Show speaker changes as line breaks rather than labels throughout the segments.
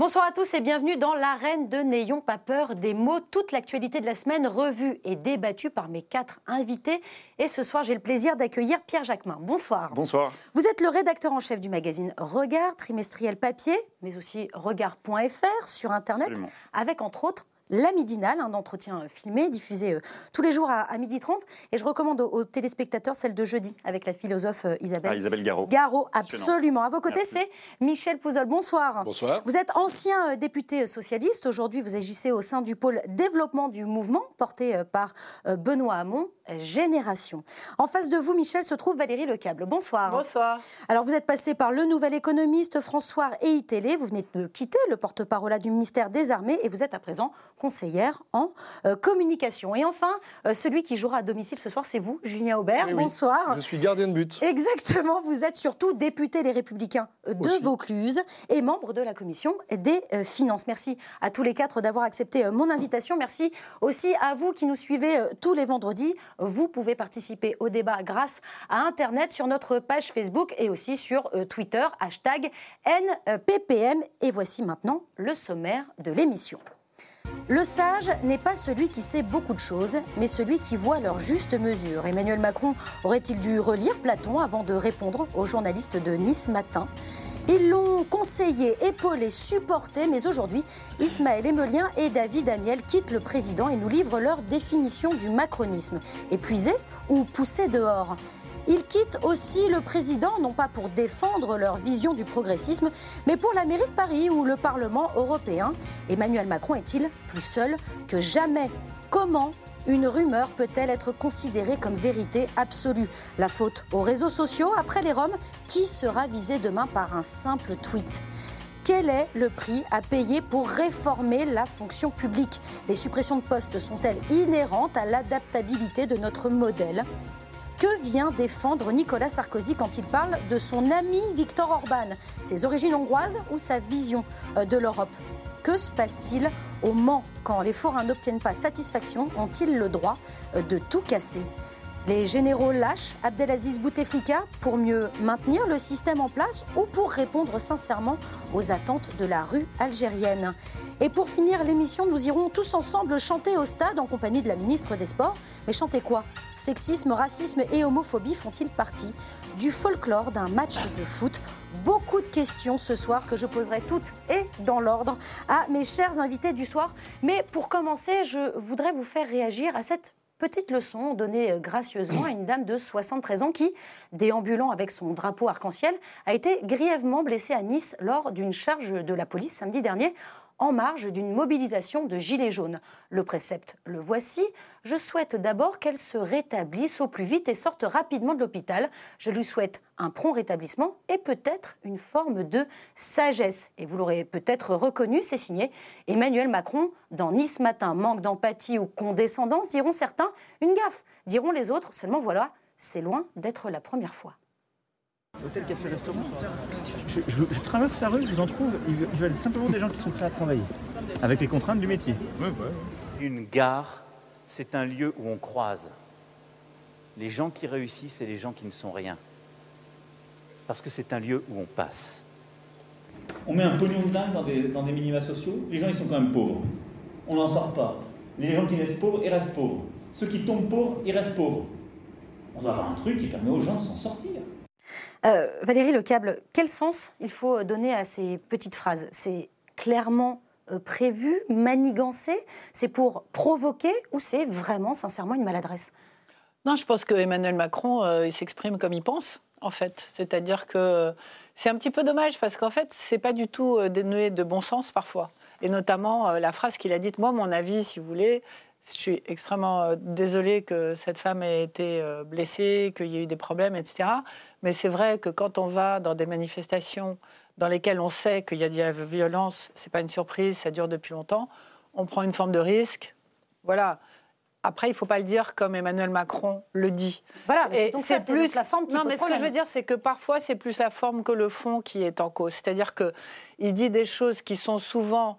Bonsoir à tous et bienvenue dans l'arène de N'ayons pas peur des mots. Toute l'actualité de la semaine revue et débattue par mes quatre invités. Et ce soir, j'ai le plaisir d'accueillir Pierre Jacquemin. Bonsoir.
Bonsoir.
Vous êtes le rédacteur en chef du magazine Regard, trimestriel papier, mais aussi regard.fr sur Internet,
Absolument.
avec entre autres la Midinale, un entretien filmé, diffusé euh, tous les jours à, à 12h30. Et je recommande aux, aux téléspectateurs celle de jeudi avec la philosophe euh, Isabelle
Ah, Isabelle Garot.
Garot, absolument. À vos côtés, c'est Michel Pouzol. Bonsoir.
Bonsoir.
Vous êtes ancien euh, député socialiste. Aujourd'hui, vous agissez au sein du pôle développement du mouvement porté euh, par euh, Benoît Hamon, euh, Génération. En face de vous, Michel, se trouve Valérie Lecable. Bonsoir.
Bonsoir.
Alors, vous êtes passé par le nouvel économiste François et. Vous venez de quitter le porte-parole du ministère des Armées et vous êtes à présent conseillère en euh, communication. Et enfin, euh, celui qui jouera à domicile ce soir, c'est vous, Julien Aubert.
Eh oui.
Bonsoir.
Je suis gardien de but.
Exactement, vous êtes surtout député Les Républicains de
Aussi.
Vaucluse et membre de la commission des euh, finances. Merci à tous les quatre d'avoir accepté mon invitation. Merci aussi à vous qui nous suivez tous les vendredis. Vous pouvez participer au débat grâce à Internet sur notre page Facebook et aussi sur euh, Twitter, hashtag NPPM. Et voici maintenant le sommaire de l'émission. Le sage n'est pas celui qui sait beaucoup de choses, mais celui qui voit leur juste mesure. Emmanuel Macron aurait-il dû relire Platon avant de répondre aux journalistes de Nice Matin? Ils l'ont conseillé, épaulé, supporté, mais aujourd'hui, Ismaël Emelien et David Amiel quittent le président et nous livrent leur définition du macronisme. Épuisé ou poussé dehors? Ils quittent aussi le président, non pas pour défendre leur vision du progressisme, mais pour la mairie de Paris ou le Parlement européen. Emmanuel Macron est-il plus seul que jamais? Comment une rumeur peut-elle être considérée comme vérité absolue? La faute aux réseaux sociaux? Après les Roms Qui sera visé demain par un simple tweet? Quel est le prix à payer pour réformer la fonction publique? Les suppressions de postes sont-elles inhérentes à l'adaptabilité de notre modèle? Que vient défendre Nicolas Sarkozy quand il parle de son ami Viktor Orban? Ses origines hongroises ou sa vision euh, de l'Europe? Que se passe-t-il au Mans quand les forains n'obtiennent pas satisfaction? Ont-ils le droit euh, de tout casser? Les généraux lâchent Abdelaziz Bouteflika pour mieux maintenir le système en place ou pour répondre sincèrement aux attentes de la rue algérienne. Et pour finir l'émission, nous irons tous ensemble chanter au stade en compagnie de la ministre des Sports. Mais chanter quoi? Sexisme, racisme et homophobie font-ils partie du folklore d'un match de foot? Beaucoup de questions ce soir que je poserai toutes et dans l'ordre à mes chers invités du soir. Mais pour commencer, je voudrais vous faire réagir à cette Petite leçon donnée euh, gracieusement à une dame de 73 ans qui, déambulant avec son drapeau arc-en-ciel, a été grièvement blessée à Nice lors d'une charge de la police samedi dernier en marge d'une mobilisation de gilets jaunes. Le précepte, le voici. Je souhaite d'abord qu'elle se rétablisse au plus vite et sorte rapidement de l'hôpital. Je lui souhaite un prompt rétablissement et peut-être une forme de sagesse. Et vous l'aurez peut-être reconnu, c'est signé Emmanuel Macron dans Nice Matin. Manque d'empathie ou condescendance, diront certains. Une gaffe, diront les autres. Seulement voilà, c'est loin d'être la première fois.
Hôtel, café, restaurant. Je, je- je traverse la rue, je vous en trouve. Ils veulent- ils veulent simplement des gens qui sont prêts à travailler, avec les contraintes du métier.
Une gare, c'est un lieu où on croise les gens qui réussissent et les gens qui ne sont rien. Parce que c'est un lieu où on passe.
On met un pognon de dingue dans des, dans des minima sociaux, les gens ils sont quand même pauvres. On n'en sort pas. Les gens qui restent pauvres, ils restent pauvres. Ceux qui tombent pauvres, ils restent pauvres. On doit avoir un truc qui permet aux gens de s'en sortir.
Euh, Valérie Lecable, quel sens il faut donner à ces petites phrases? C'est clairement euh, prévu, manigancé? C'est pour provoquer ou c'est vraiment, sincèrement, une maladresse?
Non, je pense que Emmanuel Macron, euh, il s'exprime comme il pense, en fait. C'est-à-dire que c'est un petit peu dommage parce qu'en fait, c'est pas du tout euh, dénué de bon sens parfois. Et notamment la phrase qu'il a dite, moi, mon avis, si vous voulez, je suis extrêmement euh, désolée que cette femme ait été euh, blessée, qu'il y ait eu des problèmes, etc. Mais c'est vrai que quand on va dans des manifestations dans lesquelles on sait qu'il y a de la violence, c'est pas une surprise, ça dure depuis longtemps, on prend une forme de risque. Voilà. Après, il ne faut pas le dire comme Emmanuel Macron le dit.
Voilà, mais c'est donc donc la forme qui
Non, mais ce que je veux dire, c'est que parfois, c'est plus la forme que le fond qui est en cause. C'est-à-dire qu'il dit des choses qui sont souvent.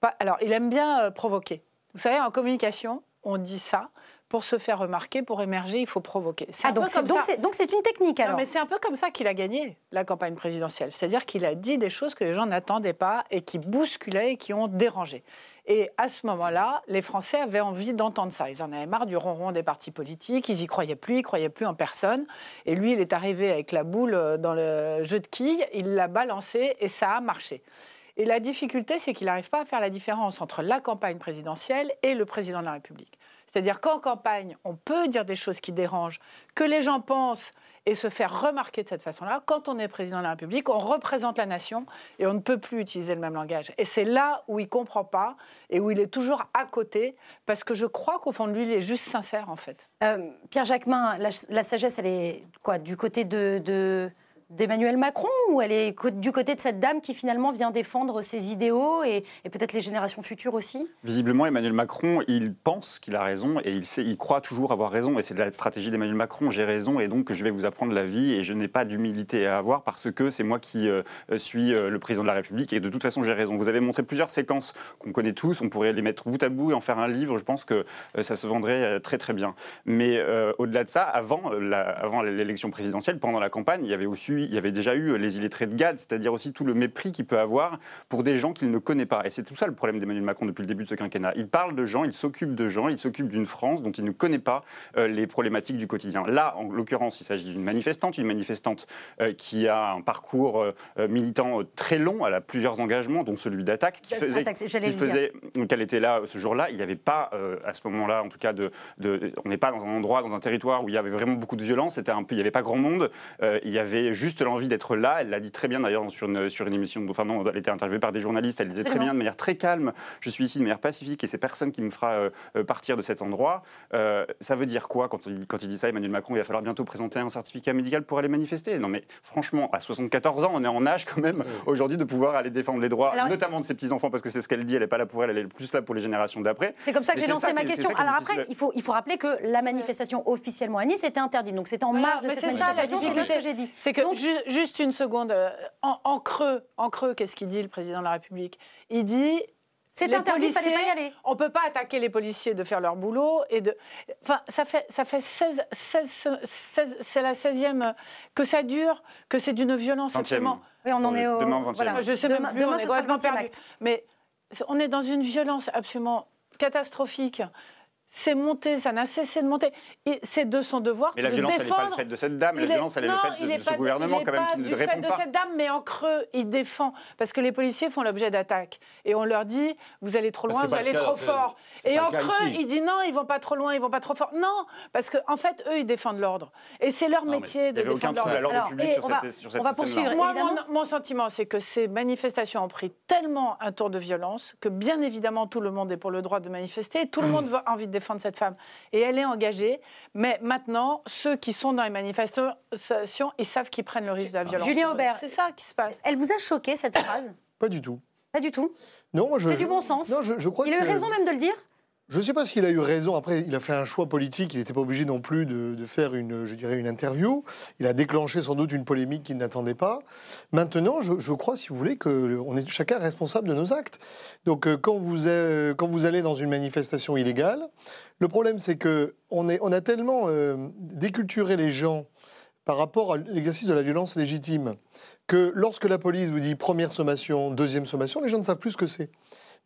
Pas... Alors, il aime bien euh, provoquer. Vous savez, en communication, on dit ça pour se faire remarquer, pour émerger, il faut provoquer.
Ah, donc c'est une technique alors
Non, mais c'est un peu comme ça qu'il a gagné la campagne présidentielle. C'est-à-dire qu'il a dit des choses que les gens n'attendaient pas et qui bousculaient et qui ont dérangé. Et à ce moment-là, les Français avaient envie d'entendre ça. Ils en avaient marre du ronron des partis politiques, ils y croyaient plus, ils croyaient plus en personne. Et lui, il est arrivé avec la boule euh, dans le jeu de quilles, il l'a balancé et ça a marché. Et la difficulté, c'est qu'il n'arrive pas à faire la différence entre la campagne présidentielle et le président de la République. C'est-à-dire qu'en campagne, on peut dire des choses qui dérangent, que les gens pensent et se faire remarquer de cette façon-là. Quand on est président de la République, on représente la nation et on ne peut plus utiliser le même langage. Et c'est là où il comprend pas et où il est toujours à côté, parce que je crois qu'au fond de lui, il est juste sincère en fait.
Euh, Pierre Jacquemin, la, sagesse, elle est quoi Du côté de d'Emmanuel Macron ou elle est du côté de cette dame qui finalement vient défendre ses idéaux et, peut-être les générations futures aussi?
Visiblement, Emmanuel Macron, il pense qu'il a raison et il, croit toujours avoir raison. Et c'est la stratégie d'Emmanuel Macron. J'ai raison et donc je vais vous apprendre la vie et je n'ai pas d'humilité à avoir parce que c'est moi qui euh, suis euh, le président de la République et de toute façon j'ai raison. Vous avez montré plusieurs séquences qu'on connaît tous. On pourrait les mettre bout à bout et en faire un livre. Je pense que euh, ça se vendrait très très bien. Mais au-delà de ça, avant l'élection présidentielle, pendant la campagne, il y avait aussi il y avait déjà eu les illettrés de Gad, c'est-à-dire aussi tout le mépris qu'il peut avoir pour des gens qu'il ne connaît pas. Et c'est tout ça le problème d'Emmanuel Macron depuis le début de ce quinquennat. Il parle de gens, il s'occupe de gens, il s'occupe d'une France dont il ne connaît pas euh, les problématiques du quotidien. Là, en l'occurrence, il s'agit d'une manifestante, une manifestante euh, qui a un parcours euh, militant très long, elle a plusieurs engagements, dont celui d'attaque, qui faisait, qu'elle était là ce jour-là. Il n'y avait pas, à ce moment-là, en tout cas, de, de on n'est pas dans un endroit, dans un territoire où il y avait vraiment beaucoup de violence. C'était un peu, il n'y avait pas grand monde. il y avait juste l'envie d'être là. Elle l'a dit très bien d'ailleurs sur une, sur une émission. Enfin non, elle était interviewée par des journalistes. Elle disait très bien de manière très calme. Je suis ici de manière pacifique et c'est personne qui me fera euh, euh, partir de cet endroit. Euh, ça veut dire quoi quand il, quand il dit ça, Emmanuel Macron? Il va falloir bientôt présenter un certificat médical pour aller manifester. Non mais franchement, à 74 ans, on est en âge quand même aujourd'hui de pouvoir aller défendre les droits, notamment de ses petits enfants, parce que c'est ce qu'elle dit. Elle n'est pas là pour elle, elle est plus là pour les générations d'après.
C'est comme ça que j'ai lancé ma question. Alors après, il faut, il faut rappeler que la manifestation officiellement à Nice était interdite. Donc c'était en marge de cette manifestation. C'est ce que j'ai dit.
C'est que juste une seconde. Euh, en, creux, en creux, qu'est-ce qu'il dit le président de la République? Il dit
c'est interdit, il fallait pas y aller.
On peut pas attaquer les policiers de faire leur boulot et de. Enfin, ça fait ça fait 16, 16, 16 c'est la 16e que ça dure, que c'est d'une violence absolument.
Oui, on en est au.
Demain, voilà.
Je sais même plus, on est complètement perdu. Mais on est dans une violence absolument catastrophique c'est monté, ça n'a cessé de monter. C'est de son devoir
mais la violence, elle n'est pas le fait de cette dame, la violence, elle est, le fait de, ce gouvernement quand même qui ne répond pas.
fait de cette dame, mais en creux, il défend. Parce que les policiers font l'objet d'attaques. Et on leur dit, vous allez trop loin, vous allez trop fort. Et en creux, il dit non, ils vont pas trop loin, ils vont pas trop fort. Non, parce qu'en en fait, eux, ils défendent l'ordre. Et c'est leur métier de défendre
l'ordre. public sur cette, on va poursuivre.
Moi, mon, sentiment, c'est que ces manifestations ont pris tellement un tour de violence que bien évidemment, tout le monde est pour le droit de manifester. Tout le monde a envie de défendre cette femme. Et elle est engagée. Mais maintenant, ceux qui sont dans les manifestations, ils savent qu'ils prennent le risque de la violence.
Julien Aubert.
C'est ça qui se passe.
Elle vous a choqué, cette phrase?
Pas du tout.
Pas du tout?
Non, je.
C'est du bon sens.
Non, je, crois
Il a eu raison même de le dire
je ne sais pas s'il a eu raison. Après, il a fait un choix politique. Il n'était pas obligé non plus de, faire une, je dirais, une interview. Il a déclenché sans doute une polémique qu'il n'attendait pas. Maintenant, je, crois, si vous voulez, qu'on est chacun responsable de nos actes. Donc, euh, quand vous, quand vous allez dans une manifestation illégale, le problème, c'est que on, est, on a tellement euh, déculturé les gens par rapport à l'exercice de la violence légitime que lorsque la police vous dit première sommation, deuxième sommation, les gens ne savent plus ce que c'est.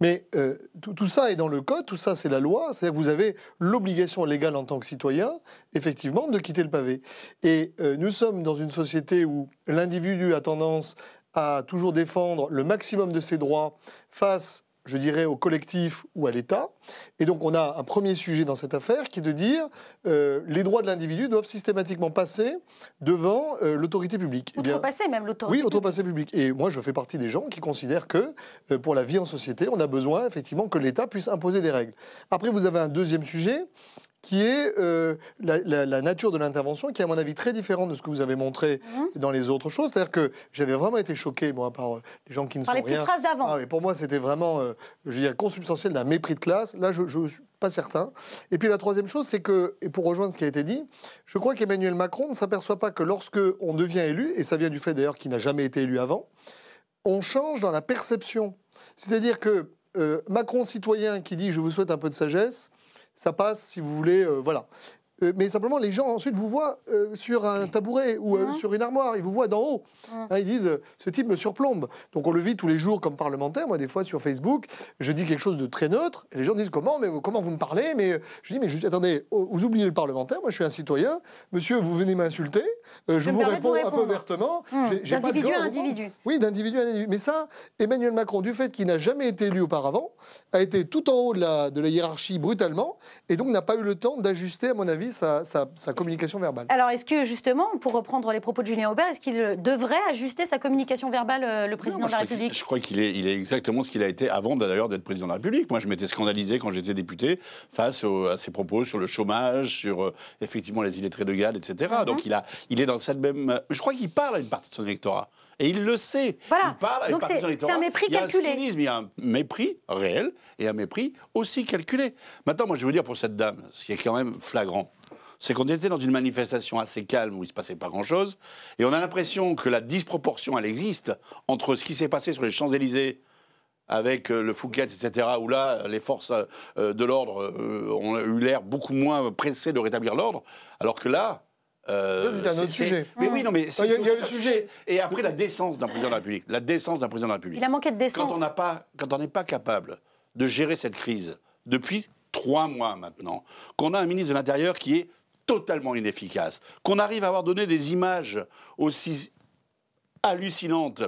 Mais euh, tout, ça est dans le code, tout ça c'est la loi, c'est-à-dire que vous avez l'obligation légale en tant que citoyen, effectivement, de quitter le pavé. Et euh, nous sommes dans une société où l'individu a tendance à toujours défendre le maximum de ses droits face je dirais, au collectif ou à l'État. Et donc on a un premier sujet dans cette affaire qui est de dire euh, les droits de l'individu doivent systématiquement passer devant euh, l'autorité publique.
Eh outrepasser même l'autorité
Oui, outrepasser publique. Et moi je fais partie des gens qui considèrent que euh, pour la vie en société, on a besoin effectivement que l'État puisse imposer des règles. Après vous avez un deuxième sujet qui est euh, la, nature de l'intervention, qui est à mon avis très différente de ce que vous avez montré mhm. dans les autres choses. C'est-à-dire que j'avais vraiment été choqué, moi, par euh, les gens qui ne
par
sont
les petites phrases d'avant.
Ah, pour moi, c'était vraiment, euh, je veux dire, consubstantiel d'un mépris de classe. Là, je pas certain. Et puis la troisième chose, c'est que, et pour rejoindre ce qui a été dit, je crois qu'Emmanuel Macron ne s'aperçoit pas que lorsque on devient élu, et ça vient du fait d'ailleurs qu'il n'a jamais été élu avant, on change dans la perception. C'est-à-dire que Macron citoyen qui dit je vous souhaite un peu de sagesse, ça passe, si vous voulez, euh, voilà. Euh, mais simplement, les gens ensuite vous voient euh, sur un tabouret ou euh, sur une armoire, ils vous voient d'en haut. Hein, ils disent ce type me surplombe. Donc on le vit tous les jours comme parlementaire. Moi, des fois sur Facebook, je dis quelque chose de très neutre et les gens disent comment, mais comment vous me parlez? Mais je dis mais je- attendez, oh, vous oubliez le parlementaire. Moi, je suis un citoyen. Monsieur, vous venez m'insulter. je vous réponds un peu
répondre.
vertement. J'ai- j'ai pas de
d'individu à individu.
Oui, d'individu à individu. Mais ça, Emmanuel Macron, du fait qu'il n'a jamais été élu auparavant, a été tout en haut de la, de la hiérarchie brutalement et donc n'a pas eu le temps d'ajuster, à mon avis, sa, sa- sa communication verbale.
Alors, est-ce que justement, pour reprendre les propos de Julien Aubert, est-ce qu'il devrait ajuster sa communication verbale, euh, le président
Non,
de la République
Je crois qu'il est, il est exactement ce qu'il a été avant d'ailleurs d'être président de la République. Moi, je m'étais scandalisé quand j'étais député face au- à ses propos sur le chômage, sur euh, effectivement les illettrés de Galles, etc.
Mhm.
Donc il, a, il est dans cette même. Je crois qu'il parle à une partie de son électorat. Et il le sait.
Voilà.
Il parle
Donc c'est- un mépris
il y a
calculé.
Un cynisme, il y a un mépris réel et un mépris aussi calculé. Maintenant, moi, je veux dire pour cette dame, ce qui est quand même flagrant, c'est qu'on était dans une manifestation assez calme où il ne se passait pas grand-chose, et on a l'impression que la disproportion, elle existe entre ce qui s'est passé sur les Champs-Élysées avec euh, le Fouquet, etc., où là, les forces euh, de l'ordre euh, ont eu l'air beaucoup moins pressées de rétablir l'ordre, alors que là... euh,
c'est un autre sujet.
Mais oui, non, mais c'est
le sujet.
Et après, la décence d'un président de la République. La décence d'un président de la République
Il a manqué de
quand
décence.
on n'a pas, quand on n'est pas capable de gérer cette crise depuis trois mois maintenant, qu'on a un ministre de l'Intérieur qui est totalement inefficace, qu'on arrive à avoir donné des images aussi hallucinantes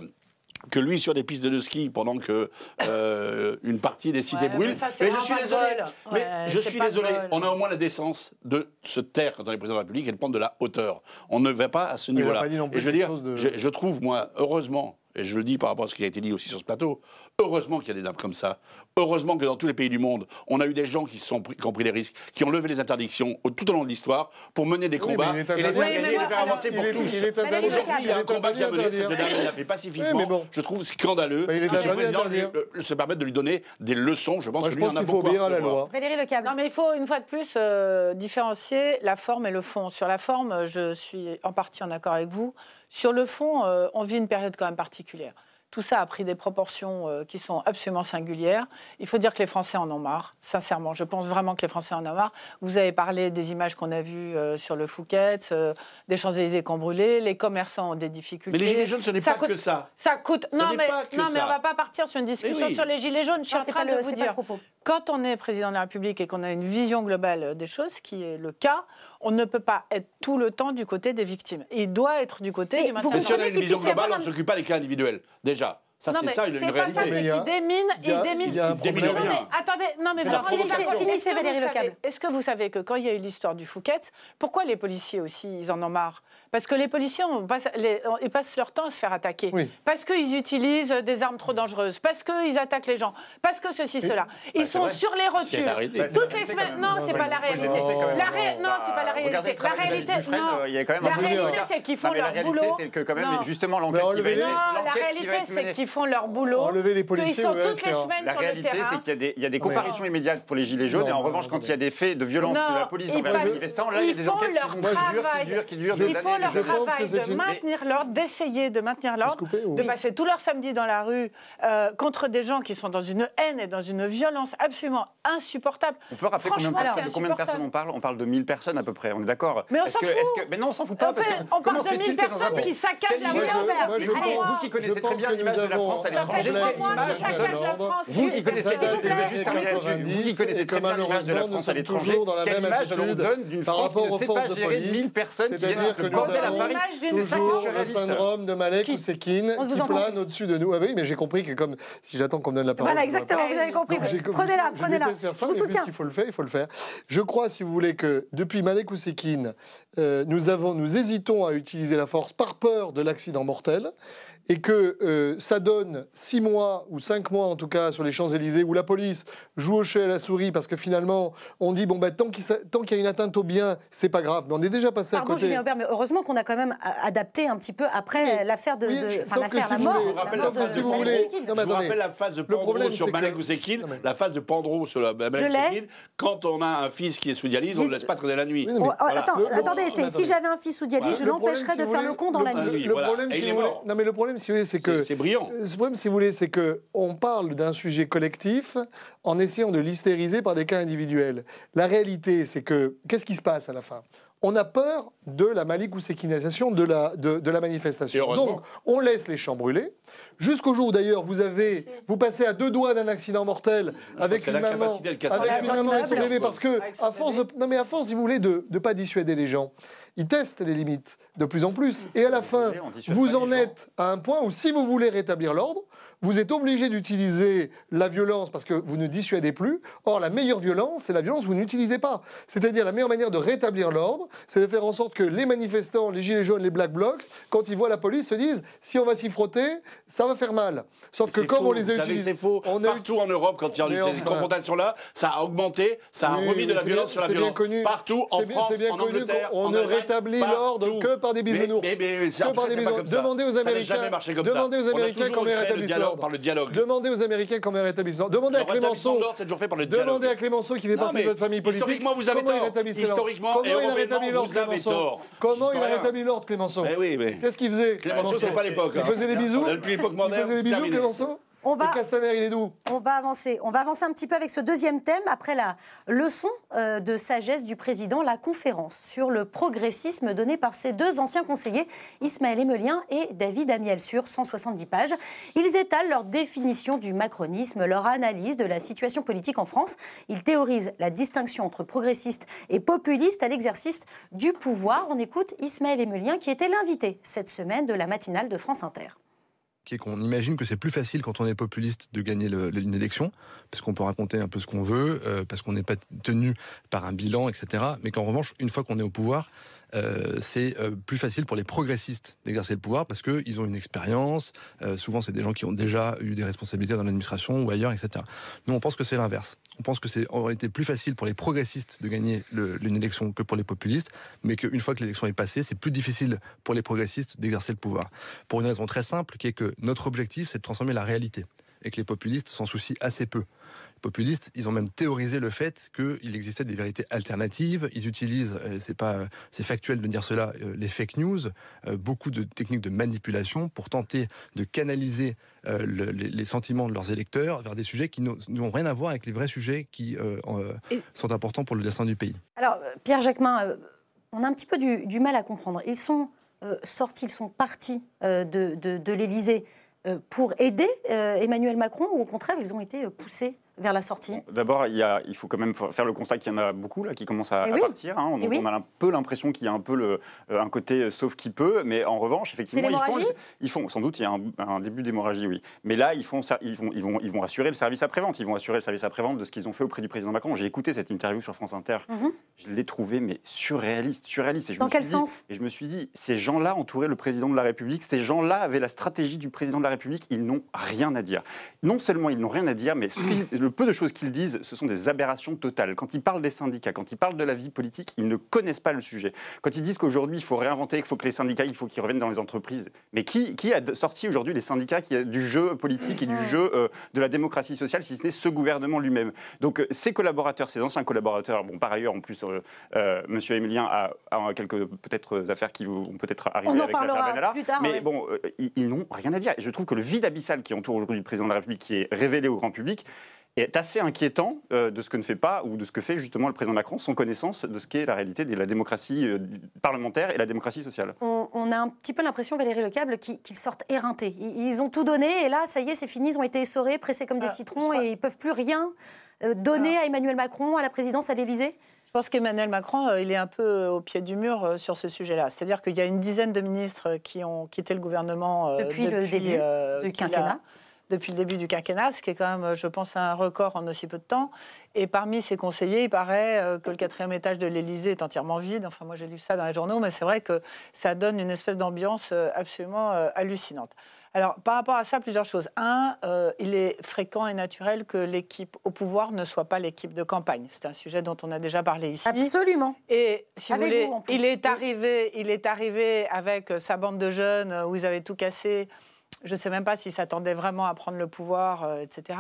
que lui sur des pistes de ski pendant que euh, une partie des cités
Ouais,
brûlent.
mais
je suis désolé. Mais je suis désolé. On a au moins la décence de se taire quand on est président de la République et de prendre de la hauteur. On ne va pas à ce
Mais il a
niveau-là. Et veux dire,
de-
je trouve moi heureusement. Et je le dis par rapport à ce qui a été dit aussi sur ce plateau. Heureusement qu'il y a des dames comme ça. Heureusement que dans tous les pays du monde, on a eu des gens qui, sont pris, qui ont pris des risques, qui ont levé les interdictions au- tout au long de l'histoire pour mener des
Oui,
combats
mais il est
et les
Oui,
et les faire avancer
Il
pour
est,
tous. Aujourd'hui, il y a un combat qui a mené cette dame, il l'a fait pacifiquement.
Oui, bon.
Je trouve scandaleux
est
que ce président
d'interdire.
euh, se permette de lui donner des leçons. Je pense
Moi,
que
je
lui
pense
en a
qu'il faut
beaucoup
à la loi.
Valérie Lecable.
Non, mais il faut une fois de plus euh, différencier la forme et le fond. Sur la forme, je suis en partie en accord avec vous. Sur le fond, euh, on vit une période quand même particulière. Tout ça a pris des proportions euh, qui sont absolument singulières. Il faut dire que les Français en ont marre, sincèrement. Je pense vraiment que les Français en ont marre. Vous avez parlé des images qu'on a vues euh, sur le Fouquet, euh, des Champs-Élysées qui ont brûlé, les commerçants ont des difficultés.
Mais les Gilets jaunes, ce n'est
Ça
pas
coûte-
que ça.
Ça coûte.
Ce
non, mais, non on va pas partir sur une discussion
oui.
sur les Gilets jaunes. Je suis
Non,
en train de
le-
vous dire. Quand on est président de la République et qu'on a une vision globale des choses, ce qui est le cas, on ne peut pas être tout le temps du côté des victimes. Il doit être du côté
Mais
du
vous
maintien
Mais
de
si on a une vision globale, on ne s'occupe pas des cas individuels. Déjà. Ça,
Non,
c'est
mais
ça, une,
c'est
une
pas ça, c'est qu'il démine,
il
démine.
il
démine rien.
Non, mais attendez, non mais.
Finissez,
Est-ce que
Valérie
vous
Le Câble.
savez- Est-ce que vous savez que quand il y a eu l'histoire du Fouquet, pourquoi les policiers aussi, ils en ont marre? Parce que les policiers, on passe- les- on- ils passent leur temps à se faire attaquer.
Oui.
Parce qu'ils utilisent des armes trop dangereuses. Parce qu'ils attaquent les gens. Parce que ceci, cela. Ils
Bah,
sont
vrai.
sur les rotules.
Bah,
Toutes
la
les
réalité,
semaines. Non,
Non,
c'est pas la réalité. Non, c'est pas la réalité. La réalité, non.
euh,
La réalité,
Non,
c'est qu'ils font leur
la réalité,
boulot.
c'est que quand même,
Non.
justement, l'enquête qui va être
Font leur boulot.
Enlever les policiers,
sont
ouais,
toutes les semaines
La
sur le
réalité,
terrain.
c'est qu'il y a des, il y a des
mais-
comparutions immédiates pour les Gilets jaunes,
Non,
et en
non,
revanche,
non,
quand il y a des faits de violence
Non,
de la police
ils
envers les manifestants, là, il y a
ils
des
font
enquêtes qui
leur
vont- qui durent,
travail.
qui durent,
Ils font leur travail de
une-
maintenir l'ordre, d'essayer de maintenir l'ordre, de passer tout leur samedi dans la rue euh, contre des gens qui sont dans une haine et dans une violence absolument insupportable.
On peut rappeler combien de, combien de personnes on parle? On parle de 1000 personnes à peu près, on est d'accord?
Mais on s'en
que-
fout.
que- Mais non, on s'en fout pas.
En
parce
fait,
que
on parle de
fait-il
1000
que dans un
personnes qui saccagent la
je
Allez, vous qui connaissez très bien l'image de la France à
avons-
Ça fait
l'étranger,
trois
quelle
mois
image
que saccage
donne
la France.
Vous qui connaissez, très bien l'image de la
malheureusement, nous
France à
sommes
l'étranger,
toujours dans la
quelle
même
image donne d'une
par
France
rapport
qui ne
aux
sait pas
de
gérer
police.
1000 personnes qui viennent
C'est-à-dire que
le bordel à Paris
toujours syndrome de Malek
Qui-
ou Sekine qui plane au-dessus de nous. Ah oui, mais j'ai compris que comme si j'attends qu'on me donne la parole.
Voilà, exactement, vous avez compris. Prenez-la, prenez-la. Je vous soutiens.
puisqu'il faut le faire, il faut le faire. Je crois, si vous voulez, que depuis Malek Ousekine, euh, nous, avons, nous hésitons à utiliser la force par peur de l'accident mortel et que euh, ça donne six mois ou cinq mois en tout cas sur les Champs-Élysées où la police joue au chat et à la souris parce que finalement on dit bon ben tant qu'il y a une atteinte au bien c'est pas grave mais on est déjà passé
Pardon,
à côté.
Julien Aubert, mais heureusement qu'on a quand même adapté un petit peu après l'affaire de,
Oui,
de-
sauf que
l'affaire,
si
la mort.
Je vous rappelle
la
phase
de
de
vous
Malek
voulez-
Sekine.
Non, mais
Je vous
attendez.
rappelle la phase de
Le
Pandro
problème,
sur Malek
que- mais-
la phase de Pandro sur la Malek. Quand on a un fils qui est sous dialyse, on ne le laisse pas traîner la nuit.
Oui, non, mais-
Oh,
Voilà.
attends,
Le- le-
attendez, si j'avais un fils sous dialyse,
Voilà.
je l'empêcherais de faire le con dans la
Ah
nuit.
le
voilà.
problème, non mais le problème, si vous voulez, c'est que
C'est brillant.
Le problème, si vous voulez, c'est que on parle d'un sujet collectif en essayant de l'hystériser par des cas individuels. La réalité, c'est que qu'est-ce qui se passe à la fin? On a peur de la malicouséquinisation de la, de, de la manifestation.
heureusement.
Donc, on laisse les champs brûler. Jusqu'au jour où, d'ailleurs, vous avez, vous passez à deux doigts d'un accident mortel avec une maman, avec une maman et son bébé, parce que à force, non mais à force, si vous voulez, de ne pas dissuader les gens, ils testent les limites de plus en plus. Et à la fin, vous en êtes à un point où, si vous voulez rétablir l'ordre, vous êtes obligé d'utiliser la violence parce que vous ne dissuadez plus. Or, la meilleure violence, c'est la violence que vous n'utilisez pas. C'est-à-dire la meilleure manière de rétablir l'ordre, c'est de faire en sorte que les manifestants, les gilets jaunes, les black blocs, quand ils voient la police, se disent si on va s'y frotter, ça va faire mal. Sauf que comme
faux,
on les a utilisés,
faux.
on a
Partout en Europe, quand il y a eu ces
enfin.
confrontations-là, ça a augmenté, ça a
Oui,
remis de la violence
bien-
sur la
c'est bien
violence.
connu.
Partout, en
bien-
France,
bien
en
connu
Angleterre, en
ne rétablit l'ordre que par des bisounours.
Mais, mais, mais, c'est-
Que par des bisounours. Demandez aux Américains. Demandez aux
On
Américains comment ils rétablissent
dialogue
l'ordre.
par le dialogue.
Demandez aux Américains comment ils rétablissent l'ordre. Demandez à
Le
Clémenceau.
c'est toujours fait par le dialogue.
Demandez à Clémenceau qui fait
Non,
partie de votre famille politique.
historiquement, vous avez
comment il
tort. Historiquement
Comment
et
il a
européennement,
rétabli l'ordre,
vous avez tort.
Comment il a rétabli l'ordre, Clémenceau
Eh oui, mais
Qu'est-ce qu'il faisait
Clémenceau, c'est pas l'époque.
Il
hein.
faisait des bisous
Depuis l'époque
Il
moderne,
faisait des bisous. Clémenceau
On va,
Et Castaner, il est d'où?
On va avancer. On va avancer un petit peu avec ce deuxième thème après la leçon euh, de sagesse du président, la conférence sur le progressisme donnée par ses deux anciens conseillers, Ismaël Emelien et David Amiel, sur 170 pages. Ils étalent leur définition du macronisme, leur analyse de la situation politique en France. Ils théorisent la distinction entre progressistes et populistes à l'exercice du pouvoir. On écoute Ismaël Emelien qui était l'invité cette semaine de la matinale de France Inter.
Qui qu'on imagine que c'est plus facile quand on est populiste de gagner une élection, parce qu'on peut raconter un peu ce qu'on veut, euh, parce qu'on n'est pas tenu par un bilan, etc. Mais qu'en revanche, une fois qu'on est au pouvoir, euh, c'est euh, plus facile pour les progressistes d'exercer le pouvoir, parce qu'ils ont une expérience, euh, souvent c'est des gens qui ont déjà eu des responsabilités dans l'administration ou ailleurs, etc. Nous, on pense que c'est l'inverse. On pense que c'est en réalité plus facile pour les progressistes de gagner une élection que pour les populistes, mais qu'une fois que l'élection est passée, c'est plus difficile pour les progressistes d'exercer le pouvoir. Pour une raison très simple, qui est que notre objectif, c'est de transformer la réalité, et que les populistes s'en soucient assez peu. Populistes, ils ont même théorisé le fait qu'il existait des vérités alternatives. Ils utilisent, euh, c'est pas, euh, c'est factuel de dire cela, euh, les fake news, beaucoup de techniques de manipulation pour tenter de canaliser le- les, sentiments de leurs électeurs vers des sujets qui n'ont rien à voir avec les vrais sujets qui sont importants pour le destin du pays.
Alors, Pierre Jacquemin, on a un petit peu du, du mal à comprendre. Ils sont euh, sortis, ils sont partis euh, de, de, de l'Élysée euh, pour aider Emmanuel Macron ou au contraire, ils ont été poussés vers la sortie
D'abord, il, faut quand même faire le constat qu'il y en a beaucoup là, qui commencent à,
Eh
à
oui.
partir. hein.
Eh
Donc,
oui.
on a un peu l'impression qu'il y a un peu le, euh, un côté euh, sauf qui peut. Mais en revanche, effectivement, ils font,
l'hémorragie
ils font, sans doute, il y a un, un début d'hémorragie, oui. Mais là, ils, font, ça- ils, vont, ils, vont, ils vont assurer le service après-vente. Ils vont assurer le service après-vente de ce qu'ils ont fait auprès du président Macron. J'ai écouté cette interview sur France Inter.
Mhm.
Je l'ai trouvé, mais surréaliste. surréaliste. Et je
Dans
me
quel
suis dit-
sens?
Et je me suis dit, ces gens-là entouraient le président de la République. Ces gens-là avaient la stratégie du président de la République. Ils n'ont rien à dire. Non seulement ils n'ont rien à dire, mais le peu de choses qu'ils disent, ce sont des aberrations totales. Quand ils parlent des syndicats, quand ils parlent de la vie politique, ils ne connaissent pas le sujet. Quand ils disent qu'aujourd'hui, il faut réinventer, qu'il faut que les syndicats, il faut qu'ils reviennent dans les entreprises. Mais qui, qui a sorti aujourd'hui les syndicats qui du jeu politique et du jeu euh, de la démocratie sociale, si ce n'est ce gouvernement lui-même? Donc, euh, ses collaborateurs, ses anciens collaborateurs, bon, par ailleurs, en plus, euh, euh, Monsieur Emilien a, a quelques peut-être affaires qui vont peut-être arriver
On en
avec l'affaire
parlera
Benalla.
plus tard,
Mais
ouais.
bon, euh, ils, ils n'ont rien à dire. Et je trouve que le vide abyssal qui entoure aujourd'hui le président de la République, qui est révélé au grand public, est assez inquiétant euh, de ce que ne fait pas ou de ce que fait justement le président Macron sans connaissance de ce qu'est la réalité de la démocratie euh, parlementaire et la démocratie sociale.
on, on a un petit peu l'impression, Valérie Lecable, qu'ils qu'ils sortent éreintés. Ils, ils ont tout donné et là, ça y est, c'est fini, ils ont été essorés, pressés comme des
Ah,
citrons et ils peuvent plus rien euh, donner à Emmanuel Macron, à la présidence, à l'Élysée
Je pense qu'Emmanuel Macron, il est un peu au pied du mur sur ce sujet-là. C'est-à-dire qu'il y a une dizaine de ministres qui ont quitté le gouvernement
Depuis le début
euh,
du
a-
quinquennat.
Depuis le début du quinquennat, ce qui est quand même, euh, je pense, un record en aussi peu de temps. Et parmi ses conseillers, il paraît euh, que le quatrième étage de l'Élysée est entièrement vide. Enfin, moi, j'ai lu ça dans les journaux, mais c'est vrai que ça donne une espèce d'ambiance euh, absolument hallucinante. Alors, par rapport à ça, plusieurs choses. Un, euh, il est fréquent et naturel que l'équipe au pouvoir ne soit pas l'équipe de campagne. C'est un sujet dont on a déjà parlé ici.
Absolument.
Et si vous voulez,
vous,
il est arrivé, il est arrivé avec sa bande de jeunes où ils avaient tout cassé Je ne sais même pas s'il s'attendait vraiment à prendre le pouvoir, euh, etc.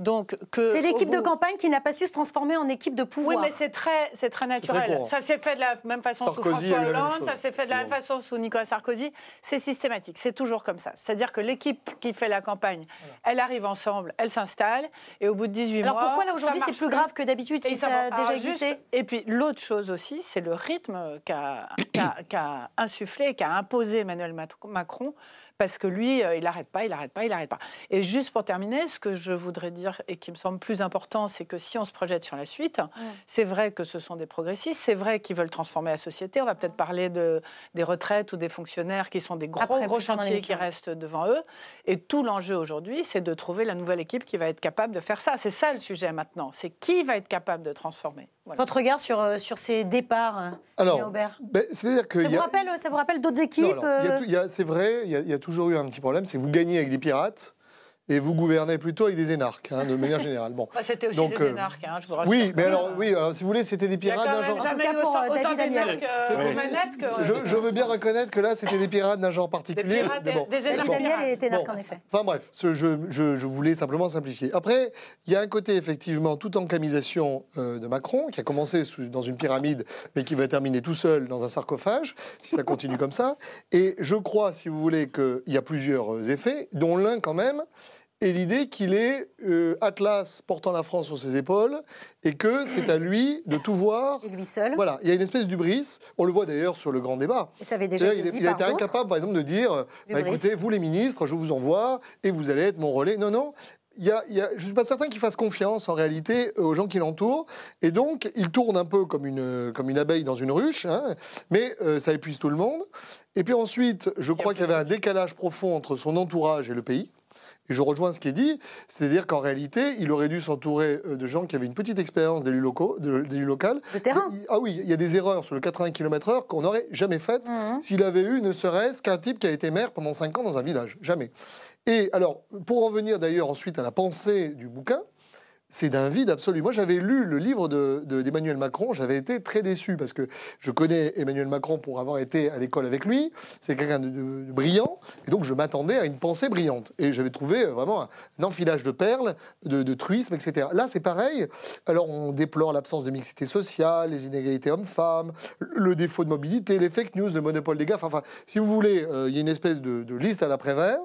Donc que
C'est l'équipe de campagne qui n'a pas su se transformer en équipe de pouvoir.
Oui, mais c'est très, c'est très naturel. ça s'est fait de la même façon
Sarkozy
sous François Hollande, ça s'est fait de la même façon sous Nicolas Sarkozy. C'est systématique, c'est toujours comme ça. C'est-à-dire que l'équipe qui fait la campagne, elle arrive ensemble, elle s'installe, et au bout de 18
Alors
mois.
pourquoi là aujourd'hui c'est plus grave que d'habitude
et
si
ça
a déjà
alors, juste-
existé
et puis l'autre chose aussi, c'est le rythme qu'a qu'a- qu'a insufflé, qu'a imposé Emmanuel Macron, parce que lui, euh, il n'arrête pas, il n'arrête pas, il n'arrête pas. Et juste pour terminer, ce que je voudrais dire et qui me semble plus important, c'est que si on se projette sur la suite, c'est vrai que ce sont des progressistes, c'est vrai qu'ils veulent transformer la société. On va peut-être parler de, des retraites ou des fonctionnaires qui sont des gros,
Après,
gros chantiers qui restent devant eux. Et tout l'enjeu aujourd'hui, c'est de trouver la nouvelle équipe qui va être capable de faire ça. C'est ça le sujet maintenant. C'est qui va être capable de transformer. Voilà.
Votre regard sur, euh, sur ces départs, euh,
Alors,
Aubert
ben, c'est-à-dire que
ça, vous
a-
rappelle, ça vous rappelle d'autres équipes
alors, il y a
euh,
c'est vrai, il y, a, il y a toujours eu un petit problème, c'est que vous gagnez avec des pirates et vous gouvernez plutôt avec des énarques, hein, de manière générale. Bon.
Bah, C'était aussi
Donc,
des
euh,
énarques, hein, je vous rassure.
Oui, mais alors, oui, alors, si vous voulez, c'était des
Il y a
pirates
quand
d'un
même
genre.
jamais eu autant
David
d'énarques euh,
Oui.
que...
Je, je veux bien reconnaître que là, c'était des pirates d'un genre
Des
particulier.
pirates,
mais bon.
des énarques
Bon.
Daniel
pirates.
est énarque
Bon.
en effet.
Enfin bref, ce- je, je- je voulais simplement simplifier. Après, il y a un côté effectivement tout en camisation euh, de Macron, qui a commencé sous- dans une pyramide, mais qui va terminer tout seul dans un sarcophage, si ça continue comme ça. Et je crois, si vous voulez, qu'il y a plusieurs euh, effets, dont l'un quand même est l'idée qu'il est euh, Atlas portant la France sur ses épaules, et que c'est à lui de tout voir.
Et lui seul.
Voilà, il y a une espèce d'ubris. On le voit d'ailleurs sur le grand débat.
Et ça avait déjà été
il,
dit
il a
par
été
d'autres.
incapable, par exemple, de dire euh, bah, écoutez, vous les ministres, je vous envoie et vous allez être mon relais. Non, non. Il y a, il y a- je ne suis pas certain qu'il fasse confiance en réalité euh, aux gens qui l'entourent. Et donc, il tourne un peu comme une, comme une abeille dans une ruche, hein, mais euh, ça épuise tout le monde. Et puis ensuite, je crois qu'il y avait un décalage profond entre son entourage et le pays. Et je rejoins ce qui est dit, c'est-à-dire qu'en réalité, il aurait dû s'entourer euh, de gens qui avaient une petite expérience d'élu locaux- de- d'élu local.
De terrain.
Il- Ah oui, il y a des erreurs sur le 80 km/h qu'on n'aurait jamais faites
Mhm.
s'il avait eu ne serait-ce qu'un type qui a été maire pendant 5 ans dans un village. Jamais. Et alors, pour en venir d'ailleurs ensuite à la pensée du bouquin, c'est d'un vide absolu. Moi, j'avais lu le livre de- de- d'Emmanuel Macron, j'avais été très déçu parce que je connais Emmanuel Macron pour avoir été à l'école avec lui. C'est quelqu'un de, brillant, et donc je m'attendais à une pensée brillante. Et j'avais trouvé euh, vraiment un, enfilage de perles, de, de truisme, etc. Là, c'est pareil. Alors, on déplore l'absence de mixité sociale, les inégalités hommes-femmes, le défaut de mobilité, les fake news, le monopole des gaffes. Enfin, si vous voulez, euh, il y a une espèce de, liste à l'après-vert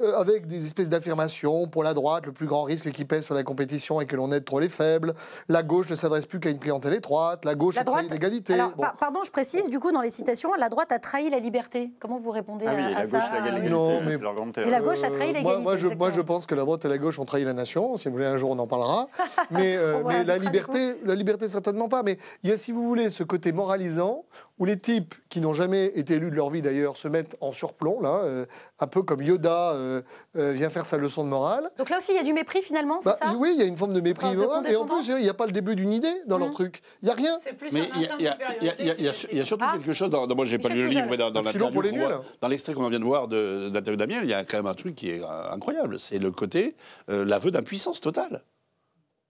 euh, avec des espèces d'affirmations pour la droite, le plus grand risque qui pèse sur la compétition et que l'on aide trop les faibles. La gauche ne s'adresse plus qu'à une clientèle étroite. La gauche
La
a trahi
droite.
l'égalité.
Alors,
Bon.
par- pardon, je précise, du coup, dans les citations, la droite a trahi la liberté. Comment vous répondez
Ah oui,
à,
et
à
la
ça
gauche, la
Non, mais-
c'est leur grande
Et la gauche a trahi
Euh,
l'égalité.
moi, moi, je, moi, je
exactement.
pense que la droite et la gauche ont trahi la nation. Si vous voulez, un jour, on en parlera. Mais, euh, mais la liberté, la liberté, certainement pas. Mais il y a, si vous voulez, ce côté moralisant où les types qui n'ont jamais été élus de leur vie, d'ailleurs, se mettent en surplomb, là, euh, un peu comme Yoda euh, euh, vient faire sa leçon de morale.
Donc là aussi, il y a du mépris finalement, c'est
Bah,
ça
oui, il y a une forme de mépris
De
moral. Et en plus, il n'y a pas le début d'une idée dans leur
Mhm.
truc. Il n'y a rien.
C'est plus
Mais
un
il y a- y, surtout
Ah.
quelque chose dans. dans- moi, j'ai pas lu le livre, mais dans, dans dans l'extrait qu'on vient de voir de, de l'interview d'Amiel, il y a quand même un truc qui est euh, incroyable. C'est le côté, euh, l'aveu d'impuissance totale.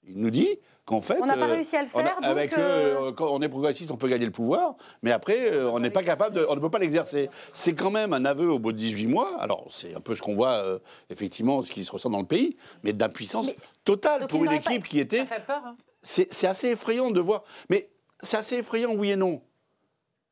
Il nous dit qu'en fait.
On n'a pas
euh,
réussi à le
on a-
faire, donc,
avec
euh,
euh, quand on est progressiste, on peut gagner le pouvoir, mais après, euh, on n'est pas capable de, on ne peut pas l'exercer. C'est quand même un aveu au bout de 18 mois. Alors, c'est un peu ce qu'on voit, euh, effectivement, ce qui se ressent dans le pays, mais d'impuissance totale pour une
pas-
équipe qui était.
Ça fait peur. hein.
C'est assez effrayant de voir. Mais c'est assez effrayant, oui et non.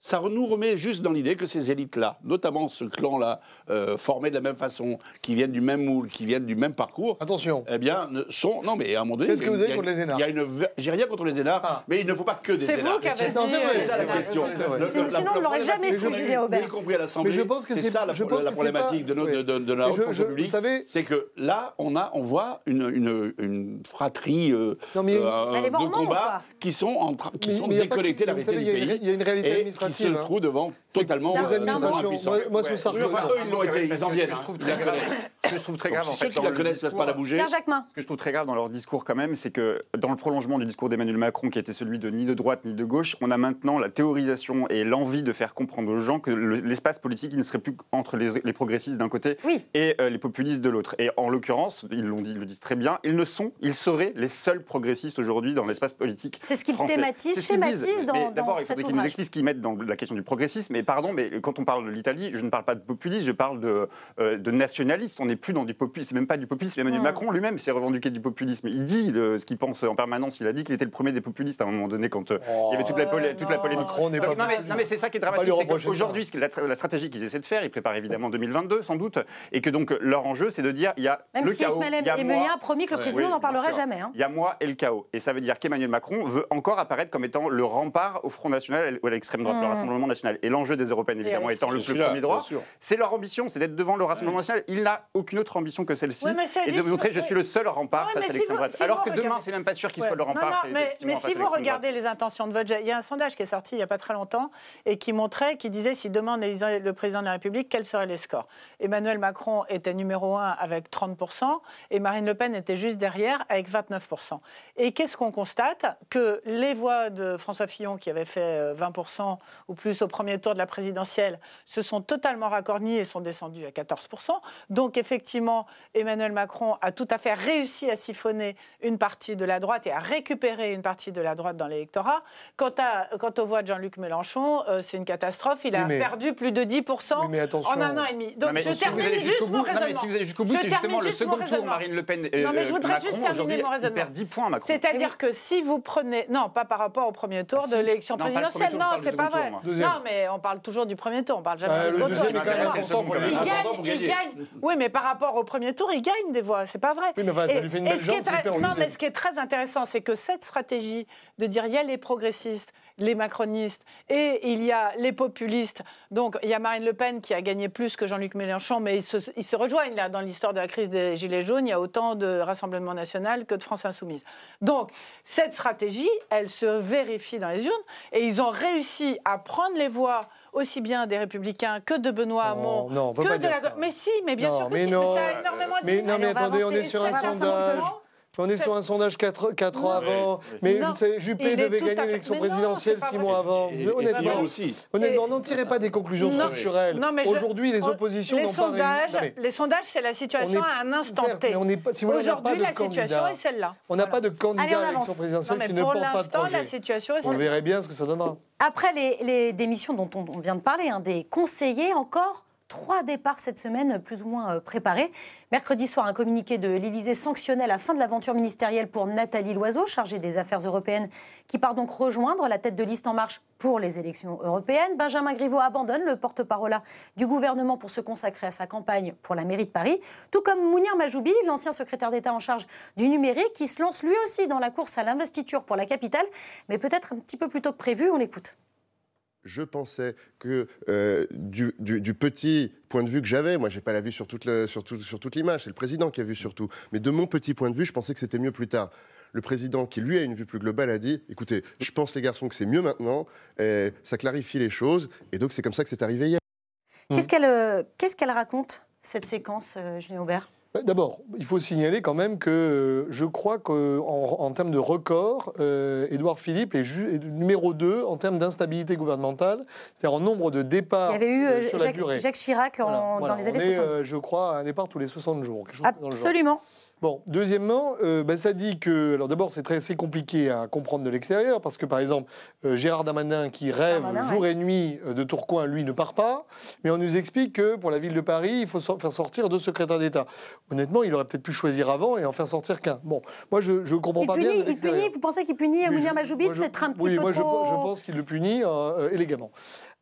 Ça nous remet juste dans l'idée que ces élites-là, notamment ce clan-là, euh, formé de la même façon, qui viennent du même moule, qui viennent du même parcours,
Attention.
eh bien, ne- sont. Non, mais à un moment donné.
Qu'est-ce que vous avez contre les énarques
Il y a une. J'ai rien contre les énarques,
Ah.
mais il ne faut pas que des
C'est
énarques.
vous qui avez dit.
c'est
euh,
C'est ça la question.
c'est
Sinon, on l'aurait jamais su, Julien Aubert.
Compris à l'Assemblée.
Mais je pense que
c'est
c'est-
ça la,
c'est
problématique de, la haute fonction publique.
savez-
C'est que là, on, a, on voit une, une, une fratrie euh, de combat qui sont, déconnectés de la réalité du pays.
il y a une réalité
qui se
hein.
trouvent devant totalement
les
euh,
administrations, moi, moi, sous
Ouais.
Sarkozy,
Enfin, eux, ils l'ont été, ils en viennent.
Ce que je trouve
Ils la
très grave,
connaissent.
Ce que je trouve très grave,
ceux qui la connaissent, pas la bouger.
Ce que je trouve très grave dans leur discours quand même, c'est que dans le prolongement du discours d'Emmanuel Macron, qui était celui de ni de droite ni de gauche, on a maintenant la théorisation et l'envie de faire comprendre aux gens que le- l'espace politique, il ne serait plus entre les, les progressistes d'un côté
Oui.
et euh, les populistes de l'autre. Et en l'occurrence, ils, l'ont dit, ils le disent très bien, ils ne sont, ils seraient les seuls progressistes aujourd'hui dans l'espace politique.
C'est ce qu'ils thématisent, schématisent dans, dans
D'abord, il
cet
faudrait qu'ils nous
ouvrage.
expliquent ce qu'ils mettent dans la question du progressisme. Et pardon, mais quand on parle de l'Italie, je ne parle pas de populisme, je parle de, euh, de nationaliste. On n'est plus dans du populisme, c'est même pas du populisme. Emmanuel. Macron lui-même s'est revendiqué du populisme. Il dit ce qu'il pense en permanence. Il a dit qu'il était le premier des populistes à un moment donné quand euh, il y avait toute la, polé- toute la
non.
polémique.
Macron n'est
Non,
pas
mais, non, mais c'est ça qui est dramatique. c'est qu'aujourd'hui, la, la stratégie qu'ils essaient de faire, ils préparent évidemment 2022 sans doute, et que donc leur enjeu, c'est de dire il y a
Même
le
si
chaos, il y a
Emelien
moi,
a promis que le président
Oui,
n'en parlerait jamais. hein.
il y a moi et le chaos. Et ça veut dire qu'Emmanuel Macron veut encore apparaître comme étant le rempart au Front National ou à l'extrême droite, le
Mm.
Rassemblement National. Et l'enjeu des Européennes, évidemment, étant le plus premier droit, c'est leur ambition, c'est d'être devant le Rassemblement National. Il n'a aucune autre ambition que celle-ci. Et de montrer je suis le seul rempart face à l'extrême droite. Alors que demain, c'est même pas sûr qu'il soit le rempart.
mais, si vous regardez les intentions de vote, il y a un sondage qui est sorti il n'y a pas très longtemps et qui montrait, qui disait si demain on élisait le président de la République, quels seraient les scores? Emmanuel Macron était numéro 1 avec 30% et Marine Le Pen était juste derrière avec 29%. Et qu'est-ce qu'on constate? Que les voix de François Fillon, qui avait fait euh, 20% ou plus au premier tour de la présidentielle, se sont totalement raccornies et sont descendues à 14%. Donc effectivement, Emmanuel Macron a tout à fait réussi à siphonner une partie de la droite et à récupérer une partie de la droite dans l'électorat. Quant, à, quant aux voix de Jean-Luc Mélenchon, euh, c'est une catastrophe. Il a
Oui, mais-
perdu plus de 10%
Oui,
en un an et demi. Donc je
si
termine juste mon
non,
raisonnement.
si vous allez jusqu'au bout, c'est justement le second tour. Marine Le Pen.
Non, mais je
euh,
voudrais
Macron,
juste terminer mon raisonnement.
perd 10 points, Macron.
C'est-à-dire que si vous prenez... Non, pas par rapport au premier tour
Ah,
de l'élection présidentielle. Non, c'est pas vrai.
Deuxième.
Non, mais on parle toujours du premier tour. On parle jamais
Euh,
du second tour.
est.
Il gagne, il gagne. Oui, mais par rapport au premier tour, il gagne des voix. C'est pas vrai.
Oui, mais enfin, ça lui fait une belle
est
jambe
Non, mais ce qui est très intéressant, c'est que cette stratégie de dire il y a les macronistes et il y a les populistes. Donc il y a Marine Le Pen qui a gagné plus que Jean-Luc Mélenchon, mais ils se, ils se rejoignent là dans l'histoire de la crise des Gilets jaunes. Il y a autant de Rassemblement national que de France Insoumise. Donc cette stratégie, elle se vérifie dans les urnes et ils ont réussi à prendre les voix aussi bien des Républicains que de Benoît Hamon,
non,
que
pas
de la.
ça.
Mais si, mais bien
Non,
sûr que
mais
si. mais ça a énormément
Mais mais attendez, on est sur un sondage. On est sur un sondage 4, ans avant.
oui.
Mais
Non,
vous savez, Juppé devait gagner l'élection présidentielle
c'est pas
6
vrai.
mois avant.
Et, et
honnêtement,
aussi.
honnêtement, n'en tirez pas des conclusions
Non.
structurelles. Aujourd'hui, les
on-
oppositions
les
n'ont pas réussi.
sondages,
Non, mais
les sondages, c'est la situation
est-
à un instant
certes,
T.
mais on n'est pas- si
Aujourd'hui,
de
la situation
candidat.
est celle-là.
On n'a
Voilà.
pas de candidat à l'élection présidentielle
Non,
qui ne
pour
porte pas de
l'instant, la
projet.
situation est
On verrait bien ce que ça donnera.
Après les, les démissions dont on, on vient de parler, hein, des conseillers encore, trois départs cette semaine plus ou moins euh, préparés. Mercredi soir, un communiqué de l'Élysée sanctionnait la fin de l'aventure ministérielle pour Nathalie Loiseau, chargée des affaires européennes, qui part donc rejoindre la tête de liste En Marche pour les élections européennes. Benjamin Griveaux abandonne le porte-parole du gouvernement pour se consacrer à sa campagne pour la mairie de Paris, tout comme Mounir Majoubi, l'ancien secrétaire d'État en charge du numérique, qui se lance lui aussi dans la course à l'investiture pour la capitale, mais peut-être un petit peu plus tôt que prévu. On l'écoute.
Je pensais que euh, du, du- petit point de vue que j'avais, moi j'ai pas la vue sur toute, le- sur tout- sur toute l'image, c'est le président qui a vu surtout, mais de mon petit point de vue, je pensais que c'était mieux plus tard. Le président, qui lui a une vue plus globale, a dit écoutez, je pense les garçons que c'est mieux maintenant, ça clarifie les choses, et donc c'est comme ça que c'est arrivé hier.
Qu'est-ce qu'elle euh, qu'est-ce qu'elle raconte, cette séquence, euh, Julien Aubert?
D'abord, il faut signaler quand même que euh, je crois qu'en en termes de record, euh, Édouard Philippe est, numéro 2 en termes d'instabilité gouvernementale, c'est-à-dire en nombre de départs
Il y avait eu
euh, la
Jacques,
durée.
Jacques Chirac en-
Voilà, voilà.
dans les années
On est,
70.
euh, je crois, un départ tous les 60 jours. quelque chose dans le genre. Bon, deuxièmement, euh, ben, ça dit que. Alors d'abord, c'est très assez compliqué à comprendre de l'extérieur, parce que par exemple, euh, Gérard Darmanin, qui rêve jour et nuit euh, de Tourcoing, lui ne part pas. Mais on nous explique que pour la ville de Paris, il faut so- faire sortir deux secrétaires d'État. Honnêtement, il aurait peut-être pu choisir avant et en faire sortir qu'un. Bon, moi, je ne comprends
Il
pas bien.
punit,
de
il punit, vous pensez qu'il punit Mounir
je-
Majoubi?
moi,
de
je-
s'être un petit
oui,
peu
moi, je-
trop...
Je, pense qu'il le punit euh, élégamment.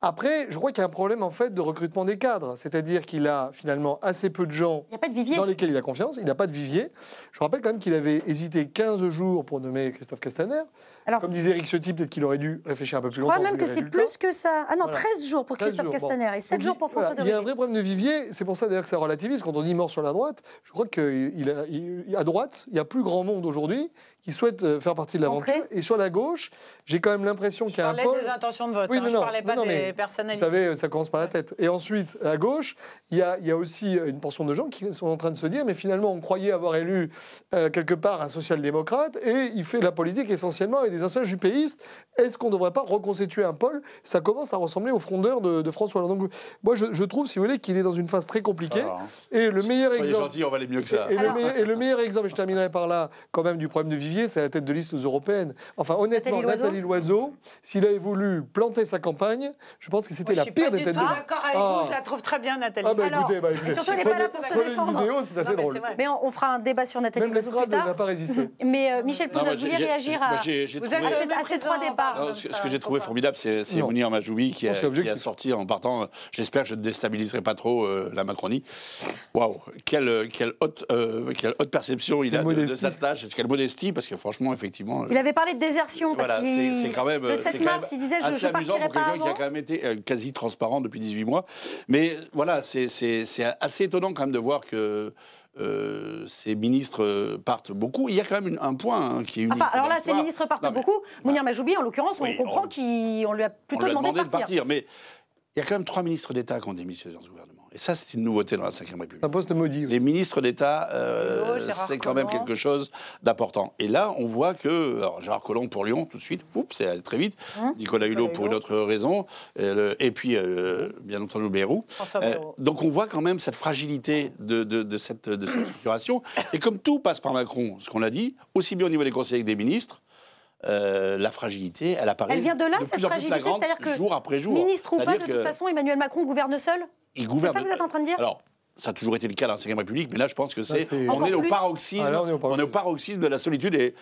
Après, je crois qu'il y a un problème en fait de recrutement des cadres, c'est-à-dire qu'il a finalement assez peu de gens
Il n'y a pas de vivier.
dans lesquels il a confiance. Il n'a pas de vivier. Je rappelle quand même qu'il avait hésité 15 jours pour nommer Christophe Castaner.
Alors-
Comme disait Eric Ciotti, peut-être qu'il aurait dû réfléchir un peu plus
Je
longtemps.
crois même que c'est plus que ça. Ah non,
Voilà.
13 jours pour
13
Christophe
jours, bon.
Castaner et 7
Donc,
jours pour François
voilà,
de
Il y a un vrai problème de vivier, c'est pour ça d'ailleurs que ça relativise. Quand on dit mort sur la droite, je crois qu'à droite, il y a plus grand monde aujourd'hui qui souhaite euh, faire partie de l'aventure. Et sur la gauche, j'ai quand même l'impression qu'il y a un
parlais
pôle.
des intentions de vote,
Oui,
hein,
non,
je parlais pas
non,
des
Vous
personnalités.
savez, ça commence par la tête. Et ensuite, à gauche, il y a, il y a aussi une portion de gens qui sont en train de se dire, mais finalement, on croyait avoir élu euh, quelque part un social-démocrate, et il fait la politique essentiellement avec des anciens jupéistes. Est-ce qu'on ne devrait pas reconstituer un pôle? Ça commence à ressembler au frondeur de, de François Hollande. Donc, moi, je, je trouve, si vous voulez, qu'il est dans une phase très compliquée.
Alors, hein.
Et le meilleur
Soyez
exemple...
gentil, on va aller mieux que ça.
Et, et
Alors-
le meilleur, et le meilleur exemple, et je terminerai par là, quand même, du problème de C'est la tête de liste aux européennes. Enfin, honnêtement,
Nathalie
Nathalie Loiseau, s'il avait voulu planter sa campagne, je pense que c'était
Moi,
la
je suis
pire des têtes de liste.
d'accord avec
Ah.
vous, je la trouve très bien, Nathalie.
Ah bah
Alors,
écoutez, bah, écoutez,
et surtout, elle est pas là pour se défendre.
vidéo, c'est assez
Non, mais
drôle.
Mais on, on fera un débat sur Nathalie
Même
Loiseau
l'estrade
tard.
n'a pas résisté.
Mais euh, Michel vous vouliez
j'ai-
réagir à, ces- trois
comme
ce, que j'ai trouvé formidable, c'est. Mounir Majoubi qui, a- sorti en partant. J'espère que je ne déstabiliserai pas trop euh, la Macronie. Waouh, quelle, euh, quelle, haute, perception il a de, sa tâche, quelle modestie, parce que franchement, effectivement. euh,
Il avait parlé de désertion parce
c'est
qu'il
c'est quand même.
le
euh,
7
c'est quand
mars, il disait je,
assez
je
amusant
partirai
pour
pas
quelqu'un qui a quand même été euh, quasi transparent depuis 18 mois. Mais voilà, c'est c'est- c'est assez étonnant quand même de voir que. euh, ces ministres euh, partent beaucoup. Il y a quand même une- un point hein, qui est unique
Enfin, alors là, ces ministres partent
Non, mais-
beaucoup. Mounir Majoubi, en l'occurrence, on comprend
on-
qu'on lui a
on
plutôt
lui a
demandé de partir.
Mais il y a quand même trois ministres d'État qui ont démissionné dans ce gouvernement. Et ça, c'est une nouveauté dans la Ve République.
C'est un poste maudit. oui.
Les ministres d'État, euh, c'est quand même quelque chose d'important. Et là, on voit que alors, Gérard Collomb pour Lyon, tout de suite, oups, c'est allé très vite.
Hein
Nicolas Hulot pour une autre raison. Et, le- et puis, euh, bien entendu, Bayrou. Euh, donc on voit quand même cette fragilité de, de- de cette, de cette structuration. Et comme tout passe par Macron, ce qu'on a dit, aussi bien au niveau des conseillers que des ministres, euh, la fragilité, elle apparaît
Elle vient de là,
de
cette
en
fragilité, c'est-à-dire que
jour après jour.
Ministre ou pas, de toute façon, Emmanuel Macron gouverne seul?
Il
C'est
gouverne.
ça que vous êtes en train de dire?
Alors, ça a toujours été le cas dans la Ve République, mais là, je pense que c'est,
c'est-
on est au paroxysme,
Ah, là, on est au
on est au
paroxysme.
de la solitude et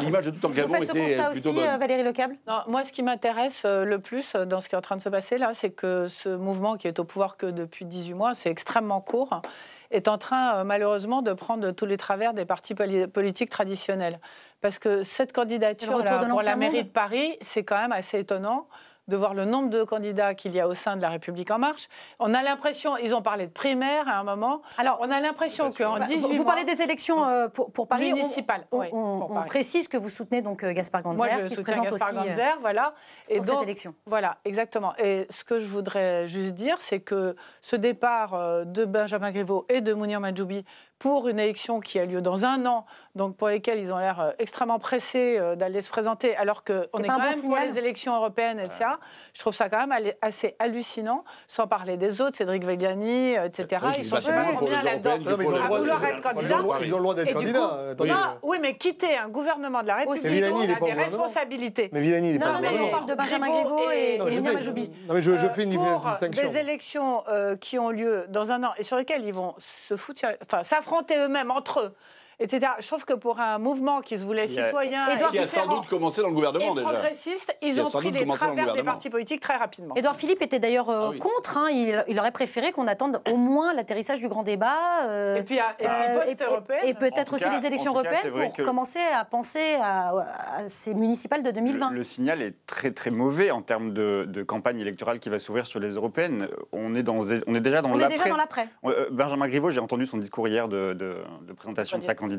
l'image de tout
ce
était plutôt
aussi,
bonne.
euh, Valérie Lecable?
Non, moi, ce qui m'intéresse euh, le plus euh, dans ce qui est en train de se passer là, c'est que ce mouvement qui est au pouvoir que depuis 18 mois, c'est extrêmement court, est en train euh, malheureusement de prendre tous les travers des partis poli- politiques traditionnels. Parce que cette candidature là, pour la mairie de Paris, c'est quand même assez étonnant de voir le nombre de candidats qu'il y a au sein de la République en marche. On a l'impression, ils ont parlé de primaire à un moment,
Alors,
on a l'impression qu'en
Bah,
18
vous, vous
mois...
parlez des élections euh, pour, pour Paris. On-
Municipales,
On,
oui,
on-
pour
on
Paris.
précise que vous soutenez donc euh, Gaspard Ganzer,
Moi, je
qui se présente
Gaspard
aussi euh,
Ganzer, voilà. Et
pour cette
donc,
élection.
Voilà, exactement. Et ce que je voudrais juste dire, c'est que ce départ euh, de Benjamin Griveaux et de Mounir Majoubi pour une élection qui a lieu dans un an, donc pour lesquelles ils ont l'air euh, extrêmement pressés euh, d'aller se présenter, alors qu'on est
pas un
quand
bon
même
signal
pour les élections européennes, etc. Je trouve ça quand même assez hallucinant, sans parler des autres, Cédric Vegliani, euh, etc.
Vrai
Ils sont
pour
combien là-dedans.
européennes
Non, mais ils ont le
À vouloir être
ils ont le
candidat.
droit- Ils ont le droit d'être
Et du
candidat.
coup-
Attendez.
Non, oui, mais quitter un gouvernement de la République,
Mais
on
il est
a des responsabilités.
Mais Villani, il est
Non,
pas
non, non, on parle de Benjamin
Griveaux
et,
sais.
Majoubi.
Non, mais je,
Euh,
fais une
pour
distinction.
des élections euh, qui ont lieu dans un an et sur lesquelles ils vont se foutre, enfin s'affronter eux-mêmes entre eux, etc. Je trouve que pour un mouvement qui se voulait
Il y a-
citoyen
Qui a sans doute commencé dans le gouvernement déjà.
progressiste, ils
a
ont pris les travers des partis politiques très rapidement.
Édouard Philippe était d'ailleurs euh,
Ah oui.
contre. hein. il, il aurait préféré qu'on attende au moins l'atterrissage du grand débat. euh,
Et puis, et puis
euh,
post-européenne.
et, et peut-être aussi
cas-
les élections
cas,
européennes pour
que-
commencer à penser à, à ces municipales de 2020.
Le, le signal est très très mauvais en termes de, de campagne électorale qui va s'ouvrir sur les européennes. On est, dans, on est déjà dans l'après. Benjamin Griveaux, j'ai entendu son discours hier de, de- de présentation de sa candidature.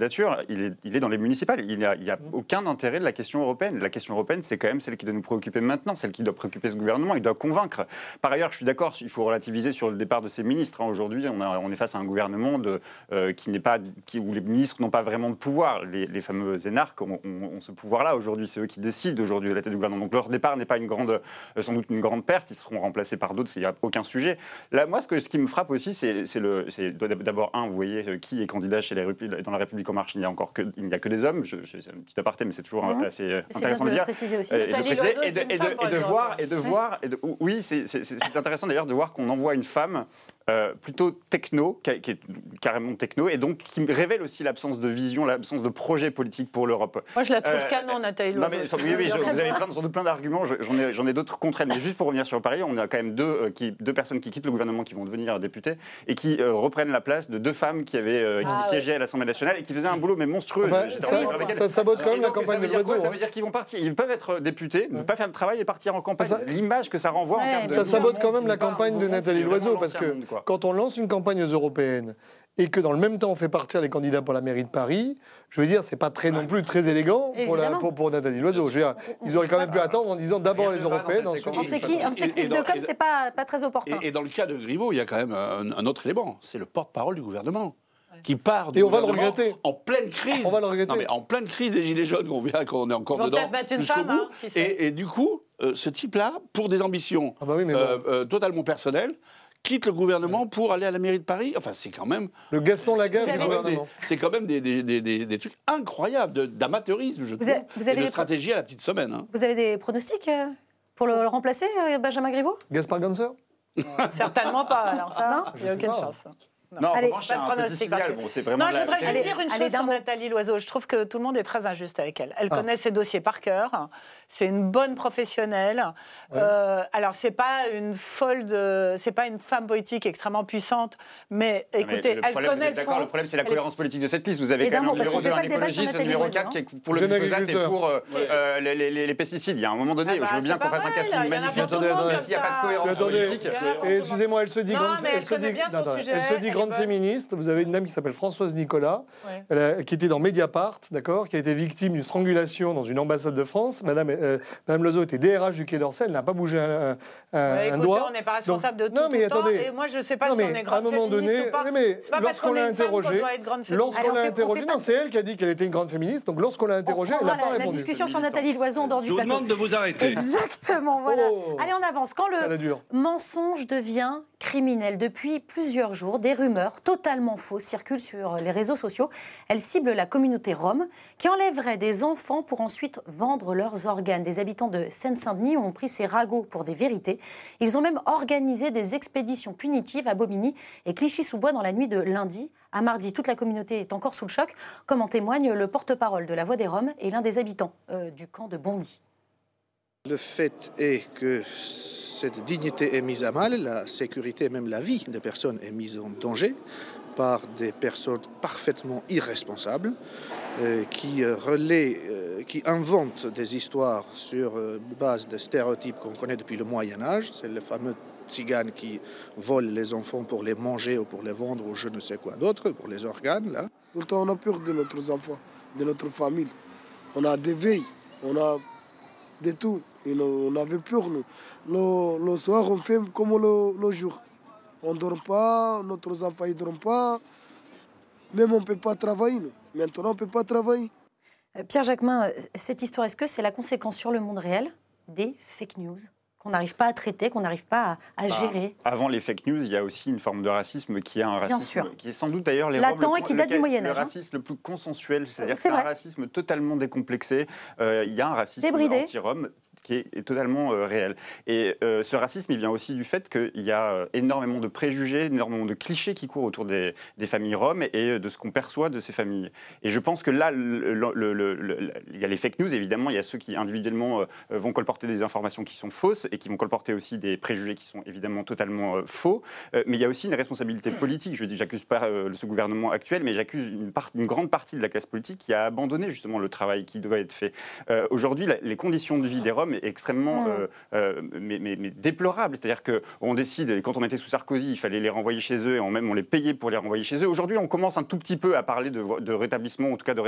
Il est, il est dans les municipales. Il n'y a, a aucun intérêt de la question européenne. La question européenne, c'est quand même celle qui doit nous préoccuper maintenant, celle qui doit préoccuper ce gouvernement. Il doit convaincre. Par ailleurs, je suis d'accord, il faut relativiser sur le départ de ces ministres. hein. Aujourd'hui, on, est face à un gouvernement de, euh, qui n'est pas, qui, où les ministres n'ont pas vraiment de pouvoir. Les, les fameux énarques ont, ont- ont ce pouvoir-là aujourd'hui. C'est eux qui décident aujourd'hui à la tête du gouvernement. Donc leur départ n'est pas une grande, euh, sans doute une grande perte. Ils seront remplacés par d'autres. Il n'y a aucun sujet. Là, moi, ce, que, ce qui me frappe aussi, c'est d'abord un, vous voyez, euh, qui est candidat chez les, dans la République en marche. Il n'y a encore que, il n'y a que des hommes. Je, je- c'est un petit aparté, mais c'est toujours
Mhm.
assez euh, intéressant
de
de
le
dire.
préciser aussi.
Euh, et de préciser, et de, de- de voir, et de voir, et oui, c'est intéressant d'ailleurs de voir qu'on envoie une femme euh, plutôt techno, qui, est carrément techno, et donc qui révèle aussi l'absence de vision, l'absence de projet politique pour l'Europe.
Moi, je la trouve
Euh,
canon, Nathalie
Non,
Loiseau.
mais, oui, oui, je- vous avez plein, sans doute plein d'arguments, je- j'en ai, j'en ai d'autres contre elle. Mais juste pour revenir sur Paris, on a quand même deux, euh, qui, deux personnes qui quittent le gouvernement, qui vont devenir députés, et qui euh, reprennent la place de deux femmes qui, avaient, euh, qui
Ah,
siégeaient à l'Assemblée nationale et qui faisaient un boulot mais monstrueux.
Enfin, ça- ça sabote quand même la campagne
ça veut
de
dire quoi?
L'oiseau,
Ça
hein.
veut dire qu'ils vont partir. Ils peuvent être députés, ne pas faire le travail et partir en campagne.
Ça-
L'image que ça renvoie en termes de
Ça sabote quand même la campagne de Nathalie Loiseau, parce que
quoi.
quand on lance une campagne aux européennes et que dans le même temps on fait partir les candidats pour la mairie de Paris, je veux dire, c'est pas très non plus très élégant pour, la- pour, pour Nathalie Loiseau. Je veux dire, ils auraient quand même pu attendre en disant d'abord les
dans
ensuite.
En technique, de com, c'est pas, pas très opportun.
Et, et dans le cas de Griveaux, il y a quand même un, un autre élément, c'est le porte-parole du gouvernement. Qui part du
Et on va le regretter.
En pleine crise.
On va le regretter.
Non, mais en pleine crise des Gilets jaunes, on vient qu'on est encore
Ils vont
dedans.
une
jusqu'au
femme,
bout.
hein, qui sait.
et, et du coup, euh, ce type-là, pour des ambitions
Ah bah oui, mais bon.
euh, euh, totalement personnelles, quitte le gouvernement pour aller à la mairie de Paris. Enfin, c'est quand même.
Le Gaston Lagaffe
c'est
du
quand même
gouvernement.
des- C'est quand même des, des- des- des- des trucs incroyables d'amateurisme, je trouve,
avez- vous avez
et de stratégie à la petite semaine. hein.
Vous avez des pronostics euh, pour le, le remplacer, euh, Benjamin Griveaux?
Gaspard Ganser?
Certainement pas. Alors ça,
Non
il n'y a aucune
pas.
chance.
Non,
Allez,
revanche, a
pas de pronostic.
Bon,
Non, je voudrais juste dire une
allez,
chose sur
mot.
Nathalie Loiseau. Je trouve que tout le monde est très injuste avec elle. Elle
Ah.
connaît ses dossiers par cœur. C'est une bonne professionnelle. Euh, alors, c'est pas une folle de, c'est pas une femme politique extrêmement puissante, mais écoutez,
le
elle
problème, vous
connaît
êtes
le
d'accord,
fond.
le problème, c'est la cohérence politique de cette liste. Vous avez quand même un numéro
qu'on fait
2,
pas
un
le débat sur
écologiste, un numéro
Loiseau,
4
hein.
qui est pour le glyphosate et pour euh, euh, les, les- les- les pesticides. Il y a un moment donné,
Ah bah,
je veux bien qu'on fasse un casting magnifique.
Attendez,
comme
S'il n'y a pas de cohérence
Attendez.
politique.
Excusez-moi, elle se dit
Non,
grande,
mais elle
se
connaît
dit-
bien son
attends,
sujet,
elle se dit
elle est
grande féministe. Vous avez une dame qui s'appelle Françoise Nicolas,
Ouais.
elle a- qui était dans Mediapart, d'accord, qui a été victime d'une strangulation dans une ambassade de France. Madame, euh, Madame Loiseau était DRH du Quai d'Orsay, elle n'a pas bougé un, un- un
Ouais, écoutez,
doigt.
on n'est pas responsable
Donc-
de tout,
non, mais
tout le temps.
attendez.
Et moi, je ne sais pas
Non,
si on est
à un
grande
moment donné,
ou pas.
oui, mais
C'est pas parce
lorsqu'on
qu'on
l'a interrogée,
grande.
Lorsqu'on l'a interrogée, non, c'est elle qui a dit qu'elle était une grande féministe. Donc lorsqu'on l'a interrogée, elle n'a pas
la, la
répondu.
discussion sur Nathalie Loiseau en dehors du
Je vous
plateau.
demande de vous arrêter.
Exactement, voilà.
Oh.
Allez, on avance. Quand le mensonge devient criminel, depuis plusieurs jours, des rumeurs totalement fausses circulent sur les réseaux sociaux. Elles ciblent la communauté rome qui enlèverait des enfants pour ensuite vendre leurs organes. Des habitants de Seine-Saint-Denis ont pris ces ragots pour des vérités. Ils ont même organisé des expéditions punitives à Bobigny et Clichy-sous-Bois dans la nuit de lundi à mardi. Toute la communauté est encore sous le choc, comme en témoigne le porte-parole de la Voix des Roms et l'un des habitants euh, du camp de Bondy.
Le fait est que cette dignité est mise à mal, la sécurité et même la vie des personnes est mise en danger par des personnes parfaitement irresponsables qui euh, relaient, euh, qui inventent des histoires sur euh, base de stéréotypes qu'on connaît depuis le Moyen Âge. C'est le fameux tzigane qui vole les enfants pour les manger ou pour les vendre ou je ne sais quoi d'autre, pour les organes là.
Temps, on a peur de nos enfants, de notre famille. On a des veilles, on a de tout. Et on avait peur, nous. Le, soir, on fait comme le, jour. On ne dort pas, notre enfants ne dorment pas. Même on ne peut pas travailler, nous. Maintenant, on ne peut pas travailler.
Euh, Pierre Jacquemin, euh, cette histoire, est-ce que c'est la conséquence sur le monde réel des fake news qu'on n'arrive pas à traiter, qu'on n'arrive pas à, à
Bah,
gérer
Avant les fake news, il y a aussi une forme de racisme qui est un
Bien
racisme
sûr.
qui est sans doute d'ailleurs les
Latent et qui date du Moyen Âge,
Le
hein.
racisme le plus consensuel, c'est-à-dire
C'est
un racisme totalement décomplexé. Euh, il y a un racisme anti-Rom qui est, totalement euh, réel. Et euh, ce racisme, il vient aussi du fait qu'il y a euh, énormément de préjugés, énormément de clichés qui courent autour des, familles roms et de ce qu'on perçoit de ces familles. Et je pense que là, il y a les fake news, évidemment, il y a ceux qui individuellement vont colporter des informations qui sont fausses et qui vont colporter aussi des préjugés qui sont évidemment totalement faux. Mais il y a aussi une responsabilité politique. Je dis, j'accuse pas ce gouvernement actuel, mais j'accuse une, une grande partie de la classe politique qui a abandonné justement le travail qui doit être fait. Aujourd'hui, les conditions de vie des Roms extrêmement
Mm.
euh, euh, mais, mais- mais déplorables. C'est-à-dire qu'on décide, et quand on était sous Sarkozy, il fallait les renvoyer chez eux et on, même on les payait pour les renvoyer chez eux. Aujourd'hui, on commence un tout petit peu à parler de, de rétablissement, en tout cas de,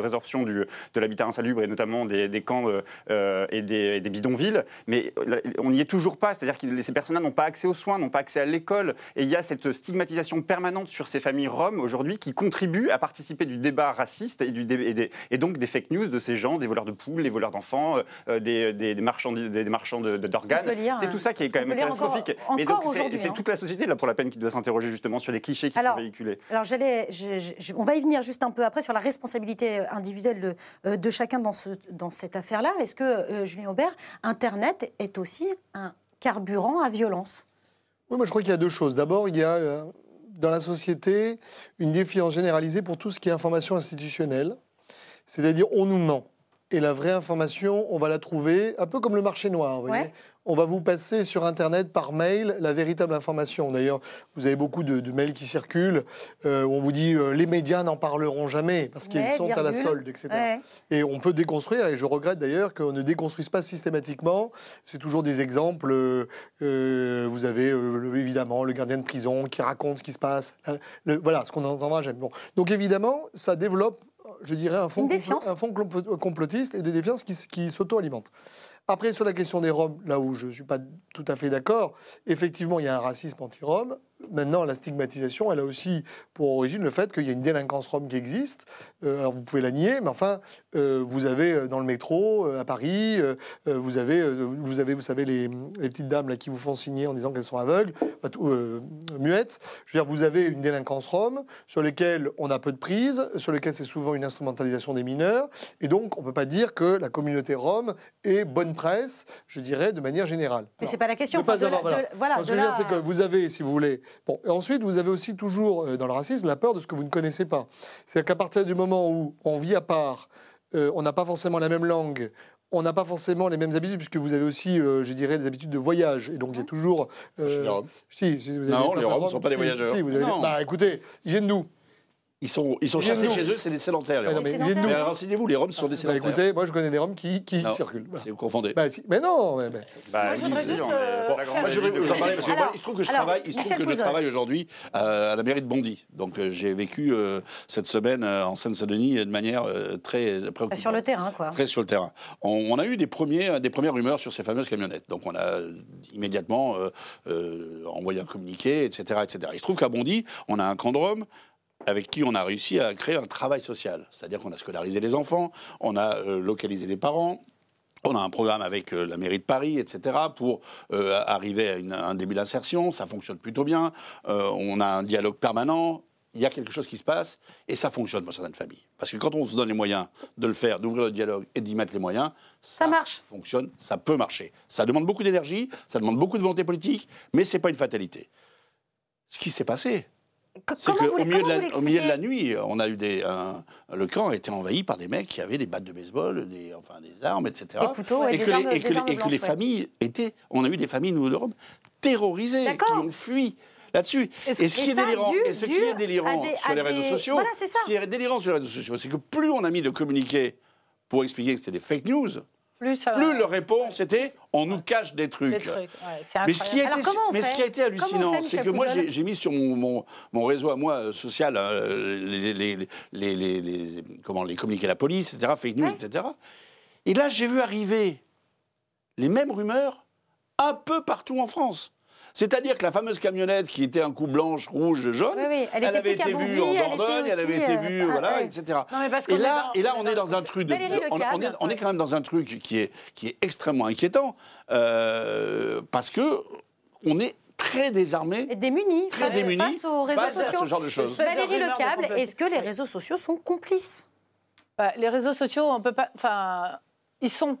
résorption du, de l'habitat insalubre et notamment des, des camps euh, et des, des bidonvilles. Mais on n'y est toujours pas. C'est-à-dire que ces personnes-là n'ont pas accès aux soins, n'ont pas accès à l'école. Et il y a cette stigmatisation permanente sur ces familles roms aujourd'hui qui contribuent à participer du débat raciste et, du dé- et, des- et donc des fake news de ces gens, des voleurs de poules, les voleurs d'enfants, euh, des, des- des marchands, des, des marchands de- de- d'organes. C'est tout ça qui est quand même catastrophique.
encore
Mais donc c'est-
hein.
toute la société là pour la peine qui doit s'interroger justement sur les clichés qui
Alors,
sont véhiculés.
Alors, j'allais, je- je- on va y venir juste un peu après sur la responsabilité euh, individuelle de, euh, de chacun dans, ce, dans cette affaire-là. Est-ce que, euh, Julien Aubert, Internet est aussi un carburant à violence?
Oui, moi je crois qu'il y a deux choses. D'abord, il y a euh, dans la société une défiance généralisée pour tout ce qui est information institutionnelle. C'est-à-dire, on nous ment. Et la vraie information, on va la trouver un peu comme le marché noir. Vous voyez
Ouais.
on va vous passer sur Internet par mail la véritable information. D'ailleurs, vous avez beaucoup de, de mails qui circulent euh, où on vous dit euh, les médias n'en parleront jamais parce qu'ils
Ouais,
sont à la solde, etc.
Ouais.
Et on peut déconstruire, et je regrette d'ailleurs qu'on ne déconstruise pas systématiquement. C'est toujours des exemples. euh, euh, vous avez évidemment le gardien de prison qui raconte ce qui se passe. Le- voilà, ce qu'on entendra jamais. Bon. Donc évidemment, ça développe, je dirais, un fond, un fond complo- complotiste et de défiance qui, s'auto-alimente. Après, sur la question des Roms, là où je ne suis pas tout à fait d'accord, effectivement, il y a un racisme anti-Rom. Maintenant, la stigmatisation, elle a aussi pour origine le fait qu'il y a une délinquance Rome qui existe. Euh, alors, vous pouvez la nier, mais enfin, euh, vous avez euh, dans le métro, euh, à Paris, vous, avez, vous avez, vous savez, les, les petites dames là, qui vous font signer en disant qu'elles sont aveugles, tout- muettes. Je veux dire, vous avez une délinquance Rome sur lesquelles on a peu de prise, sur lesquelles c'est souvent une instrumentalisation des mineurs. Et donc, on ne peut pas dire que la communauté Rome est bonne presse, je dirais, de manière générale.
Mais
Alors,
c'est pas la question.
de pas
Enfin, de
avoir,
la-
voilà.
de-
ce je veux dire, c'est que vous avez, si vous voulez. Bon, et ensuite, vous avez aussi toujours, euh, dans le racisme, la peur de ce que vous ne connaissez pas. C'est-à-dire qu'à partir du moment où on vit à part, euh, on n'a pas forcément la même langue, on n'a pas forcément les mêmes habitudes, puisque vous avez aussi, euh, je dirais, des habitudes de voyage. Et donc, il y a toujours. euh,
les Roms.
Si, si, vous avez
Non, les Roms ne sont pas des voyageurs.
Si, vous avez
Non.
Bah, écoutez, ils viennent d'où?
Ils sont, ils sont chassés chez eux, c'est des sédentaires. Les Roms.
mais
renseignez-vous, les Roms sont des
Bah,
sédentaires.
écoutez, moi, je connais des Roms qui, qui
Non.
circulent. Voilà.
C'est vous confondez.
Bah, si. Mais non mais- mais-
Bah,
Moi, je voudrais juste, euh,
il se trouve que je
alors,
travaille, il se trouve que je travaille aujourd'hui euh, à la mairie de Bondy. Donc euh, j'ai vécu euh, cette semaine euh, en Seine-Saint-Denis de manière euh, très préoccupante.
Sur le terrain, quoi.
Très sur le terrain. On, on a eu des, premiers, des premières rumeurs sur ces fameuses camionnettes. Donc on a immédiatement euh, euh, envoyé un communiqué, etc., etc. Il se trouve qu'à Bondy, on a un camp de Rome avec qui on a réussi à créer un travail social. C'est-à-dire qu'on a scolarisé les enfants, on a euh, localisé les parents, on a un programme avec euh, la mairie de Paris, etc., pour euh, arriver à une- un début d'insertion. Ça fonctionne plutôt bien. Euh, on a un dialogue permanent. Il y a quelque chose qui se passe et ça fonctionne pour certaines familles. Parce que quand on se donne les moyens de le faire, d'ouvrir le dialogue et d'y mettre les moyens,
Ça marche.
fonctionne, ça peut marcher. Ça demande beaucoup d'énergie, ça demande beaucoup de volonté politique, mais c'est pas une fatalité. Ce qui s'est passé,
Comment vous,
qu'au milieu, de
comment
la-
vous
au milieu de la nuit, on a eu des. un- le camp a été envahi par des mecs qui avaient des battes de baseball, des, enfin, des armes, etc.
Des couteaux et
et
des
que,
armes-
les, et
des
que les-
armes
et que les
blanches, ouais.
familles étaient. On a eu des familles, nous, d'Europe, terrorisées, qui ont fui là-dessus.
Et ce-
Et ce qui est délirant,
dû-
et ce qui est délirant
des-
sur les réseaux sociaux,
Voilà,
ce qui est délirant sur les réseaux sociaux, c'est que plus on a mis de communiqués pour expliquer que c'était des fake news,
Plus, ça
plus leur réponse était on nous cache des trucs.
des trucs. Ouais, c'est
Mais ce, qui a.
Alors,
été, mais ce qui a hallucinant, c'est que moi, j'ai mis sur mon, mon, mon réseau à moi euh, social euh, les, les, les, comment, les communiqués de la police, etc., fake news,
Ouais.
etc. Et là, j'ai vu arriver les mêmes rumeurs un peu partout en France. C'est-à-dire que la fameuse camionnette qui était un coup blanche, rouge, jaune,
Oui, oui, elle était
avait été vue en Dordogne, elle avait été
euh,
vue,
ah,
voilà,
ouais.
etc.
Non,
Et là,
dans-
et là,
on
on
est dans-
dans un truc de, on, on est, on quand même dans un truc qui est, qui est extrêmement inquiétant euh, parce que on est très désarmé,
Et démunis
très
face,
démuni
face aux réseaux
face à
sociaux.
ce genre de choses.
Valérie Lecable, est-ce que les réseaux sociaux sont complices?
Bah, les réseaux sociaux, on peut pas. Enfin, ils sont.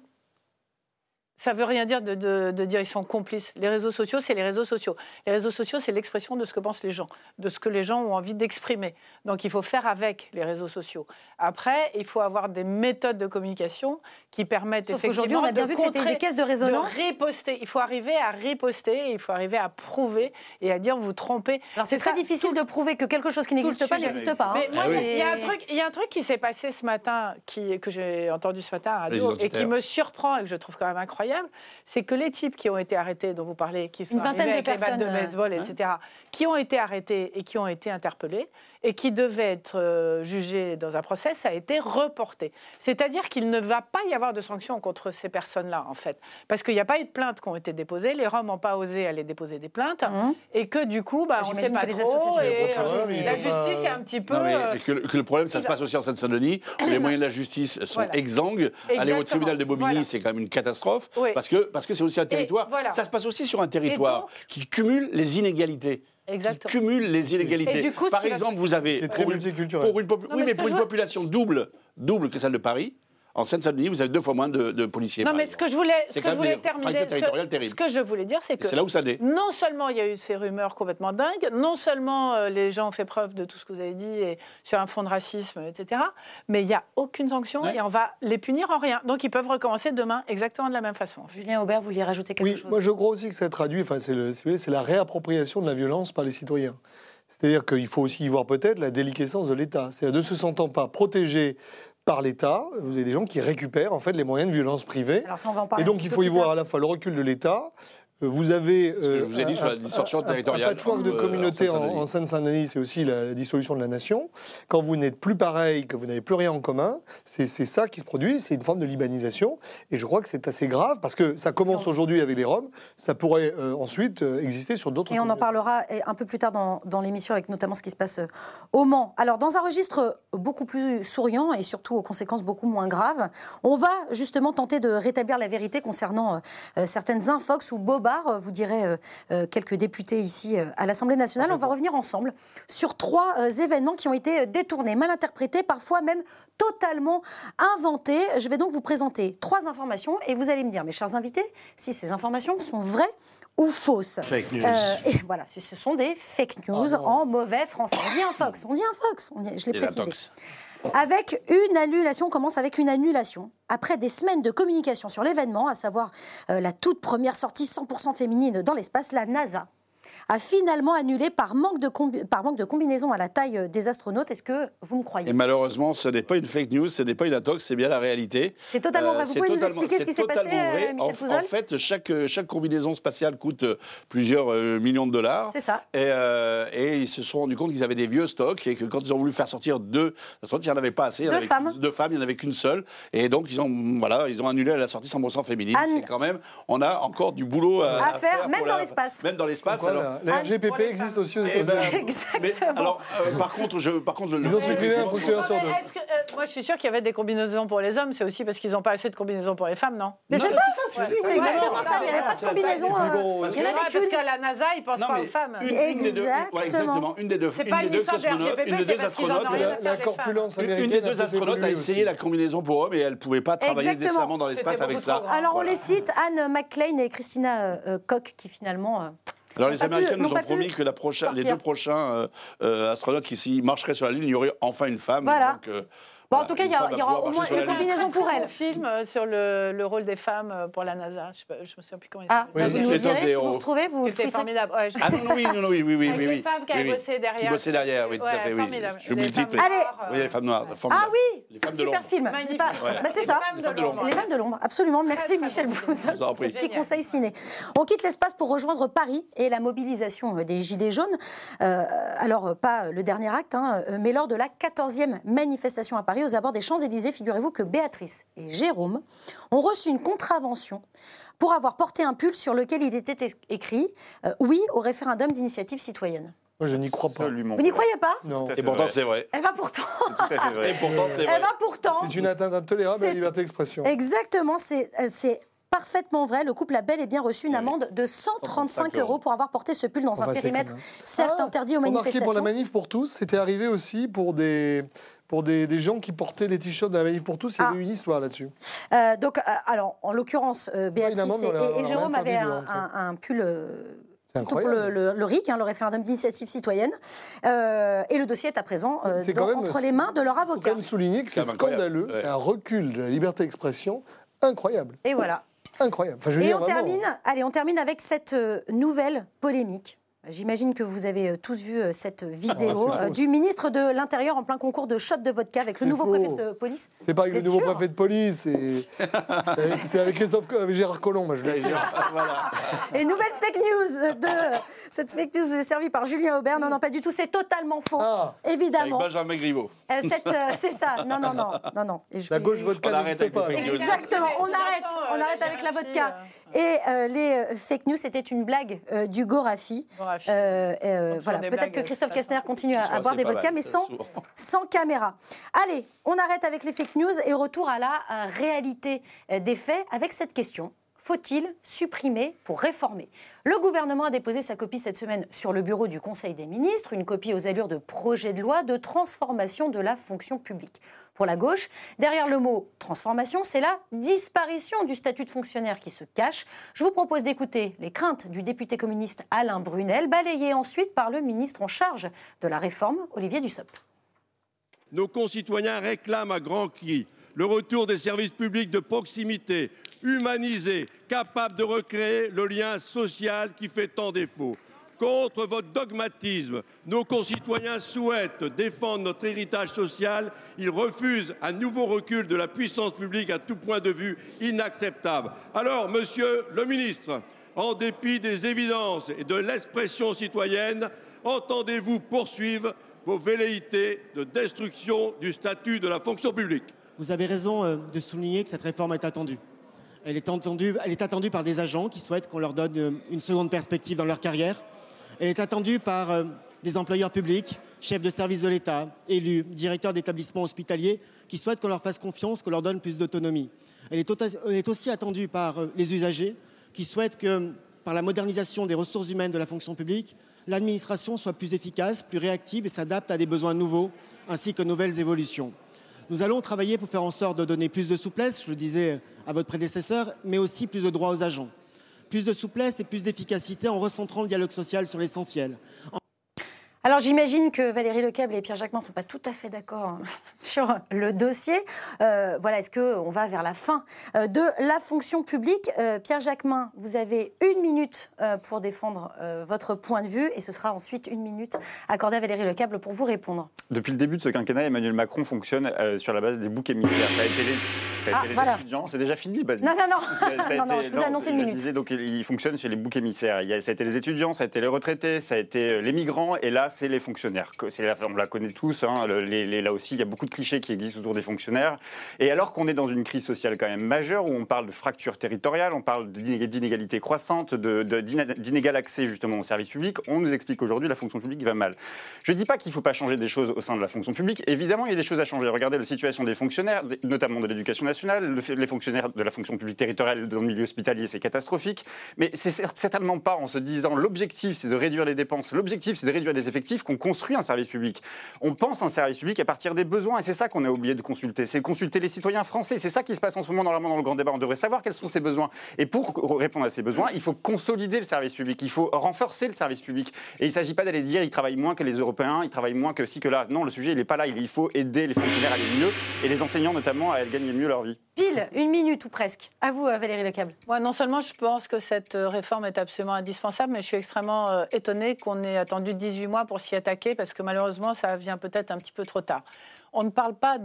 Ça veut rien dire de, de- de dire ils sont complices. Les réseaux sociaux, c'est les réseaux sociaux. Les réseaux sociaux, c'est l'expression de ce que pensent les gens, de ce que les gens ont envie d'exprimer. Donc il faut faire avec les réseaux sociaux. Après, il faut avoir des méthodes de communication qui permettent
Sauf
effectivement
on a bien
de
vu que
contrer-
des caisses de résonance.
De riposter. Il faut arriver à riposter, il faut arriver à prouver et à dire vous trompez.
Alors c'est très
ça,
difficile de prouver que quelque chose qui n'existe pas n'existe pas. hein.
mais moi,
Ah oui.
il y a un truc, il y a un truc qui s'est passé ce matin, qui, que j'ai entendu ce matin à radio, et qui me surprend et que je trouve quand même incroyable, c'est que les types qui ont été arrêtés, dont vous parlez, qui sont arrivés
de
avec les battes de
euh,
baseball, etc., qui ont été arrêtés et qui ont été interpellés et qui devaient être euh, jugés dans un procès, ça a été reporté. C'est-à-dire qu'il ne va pas y avoir de sanctions contre ces personnes-là, en fait, parce qu'il n'y a pas eu de plaintes qui ont été déposées, les Roms n'ont pas osé aller déposer des plaintes,
Mhm.
et que du coup, bah, on ne sait pas
les
trop, et, la justice est un petit peu...
Non, mais
euh,
et que, le- que le problème, ça se passe aussi en Seine-Saint-Denis, où les moyens de la justice sont
Voilà.
exsangues. Aller au tribunal de Bobigny,
Voilà.
c'est quand même une catastrophe,
Oui.
parce que parce que c'est aussi un territoire.
voilà.
Ça se passe aussi sur un territoire
donc-
qui cumule les inégalités.
Exactement.
Qui cumule les inégalités.
Et du coup,
Par exemple, vous avez pour une, pour une popu-
Non,
oui,
mais
pour une
vois-
population double, double que celle de Paris, En Seine-Saint-Denis, vous avez deux fois moins de, de policiers.
Non, mais ce que je voulais, ce que je terminer, ce que,
terribles.
ce que je voulais dire, c'est que
c'est là où ça naît.
non seulement il y a eu ces rumeurs complètement dingues, non seulement euh, les gens ont fait preuve de tout ce que vous avez dit et sur un fond de racisme, etc., mais il n'y a aucune sanction
Ouais.
et on va les punir en rien. Donc ils peuvent recommencer demain exactement de la même façon.
Julien Aubert, vous vouliez rajouter quelque
Oui,
chose?
moi je crois aussi que ça traduit, enfin c'est le- si vous voulez, c'est la réappropriation de la violence par les citoyens. C'est-à-dire qu'il faut aussi y voir peut-être la déliquescence de l'État. C'est-à-dire de se sentant pas protégé par l'État, vous avez des gens qui récupèrent en fait les moyens de violence privée.
Alors ça, on va en parler
Et donc il faut y voir à la fois le recul de l'État. Euh, Vous avez
que je vous ai dit sur la distorsion
un-
territoriale
Un patchwork de
euh,
communautés
en
en,
Seine-Saint-Denis.
en Seine-Saint-Denis, c'est aussi la, la dissolution de la nation. Quand vous n'êtes plus pareil, que vous n'avez plus rien en commun, c'est ça qui se produit, c'est une forme de libanisation. Et je crois que c'est assez grave parce que ça commence aujourd'hui avec les Roms, ça pourrait euh, ensuite euh, exister sur d'autres
Et on en parlera un peu plus tard dans, dans l'émission avec notamment ce qui se passe euh, au Mans. Alors dans un registre beaucoup plus souriant et surtout aux conséquences beaucoup moins graves, on va justement tenter de rétablir la vérité concernant euh, euh, certaines infox ou bobards, euh, vous direz euh, euh, quelques députés ici à l'Assemblée nationale. On va revenir ensemble sur trois événements qui ont été détournés, mal interprétés, parfois même totalement inventés. Je vais donc vous présenter trois informations et vous allez me dire, mes chers invités, si ces informations sont vraies ou fausses.
Fake news.
Euh, et voilà, ce sont des fake news en mauvais français. On dit un fox, on dit un fox, on dit- je l'ai
la
précisé. Avec une annulation, on commence avec une annulation. Après des semaines de communication sur l'événement, à savoir euh, la toute première sortie 100% féminine dans l'espace, la NASA a finalement annulé par manque de, combi- par manque de combinaison à la taille euh, des astronautes. Est-ce que vous me croyez?
Et malheureusement, ce n'est pas une fake news, ce n'est pas une intox, c'est bien la réalité.
C'est totalement vrai. Vous
c'est
pouvez nous expliquer ce qui s'est passé,
vrai.
euh, Michel
en,
Pouzol
en fait, chaque, euh, chaque combinaison spatiale coûte euh, plusieurs euh, millions de dollars.
C'est ça.
Et, euh, et ils se sont rendus compte qu'ils avaient des vieux stocks et que quand ils ont voulu faire sortir deux astronautes, il n'y en avait pas assez. Il y en
Deux
avait
femmes.
Deux femmes, il n'y en avait qu'une seule. Et donc, ils ont, voilà, ils ont annulé la sortie 100% féminine.
Anne-
C'est quand même, on a encore du boulot à,
À faire, même dans l'espace.
Même dans l'espace.
Voilà, la
Anne,
RGPP existe aussi aux
Eh
États-Unis.
ben, mais
Exactement.
alors, euh, par contre, je, par contre, le-
Ils ont supprimé un fonctionnaire sur deux.
euh, moi, je suis sûre qu'il y avait des combinaisons pour les hommes. C'est aussi parce qu'ils n'ont pas assez de combinaisons pour les femmes, non?
Mais c'est ça,
c'est
exactement
ouais,
ça. Il n'y avait pas de combinaison. euh,
parce
Il y en avait
parce qu'à la NASA, ils pensent
Non,
pas aux femmes.
Une, une des deux,
Exactement.
Une des deux,
C'est pas une histoire de RGPP, c'est parce qu'ils en ont
astronautes,
rien à faire
la
des
corpulence
Une, des
a
deux astronautes a essayé la combinaison pour hommes et elle ne pouvait pas travailler décemment dans l'espace avec ça.
Alors on les cite, Anne McClain et Christina euh, Koch, qui finalement...
Alors les Américains nous ont promis que la prochaine, les deux prochains euh, euh, astronautes qui s'y marcheraient sur la Lune, il y aurait enfin une femme.
Voilà.
Donc, euh,
Bon, en tout cas, il y, a- aura au moins une combinaison pour elle.
Un film euh, sur le, le rôle des femmes euh, pour la NASA. Je ne me souviens plus comment il
Ah,
s'appelle.
bah,
Oui,
vous nous direz si vous
héros.
retrouvez, vous
C'était formidable. Ouais, je-
Ah non, oui, non, oui, oui, oui,
Avec
oui,
les
oui.
femmes qui
Oui,
avaient
oui.
bossé derrière.
Qui bossaient derrière, oui, tout à fait, oui.
formidable.
Je
Les
multiple.
Allez.
noires,
Oui, les femmes noires.
Ah oui
Les femmes de
Super
l'ombre.
film. Bah, c'est
Les
ça.
femmes de
Les femmes de
l'ombre.
Les femmes de l'ombre, absolument. Merci Michel
vous
pour ce
prie.
petit conseil ciné. On quitte l'espace pour rejoindre Paris et la mobilisation euh, des Gilets jaunes. Alors, pas le dernier acte, hein, mais lors de la 14e manifestation à Paris aux abords des Champs-Élysées, figurez-vous que Béatrice et Jérôme ont reçu une contravention pour avoir porté un pull sur lequel il était écrit euh, Oui au référendum d'initiative citoyenne.
Moi, je n'y crois pas.
Absolument.
Vous n'y croyez pas
Non.
Tout à
Et pourtant, c'est vrai.
Elle va pourtant.
C'est tout à fait vrai.
Et pourtant, c'est
Elle
vrai.
va pourtant.
C'est une atteinte intolérable à la liberté d'expression.
Exactement, c'est euh, c'est parfaitement vrai. Le couple a bel et bien reçu une amende de 135
135
euros pour avoir porté ce pull dans un périmètre certes
Ah,
interdit aux manifestations.
pour la manif pour tous, c'était arrivé aussi pour des, pour des, des gens qui portaient les t-shirts de la manif pour tous. Il y
Ah.
avait une histoire là-dessus.
Euh, donc, euh, alors, en l'occurrence, euh, Béatrice et, et Jérôme avaient un, un- un pull euh, plutôt pour le, le- le RIC, hein, le référendum d'initiative citoyenne. Euh, et le dossier est à présent euh, dans-
même-
entre les mains de leur
Il faut
avocat.
quand même souligner que c'est scandaleux.
Ouais.
C'est un recul de la liberté d'expression incroyable.
Et voilà.
Incroyable. Enfin, je veux
Et
dire,
on
vraiment.
termine, allez, on termine avec cette nouvelle polémique. J'imagine que vous avez euh, tous vu euh, cette vidéo
Ah,
euh, du ministre de l'Intérieur en plein concours de shot de vodka avec le nouveau
faux.
préfet de police.
C'est pas avec le nouveau préfet de police, c'est avec, c'est avec Christophe, avec Gérard Collomb, moi, je dis.
voilà.
Et nouvelle fake news de cette fake news est servie par Julien Aubert. Non, non, pas du tout. C'est totalement faux.
Ah,
Avec
Évidemment.
Benjamin Griveaux.
Euh, cette, euh, c'est ça. Non, non, non, non, non. Et je
la
vais-
gauche vodka n'existe
avec
pas.
Exactement. On arrête. On arrête avec la vodka. Et euh, les euh, fake news, c'était une blague euh, du Gorafi. Euh, euh, voilà. Peut-être que Christophe. Kessner continue à, à boire des vodkas, mais sans, sans caméra. Allez, on arrête avec les fake news et retour à la réalité des faits avec cette question. Faut-il supprimer pour réformer? Le gouvernement a déposé sa copie cette semaine sur le bureau du Conseil des ministres, une copie aux allures de projet de loi de transformation de la fonction publique. Pour la gauche, derrière le mot transformation, c'est la disparition du statut de fonctionnaire qui se cache. Je vous propose d'écouter les craintes du député communiste Alain Brunel, balayées ensuite par le ministre en charge de la réforme, Olivier Dussopt.
Nos concitoyens réclament à grands cris le retour des services publics de proximité, humanisés, capables de recréer le lien social qui fait tant défaut. Contre votre dogmatisme, nos concitoyens souhaitent défendre notre héritage social. Ils refusent un nouveau recul de la puissance publique à tout point de vue inacceptable. Alors, monsieur le ministre, en dépit des évidences et de l'expression citoyenne, entendez-vous poursuivre vos velléités de destruction du statut de la fonction publique?
Vous avez raison euh, de souligner que cette réforme est attendue. Elle est attendue, par des agents qui souhaitent qu'on leur donne euh, une seconde perspective dans leur carrière. Elle est attendue par euh, des employeurs publics, chefs de service de l'État, élus, directeurs d'établissements hospitaliers, qui souhaitent qu'on leur fasse confiance, qu'on leur donne plus d'autonomie. Elle est, aussi attendue par les usagers, qui souhaitent que, par la modernisation des ressources humaines de la fonction publique, l'administration soit plus efficace, plus réactive et s'adapte à des besoins nouveaux, ainsi que nouvelles évolutions. Nous allons travailler pour faire en sorte de donner plus de souplesse, je le disais à votre prédécesseur, mais aussi plus de droits aux agents. Plus de souplesse et plus d'efficacité en recentrant le dialogue social sur l'essentiel.
Alors j'imagine que Valérie Lecable et Pierre Jacquemin ne sont pas tout à fait d'accord hein, sur le dossier. Euh, voilà, est-ce qu'on va vers la fin euh, de la fonction publique? Euh, Pierre Jacquemin, vous avez une minute euh, pour défendre votre point de vue et ce sera ensuite une minute accordée à Valérie Lecable pour vous répondre.
Depuis le début de ce quinquennat, Emmanuel Macron fonctionne sur la base des boucs émissaires. Ça a été les, ça été
Ah, voilà.
étudiants. C'est déjà fini, Badi.
Non, non, non.
Ça a
Non, non,
été-
je vous ai annoncé une minute.
disais, donc il fonctionne sur les boucs émissaires. Il y a- ça a été les étudiants, ça a été les retraités, ça a été les migrants, et là, c'est les fonctionnaires. On la connaît tous. hein, là aussi, il y a beaucoup de clichés qui existent autour des fonctionnaires. Et alors qu'on est dans une crise sociale quand même majeure, où on parle de fracture territoriale, on parle d'inég- d'inégalités croissantes, d'inégal accès justement aux services publics, on nous explique aujourd'hui la fonction publique va mal. Je ne dis pas qu'il ne faut pas changer des choses au sein de la fonction publique. Évidemment, il y a des choses à changer. Regardez la situation des fonctionnaires, notamment de l'éducation nationale, les fonctionnaires de la fonction publique territoriale dans le milieu hospitalier, c'est catastrophique. Mais c'est cer- certainement pas en se disant l'objectif, c'est de réduire les dépenses, l'objectif, c'est de réduire les effectifs qu'on construit un service public. On pense un service public à partir des besoins, et c'est ça qu'on a oublié de consulter. C'est consulter les citoyens français. C'est ça qui se passe en ce moment dans le grand débat. On devrait savoir quels sont ces besoins. Et pour répondre à ces besoins, il faut consolider le service public. Il faut renforcer le service public. Et il ne s'agit pas d'aller dire ils travaillent moins que les Européens, ils travaillent moins que ci que là. Non, le sujet il n'est pas là. Il faut aider les fonctionnaires à aller mieux et les enseignants notamment à gagner mieux leur vie.
Pile, une minute ou presque. À vous, euh, Valérie Lecable.
Moi, non seulement je pense que cette euh, réforme est absolument indispensable, mais je suis extrêmement euh, étonnée qu'on ait attendu 18 mois pour s'y attaquer, parce que malheureusement, ça vient peut-être un petit peu trop tard. On ne parle pas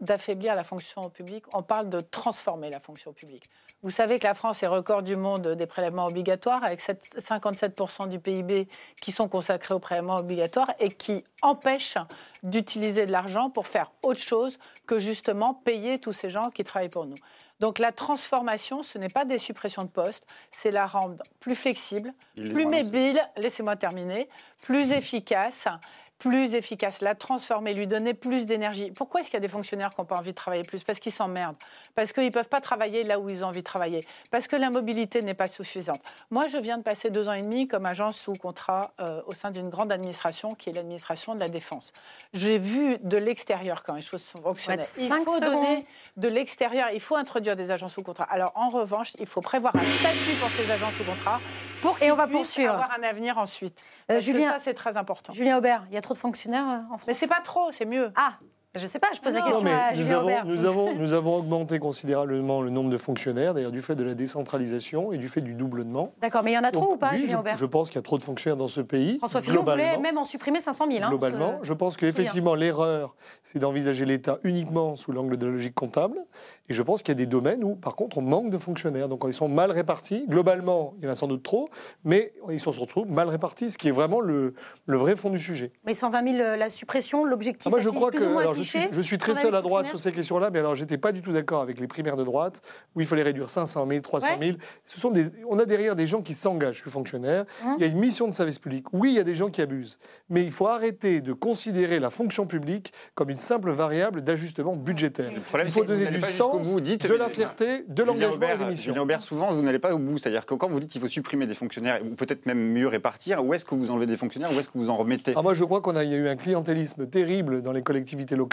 d'affaiblir la fonction publique, on parle de transformer la fonction publique. Vous savez que la France est record du monde des prélèvements obligatoires, avec sept- 57% du PIB qui sont consacrés aux prélèvements obligatoires et qui empêchent d'utiliser de l'argent pour faire autre chose que justement payer tous ces gens qui travaillent pour nous. Donc la transformation, ce n'est pas des suppressions de postes, c'est la rendre plus flexible, plus mobile, laissez-moi terminer, plus efficace, plus efficace, la transformer, lui donner plus d'énergie. Pourquoi est-ce qu'il y a des fonctionnaires qui n'ont pas envie de travailler plus? Parce qu'ils s'emmerdent, parce qu'ils ne peuvent pas travailler là où ils ont envie de travailler, parce que la mobilité n'est pas suffisante. Moi, je viens de passer deux ans et demi comme agent sous contrat euh, au sein d'une grande administration qui est l'administration de la Défense. J'ai vu de l'extérieur quand les choses sont fonctionnaient. Il faut donner de l'extérieur, il faut introduire des agents sous contrat. Alors en revanche, il faut prévoir un statut pour ces agents sous contrat pour qu'ils puissent
poursuivre.
avoir un avenir ensuite.
Euh,
que
Julien-
ça, c'est très important.
Julien Aubert, il y a trop de fonctionnaires euh, en France
Mais c'est pas trop, c'est mieux.
Ah, je sais pas, je pose la question
mais
à
nous avons,
Aubert.
nous, avons, nous avons augmenté considérablement le nombre de fonctionnaires, d'ailleurs du fait de la décentralisation et du fait du doublement.
D'accord, mais il y en a trop
Donc,
ou pas,
oui,
Julien
je,
Aubert
je pense qu'il y a trop de fonctionnaires dans ce pays.
François Fillon voulait même en supprimer 500 000. hein,
Globalement, je pense qu'effectivement, l'erreur, c'est d'envisager l'État uniquement sous l'angle de la logique comptable. Et je pense qu'il y a des domaines où, par contre, on manque de fonctionnaires. Donc, ils sont mal répartis. Globalement, il y en a sans doute trop, mais ils sont surtout mal répartis, ce qui est vraiment le, le vrai fond du sujet.
Mais 120 000, euh, la suppression, l'objectif
Ah, moi, je crois que. Alors, je. Suis, je suis très seul à droite sur ces questions-là, mais alors j'étais pas du tout d'accord avec les primaires de droite où il fallait réduire 500 000, 300 000. Ce sont des, on a derrière des gens qui s'engagent. Je suis fonctionnaire.
Hum.
Il y a une mission de service public. Oui, il y a des gens qui abusent, mais il faut arrêter de considérer la fonction publique comme une simple variable d'ajustement budgétaire.
Le problème,
Il faut donner du sens,
bout. Dites-
de la fierté, de l'engagement et des missions.
Julien Aubert, souvent, vous n'allez pas au bout. C'est-à-dire que quand vous dites qu'il faut supprimer des fonctionnaires, ou peut-être même mieux répartir, où est-ce que vous enlevez des fonctionnaires, où est-ce que vous en remettez?
Ah, moi, je crois qu'on a, il y a eu un clientélisme terrible dans les collectivités locales.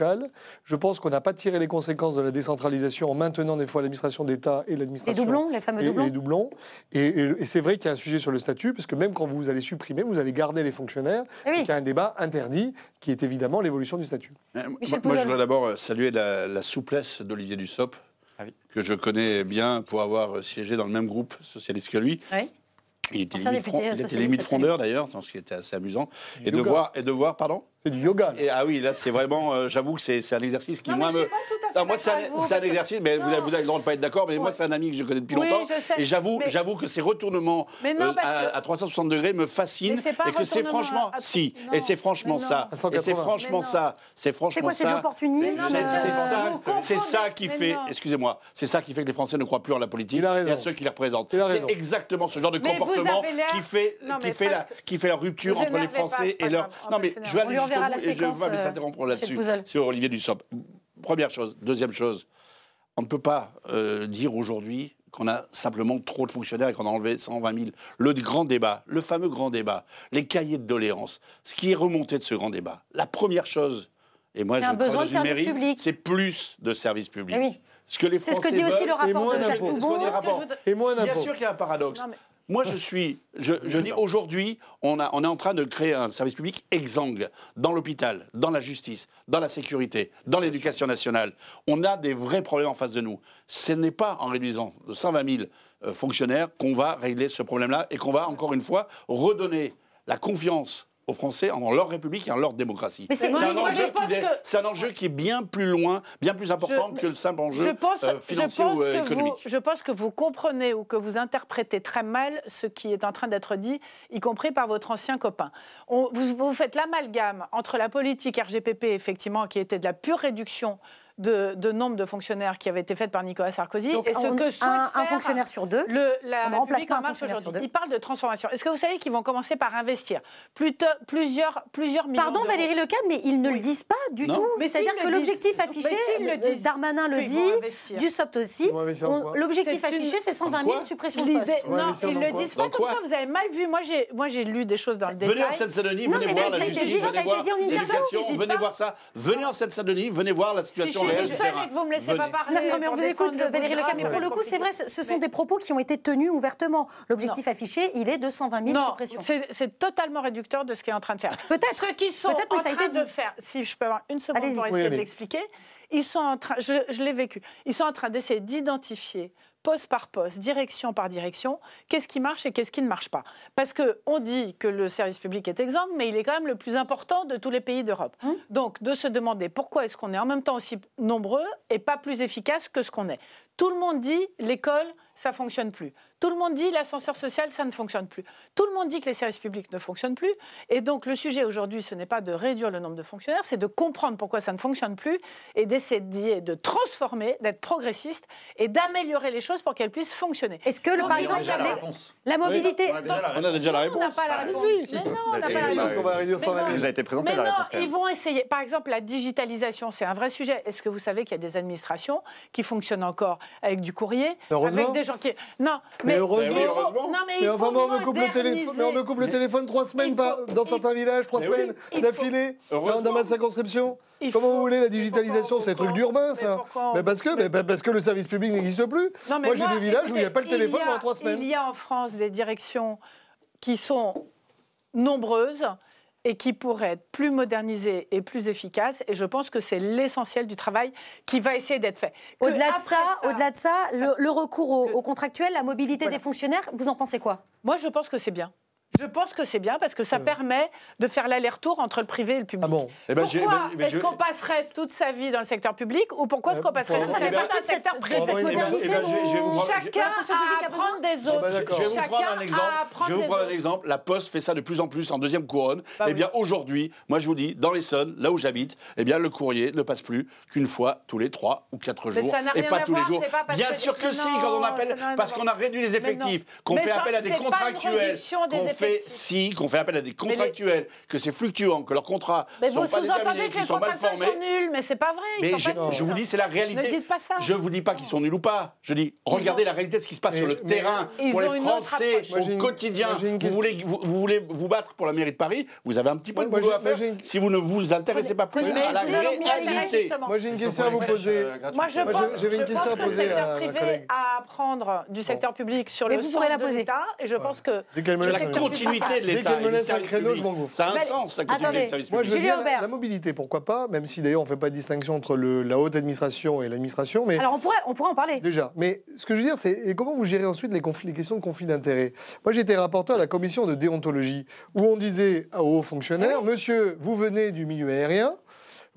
Je pense qu'on n'a pas tiré les conséquences de la décentralisation en maintenant des fois l'administration d'État et l'administration.
Les doublons, les fameux
et- et
doublons.
les doublons. Et, et- et c'est vrai qu'il y a un sujet sur le statut, parce que même quand vous allez supprimer, vous allez garder les fonctionnaires.
Eh oui.
Donc, il y a un débat interdit qui est évidemment l'évolution du statut.
Euh, moi, moi, je voudrais d'abord euh, saluer la, la souplesse d'Olivier Dussopt,
Ah oui.
que je connais bien pour avoir siégé dans le même groupe socialiste que lui.
Oui.
Il était limite, front- il était limite frondeur d'ailleurs, ce qui était assez amusant.
Du
Et de
yoga.
voir, et de voir, pardon
C'est du yoga. là.
et, Ah oui, là c'est vraiment, euh, j'avoue que c'est c'est un exercice qui
Non, mais
moi
je
me.
suis pas tout à fait
Non, moi c'est un, exercice, mais vous avez, vous avez le droit de pas être d'accord, mais moi c'est un ami que je connais depuis
Oui,
longtemps.
je sais,
et j'avoue,
mais-
j'avoue que ces retournements
Mais non,
euh, à,
que-
à 360 degrés me fascinent
Mais c'est pas
et que c'est franchement,
à-
si,
non,
et c'est franchement ça, et c'est
180.
franchement ça, c'est franchement
C'est quoi, c'est
ça.
l'opportunisme
C'est-
euh,
ça- ça qui fait, excusez-moi, c'est ça qui fait que les Français ne croient plus en la politique
Il a raison.
et à ceux qui les représentent. C'est exactement ce genre de comportement qui fait, la,
parce que-
qui fait la rupture entre les Français et leur.
grave. On
Non mais je vais
Enverra la
et je
séquence,
vais pas
euh,
s'interrompre
Michel
là-dessus sur Olivier Dussopt. Première chose, deuxième chose, on ne peut pas euh, dire aujourd'hui qu'on a simplement trop de fonctionnaires et qu'on a enlevé 120 000. Le grand débat, le fameux grand débat, les cahiers de doléances, ce qui est remonté de ce grand débat. La première chose, et moi je
un besoin de service
mairie,
public.
c'est plus de services publics.
Eh oui.
Ce que les
C'est ce que dit aussi le rapport de
rapport.
Et moins
Bien
d'impôts.
sûr qu'il y a un paradoxe.
Non, mais-
Moi, je suis. Je, dis aujourd'hui, on est en train de créer un service public exsangue dans l'hôpital, dans la justice, dans la sécurité, dans l'éducation nationale. On a des vrais problèmes en face de nous. Ce n'est pas en réduisant de 120 000 euh, fonctionnaires qu'on va régler ce problème-là et qu'on va, encore une fois, redonner la confiance aux Français en leur République et en leur démocratie.
Mais c'est-
un, enjeu
je pense
qui est-
que-
c'est un enjeu qui est bien plus loin, bien plus important
Je-
que le simple enjeu
je pense,
euh,
je
financier
pense
ou euh,
que vous,
économique.
je pense que vous comprenez ou que vous interprétez très mal ce qui est en train d'être dit, y compris par votre ancien copain. On- vous, vous faites l'amalgame entre la politique RGPP, effectivement, qui était de la pure réduction de, de nombre de fonctionnaires qui avait été faite par Nicolas Sarkozy,
Donc,
et ce
on-
que souhaite
un, fonctionnaire sur deux.
le, la
On ne remplace
République en
un
marche aujourd'hui. Il parle de transformation. Est-ce que vous savez qu'ils vont commencer par investir Plutôt, plusieurs, plusieurs millions
Pardon Valérie Lecal, mais ils ne le disent pas du
Non.
tout.
Mais
C'est-à-dire que l'objectif affiché,
le disent,
Darmanin le dit. Dussopt aussi, l'objectif affiché c'est 120 000
quoi
suppressions de postes.
Non, ils
dans
le disent pas comme ça. Vous avez mal vu. Moi, j'ai, moi, j'ai lu des choses dans le
Venez
détail.
en Seine-Saint-Denis, venez voir la justice,
dit, ça a
venez
été
voir
dit en interview,
l'éducation,
dites
venez voir ça. Venez en Seine-Saint-Denis, venez voir la
Si
situation
que vous me laissez
Venez.
pas parler.
Non, mais on
pour
vous écoute, Valérie Lecal, mais
grâce,
pour le coup, c'est vrai, ce sont
Mais-
des propos qui ont été tenus ouvertement. L'objectif affiché, il est de 120 000
Non,
suppressions.
c'est c'est totalement réducteur de ce qu'il est en train de faire.
Peut-être.
Ceux qui sont en train de faire, si je peux avoir une seconde pour essayer de l'expliquer, ils sont en train, je, je l'ai vécu, ils sont en train d'essayer d'identifier poste par poste, direction par direction, qu'est-ce qui marche et qu'est-ce qui ne marche pas. Parce qu'on dit que le service public est exempt, mais il est quand même le plus important de tous les pays d'Europe.
Hum.
Donc, de se demander pourquoi est-ce qu'on est en même temps aussi nombreux et pas plus efficace que ce qu'on est. Tout le monde dit l'école, ça fonctionne plus. Tout le monde dit l'ascenseur social, ça ne fonctionne plus. Tout le monde dit que les services publics ne fonctionnent plus. Et donc, le sujet aujourd'hui, ce n'est pas de réduire le nombre de fonctionnaires, c'est de comprendre pourquoi ça ne fonctionne plus et d'essayer de transformer, d'être progressiste et d'améliorer les choses pour qu'elles puissent fonctionner.
Est-ce que, le-
Donc,
par exemple,
la
les-
réponse.
la mobilité...
On a déjà la
On a déjà la
on
réponse.
n'a pas la
Ah,
réponse.
si,
Mais
si.
non, on n'a pas la réponse.
Parce qu'on va réduire
Mais
120
non.
000.
Il nous a été présenté
Mais
la
non,
réponse. quand
ils vont essayer. Par exemple, la digitalisation, c'est un vrai sujet. Est-ce que vous savez qu'il y a des administrations qui fonctionnent encore avec du courrier, avec des gens qui. Non,
Mais
mais,
heureusement.
faut-
heureusement.
Non, mais il
Mais
faut
on me coupe le téléphone,
moderniser.
mais on me coupe le téléphone trois semaines
faut-
dans
il-
certains villages, trois
Mais oui.
semaines d'affilée, dans, ma circonscription.
Il
Comment
faut-
vous voulez la
mais
digitalisation C'est un truc d'urbain,
mais
ça. Mais parce que,
mais-
mais parce que le service public n'existe plus.
Non, mais
moi, j'ai des villages où il n'y a pas le téléphone
a-
pendant trois semaines.
Il y a en France des directions qui sont nombreuses et qui pourraient être plus modernisées et plus efficaces. Et je pense que c'est l'essentiel du travail qui va essayer d'être fait.
Au-delà de ça, au-delà de ça, le, le recours au, contractuel, la mobilité
Voilà.
des fonctionnaires, vous en pensez quoi?
Moi, je pense que c'est bien. Je pense que c'est bien parce que ça permet de faire l'aller-retour entre le privé et le public.
Ah bon
Eh ben,
Pourquoi
ben, ben,
est-ce
je-
qu'on passerait toute sa vie dans le secteur public ou pourquoi est-ce qu'on passerait toute sa
eh
vie dans le secteur privé?
cette
Eh eh
modernité
Chacun à
a
apprendre des autres.
Je vais vous prendre un exemple. Je vais vous prendre un exemple. La Poste fait ça de plus en plus en deuxième couronne.
Bah
eh
oui.
bien, aujourd'hui, moi, je vous dis, dans l'Essonne, là où j'habite, eh bien, le courrier ne passe plus qu'une fois tous les trois ou quatre jours,
ça n'a
et pas tous les jours. Bien sûr que si, quand on appelle, parce qu'on a réduit les effectifs, qu'on fait appel à des contractuels, fait si, qu'on fait appel à des
les-
contractuels, que c'est fluctuant, que leurs contrats
Mais
sont
vous
pas
sous-entendez
déterminés,
que
qu'ils
les
sont mal formés.
sont nuls, mais c'est pas vrai. Ils
Mais
sont
je,
pas nuls.
je vous dis, c'est la réalité.
Ne dites pas ça.
Je vous dis pas qu'ils sont nuls ou pas. Je dis, regardez la réalité de ce qui se passe
Mais-
sur le
mais-
terrain.
Ils
pour les Français, au
une-
quotidien. Vous voulez, vous, vous voulez vous battre pour la mairie de Paris? Vous avez un petit peu de boulot à faire si vous ne vous intéressez pas plus
Mais
à la
je
réalité.
justement.
Moi, j'ai une question à vous poser.
Moi, je pense,
j'ai- j'avais une
je
question
pense
à
que le secteur privé a à apprendre du secteur public sur
Mais
le
vous
sens
pourrez la
de
poser.
l'État. Et je pense que
laisse
La continuité de
Dès
l'État.
qu'elle me
du
laisse un créneau, je.
Ça a un sens, la continuité
attendez.
du service
Moi,
public.
je veux
Julien
bien
Aubert.
la, mobilité, pourquoi pas, même si d'ailleurs on ne fait pas de distinction entre la haute administration et l'administration. Mais
Alors on pourrait, on pourrait en parler.
Déjà, mais ce que je veux dire, c'est comment vous gérez ensuite les, conflits, les questions de conflit d'intérêts? Moi, j'étais rapporteur à la commission de déontologie, où on disait aux hauts fonctionnaires, monsieur, vous venez du milieu aérien,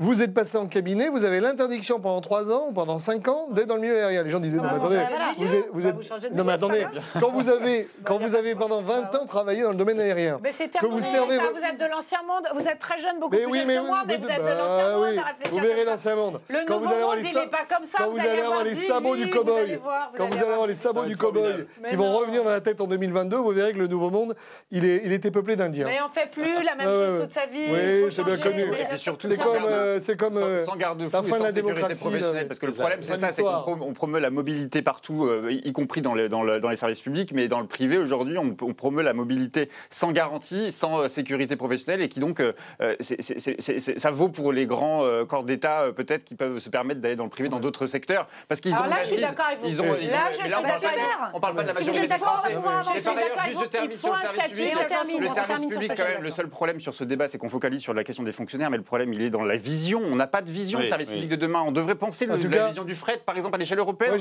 vous êtes passé en cabinet, vous avez l'interdiction pendant 3 ans ou pendant 5 ans d'être dans le milieu aérien. Les gens disaient, non, mais
bah,
attendez,
vous
êtes... vous
Bah,
êtes-
vous changez de
non, mais attendez, quand vous avez, quand vous pendant 20 ans travaillé dans le domaine aérien,
Mais c'est
vous servez...
ça,
vo-
vous êtes de l'ancien monde, vous êtes très jeune, beaucoup
mais
plus
oui,
jeune
mais
que moi, mais
vous-
vous êtes
bah
de l'ancien monde
oui,
à réfléchir
Vous verrez l'ancien monde.
Le
Quand vous
nouveau monde, il n'est pas comme ça,
Quand
vous allez
avoir les sabots du
vous allez
cow-boy, quand vous allez avoir les sabots du cow-boy
Mais
qui vont
non.
revenir dans la tête en 2022, vous verrez que le nouveau monde, il, était peuplé d'Indiens.
Mais on fait plus la même chose toute sa vie.
Oui, c'est bien connu.
Et surtout,
C'est comme, euh, c'est comme
sans,
euh,
sans garde-fou
la
et
fin de
sans
la
sécurité
démocratie.
professionnelle.
là.
Parce que le problème, c'est ça, c'est qu'on promeut la mobilité partout, euh, y compris dans les, dans, le- dans les services publics, mais dans le privé, aujourd'hui, on, on promeut la mobilité sans garantie, sans sécurité professionnelle, et qui donc, euh, euh, c'est- c'est- c'est- c'est- c'est- ça vaut pour les grands euh, corps d'État, euh, peut-être, qui peuvent se permettre d'aller dans le privé dans d'autres secteurs. Parce qu'ils
Alors
ont
là,
une
je suis d'accord avec vous.
Ils ont,
Là,
ils ont-
je suis
d'accord.
on parle pas de la majorité
êtes
des
d'accord,
Français.
on pourra avancer.
Et par ailleurs, juste je termine
il
sur
faut
le
un
service
statut,
public. Le service quand même, le seul problème sur ce débat, c'est qu'on focalise sur la question des fonctionnaires, mais le problème, il est dans la vision. On n'a pas de vision
Oui,
du service
oui.
public de demain. On devrait penser
En
le-
tout
la
cas-
vision du fret, par exemple, à l'échelle européenne. On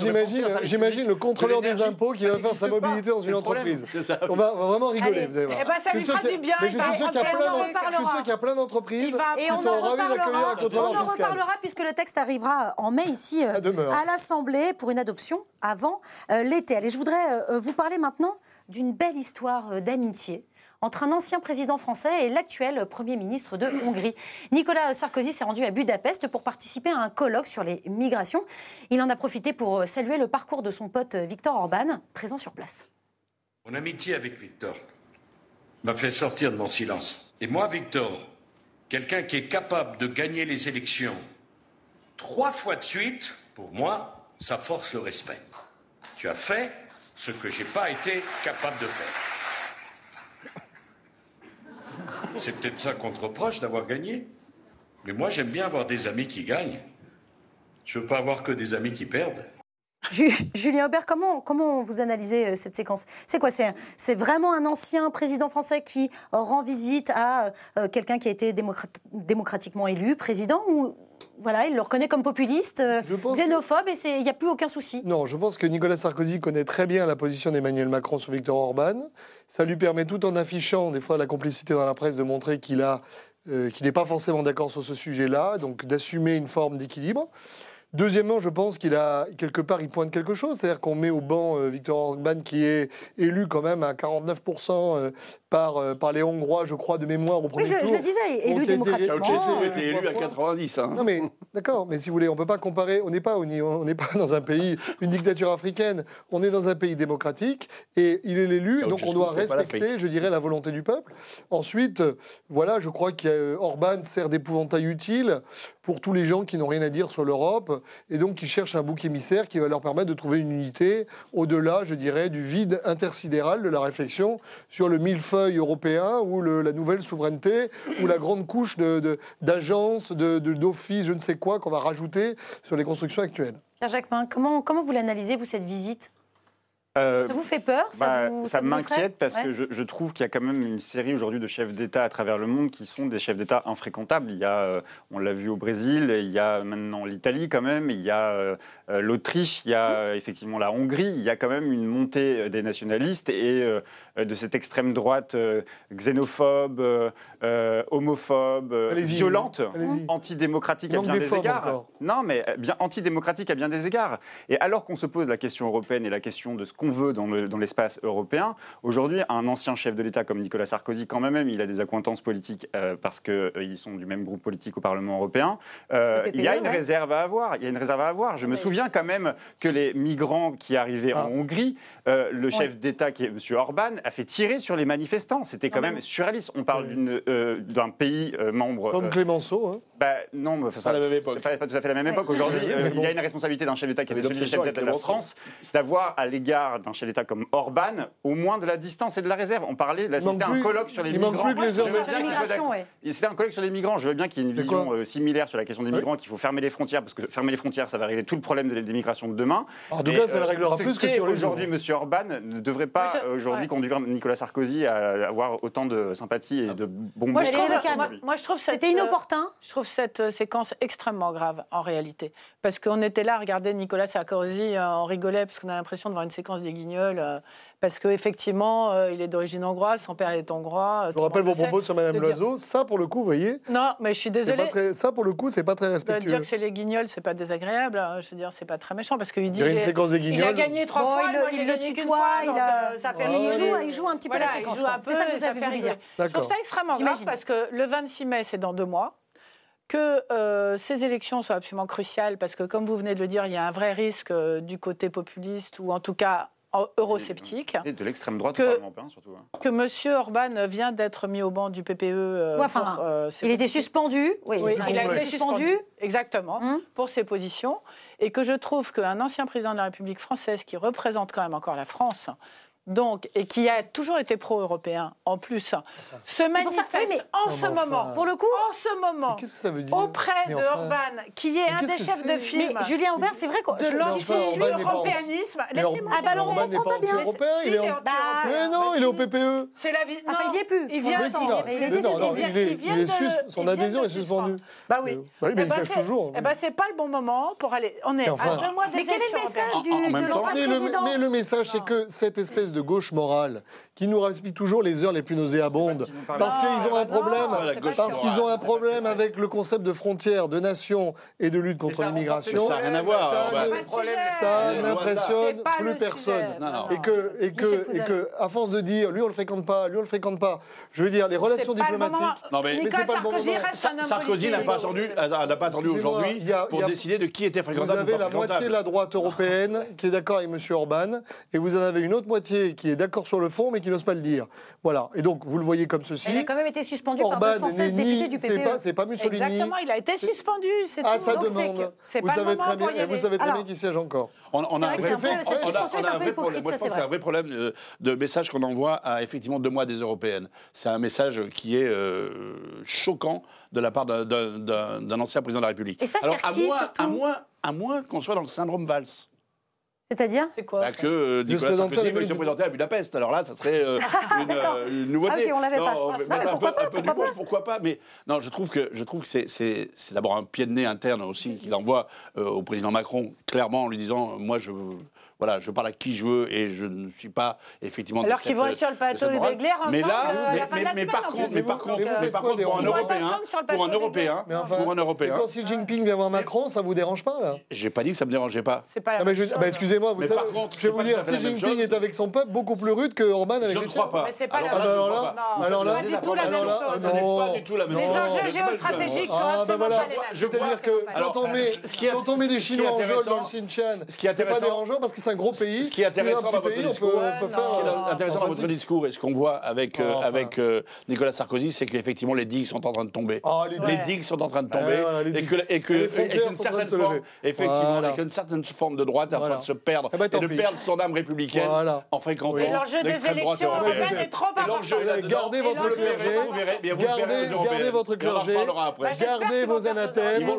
j'imagine, le contrôleur
de
des impôts qui va faire sa mobilité dans une entreprise. On va, on va vraiment rigoler,
Allez.
vous allez voir.
Eh ben, ça
Je
lui
suis
fera
sûr
du
qu'il-
bien,
je
va
suis sûr qu'il y a plein
on
d'entreprises
Il va-
qui
Et on
sont
en
ravis d'accueillir un
reparlera. On
contrôleur
en
fiscal.
reparlera puisque le texte arrivera en mai ici euh,
À
à l'Assemblée pour une adoption avant euh, l'été. Allez, je voudrais euh, vous parler maintenant d'une belle histoire euh, d'amitié entre un ancien président français et l'actuel Premier ministre de Hongrie. Nicolas Sarkozy s'est rendu à Budapest pour participer à un colloque sur les migrations. Il en a profité pour saluer le parcours de son pote Viktor Orban, présent sur place.
Mon amitié avec Victor m'a fait sortir de mon silence. Et moi, Victor, quelqu'un qui est capable de gagner les élections trois fois de suite, pour moi, ça force le respect. Tu as fait ce que j'ai pas été capable de faire. C'est peut-être ça qu'on te reproche d'avoir gagné. Mais moi, j'aime bien avoir des amis qui gagnent. Je veux pas avoir que des amis qui perdent.
Ju- Julien Aubert, comment, comment vous analysez euh, cette séquence? C'est quoi? C'est vraiment un ancien président français qui rend visite à euh, quelqu'un qui a été démocrat- démocratiquement élu président ou voilà, il le reconnaît comme populiste, euh,
pense que-
xénophobe et c'est- il n'y a plus aucun souci
Non, je pense que Nicolas Sarkozy connaît très bien la position d'Emmanuel Macron sur Viktor Orban. Ça lui permet, tout en affichant des fois la complicité dans la presse, de montrer qu'il a, euh, qu'il n'est pas forcément d'accord sur ce sujet-là, donc d'assumer une forme d'équilibre. Deuxièmement, je pense qu'il a quelque part, il pointe quelque chose, c'est-à-dire qu'on met au banc euh, Viktor Orban qui est élu quand même à 49% euh, par, euh, par les Hongrois, je crois, de mémoire au premier
Oui, je,
tour.
je le disais, élu
Donc, il a été-
démocratiquement.
Ceausescu
euh,
était élu à 90. hein.
non mais d'accord, mais si vous voulez, on peut pas comparer. On n'est pas on n'est pas dans un pays, une dictature africaine. On est dans un pays démocratique et il est l'élu, et donc on doit respecter, je dirais, la volonté du peuple. Ensuite, euh, voilà, je crois qu'Orban sert d'épouvantail utile pour tous les gens qui n'ont rien à dire sur l'Europe et donc qui cherchent un bouc émissaire qui va leur permettre de trouver une unité au-delà, je dirais, du vide intersidéral de la réflexion sur le millefeuille européen ou la nouvelle souveraineté ou la grande couche d'agences, de- d'offices, je ne sais quoi, qu'on va rajouter sur les constructions actuelles.
Pierre Jacquemin, comment, comment vous l'analysez, vous, cette visite?
Euh,
ça vous fait peur Ça,
bah, m'inquiète parce que je, trouve qu'il y a quand même une série aujourd'hui de chefs d'État à travers le monde qui sont des chefs d'État infréquentables. Il y a, euh, on l'a vu au Brésil, il y a maintenant l'Italie quand même, il y a euh, l'Autriche, il y a mmh. effectivement la Hongrie. Il y a quand même une montée des nationalistes et de cette extrême droite xénophobe, homophobe, violente, antidémocratique à bien
des,
égards. Non, mais bien antidémocratique à bien des égards. Et alors qu'on se pose la question européenne et la question de ce qu'on qu'on veut dans l'espace européen. Aujourd'hui, un ancien chef de l'État comme Nicolas Sarkozy, quand même, il a des accointances politiques euh, parce qu'ils euh, sont du même groupe politique au Parlement européen. Euh, il y a une réserve à avoir. Il y a une réserve à avoir. Je me souviens quand même que les migrants qui arrivaient en ah. Hongrie, le chef d'État qui est M. Orban a fait tirer sur les manifestants. C'était quand même surréaliste. On parle d'un pays membre.
Comme Clémenceau. Hein.
Bah, non, mais ça,
à la même époque.
Pas, pas, tout à fait la même époque. Aujourd'hui, il y a une responsabilité d'un chef d'État qui est celui chef d'État de la France d'avoir à l'égard d'un chef d'État comme Orban, au moins de la distance et de la réserve. On parlait,
là,
c'était un colloque sur les
il
migrants.
Plus les
ouais,
c'était un colloque sur les migrants. Je veux bien qu'il y ait une vision euh, similaire sur la question des migrants, qu'il faut fermer les frontières, parce que fermer les frontières, ça va régler tout le problème de la démigration de demain.
En tout cas, ça le
euh,
réglera plus que sur
Aujourd'hui, M. Orban ne devrait pas euh, aujourd'hui conduire Nicolas Sarkozy à avoir autant de sympathie et de bon
moi, je trouve
c'était inopportun.
Je trouve cette séquence extrêmement grave en réalité, parce qu'on était là à Nicolas Sarkozy, on rigolait parce qu'on a l'impression de voir une séquence des Guignols, euh, parce qu'effectivement, euh, il est d'origine hongroise, son père est hongrois. Euh,
je vous rappelle vos propos sur Madame Loiseau. Ça, pour le coup, vous voyez.
Non, mais je suis désolée.
Ça, pour le coup, c'est pas très respectueux.
De dire que c'est les Guignols, c'est pas désagréable. Hein, je veux dire, c'est pas très méchant, parce qu'il dit.
Il a
gagné trois fois,
il,
moi,
il,
il
le tutoie, il, a...
Euh, ça fait
ah,
il, joue, il joue un petit peu la séquence. C'est ça que vous avez dire.
Je trouve ça extrêmement grave, parce que le 26 mai, c'est dans deux mois que ces élections soient absolument cruciales, parce que comme vous venez de le dire, il y a un vrai risque du côté populiste, ou en tout cas eurosceptique.
Et de l'extrême droite
que,
européen, hein, hein.
Que M. Orban vient d'être mis au banc du PPE. Euh, euh,
il était suspendu. Oui,
il a été suspendu. Exactement,
hum.
pour ses positions. Et que je trouve qu'un ancien président de la République française qui représente quand même encore la France, donc, et qui a toujours été pro-européen, en plus, se manifeste
mais
en, ce moment,
pour le coup,
en ce moment,
que ça veut dire
auprès de Orban, qui est un des chefs de film.
Mais Julien Aubert, c'est vrai quoi.
De l'anti-européanisme. Laissez-moi
Ah, bah alors, on comprend
pas
bien.
Il est Mais non, il est au PPE.
C'est la vie.
Ah,
non,
il est plus.
Il vient sans.
Il
est sus. Son adhésion est suspendue.
Bah oui.
Euh, mais
eh
il
bah
siège toujours.
Eh ben, c'est pas le bon moment pour aller. On est à deux mois.
Mais quel est le message du président
Mais le message, c'est que cette espèce de de gauche morale qui nous respire toujours les heures les plus nauséabondes. Parce qu'ils ont un problème, parce qu'ils ont un problème avec le concept de frontières, de nation et de lutte contre l'immigration.
Ça n'a rien à voir.
Ça n'impressionne plus personne. Et que, et que, et que, à force de dire, lui on le fréquente pas, lui on le fréquente pas. Je veux dire, les relations diplomatiques.
Non mais
Sarkozy
n'a pas attendu, aujourd'hui pour décider de qui était fréquentable. Vous
avez la moitié de la droite européenne qui est d'accord avec M. Orban, et vous en avez une autre moitié qui est d'accord sur le fond, mais qui n'ose pas le dire. Voilà. Et donc, vous le voyez comme ceci.
Il a quand même été suspendu
Orban,
par
216
députés du PPE.
C'est pas, pas, Mussolini.
Exactement, il a été suspendu, c'est
ah,
tout.
ça
donc
demande.
C'est pas
savez le moment
pour
bien. Vous savez très bien qui siège encore.
On, a,
vrai un
vrai problème.
C'est
un
vrai
problème euh, de, message qu'on envoie à effectivement deux mois des européennes. C'est un message qui est euh, choquant de la part d'un ancien président de la République. Alors, à moins, à moins qu'on soit dans le syndrome Valls.
C'est-à-dire
C'est quoi
bah Que euh, Nicolas Sarkozy veuille se présenter à Budapest. Alors là, ça serait euh, ah, une, euh, nouveauté.
Ah, okay, on l'avait pas. Ah,
mais pourquoi, un peu,
pas, pourquoi,
pas. Pourquoi pas Mais non, je trouve que je trouve que c'est d'abord un pied de nez interne aussi qu'il envoie euh, au président Macron, clairement en lui disant euh, moi je voilà, je parle à qui je veux et je ne suis pas effectivement.
Alors qu'ils vont être sur le plateau
du
Béglaire ensemble mais
là,
euh, à la fin de la
mais par contre, mais par contre, pour un Européen, pour un Européen, pour un Européen.
Quand Xi Jinping vient voir Macron, ça vous dérange pas là?
J'ai pas dit que ça me dérangeait pas.
C'est pas.
Bah, excusez-moi, vous savez. Je vais vous dire, Xi Jinping est avec son peuple beaucoup plus rude que Orban avec.
Je ne crois pas.
Mais c'est pas
pas
la même chose.
Ce n'est pas du tout la même chose. Les enjeux
géostratégiques sont
ah, bah
absolument pas.
Je veux
dire que quand on met des Chinois en jeu dans le Xinjiang, c'est pas dérangeant parce que un gros pays.
Ce qui est intéressant dans votre discours,
peut, faire,
dans votre discours et ce qu'on voit avec, euh, avec euh, Nicolas Sarkozy, c'est qu'effectivement les digues sont en train de tomber.
Ah, les, digues.
sont en train de tomber
eh
et que et que certaine forme, certaine forme de droite est en train de se perdre
eh ben,
et de perdre son âme républicaine en fréquentant.
L'enjeu des élections européennes est trop important.
Gardez votre clergé, gardez vos anathèmes,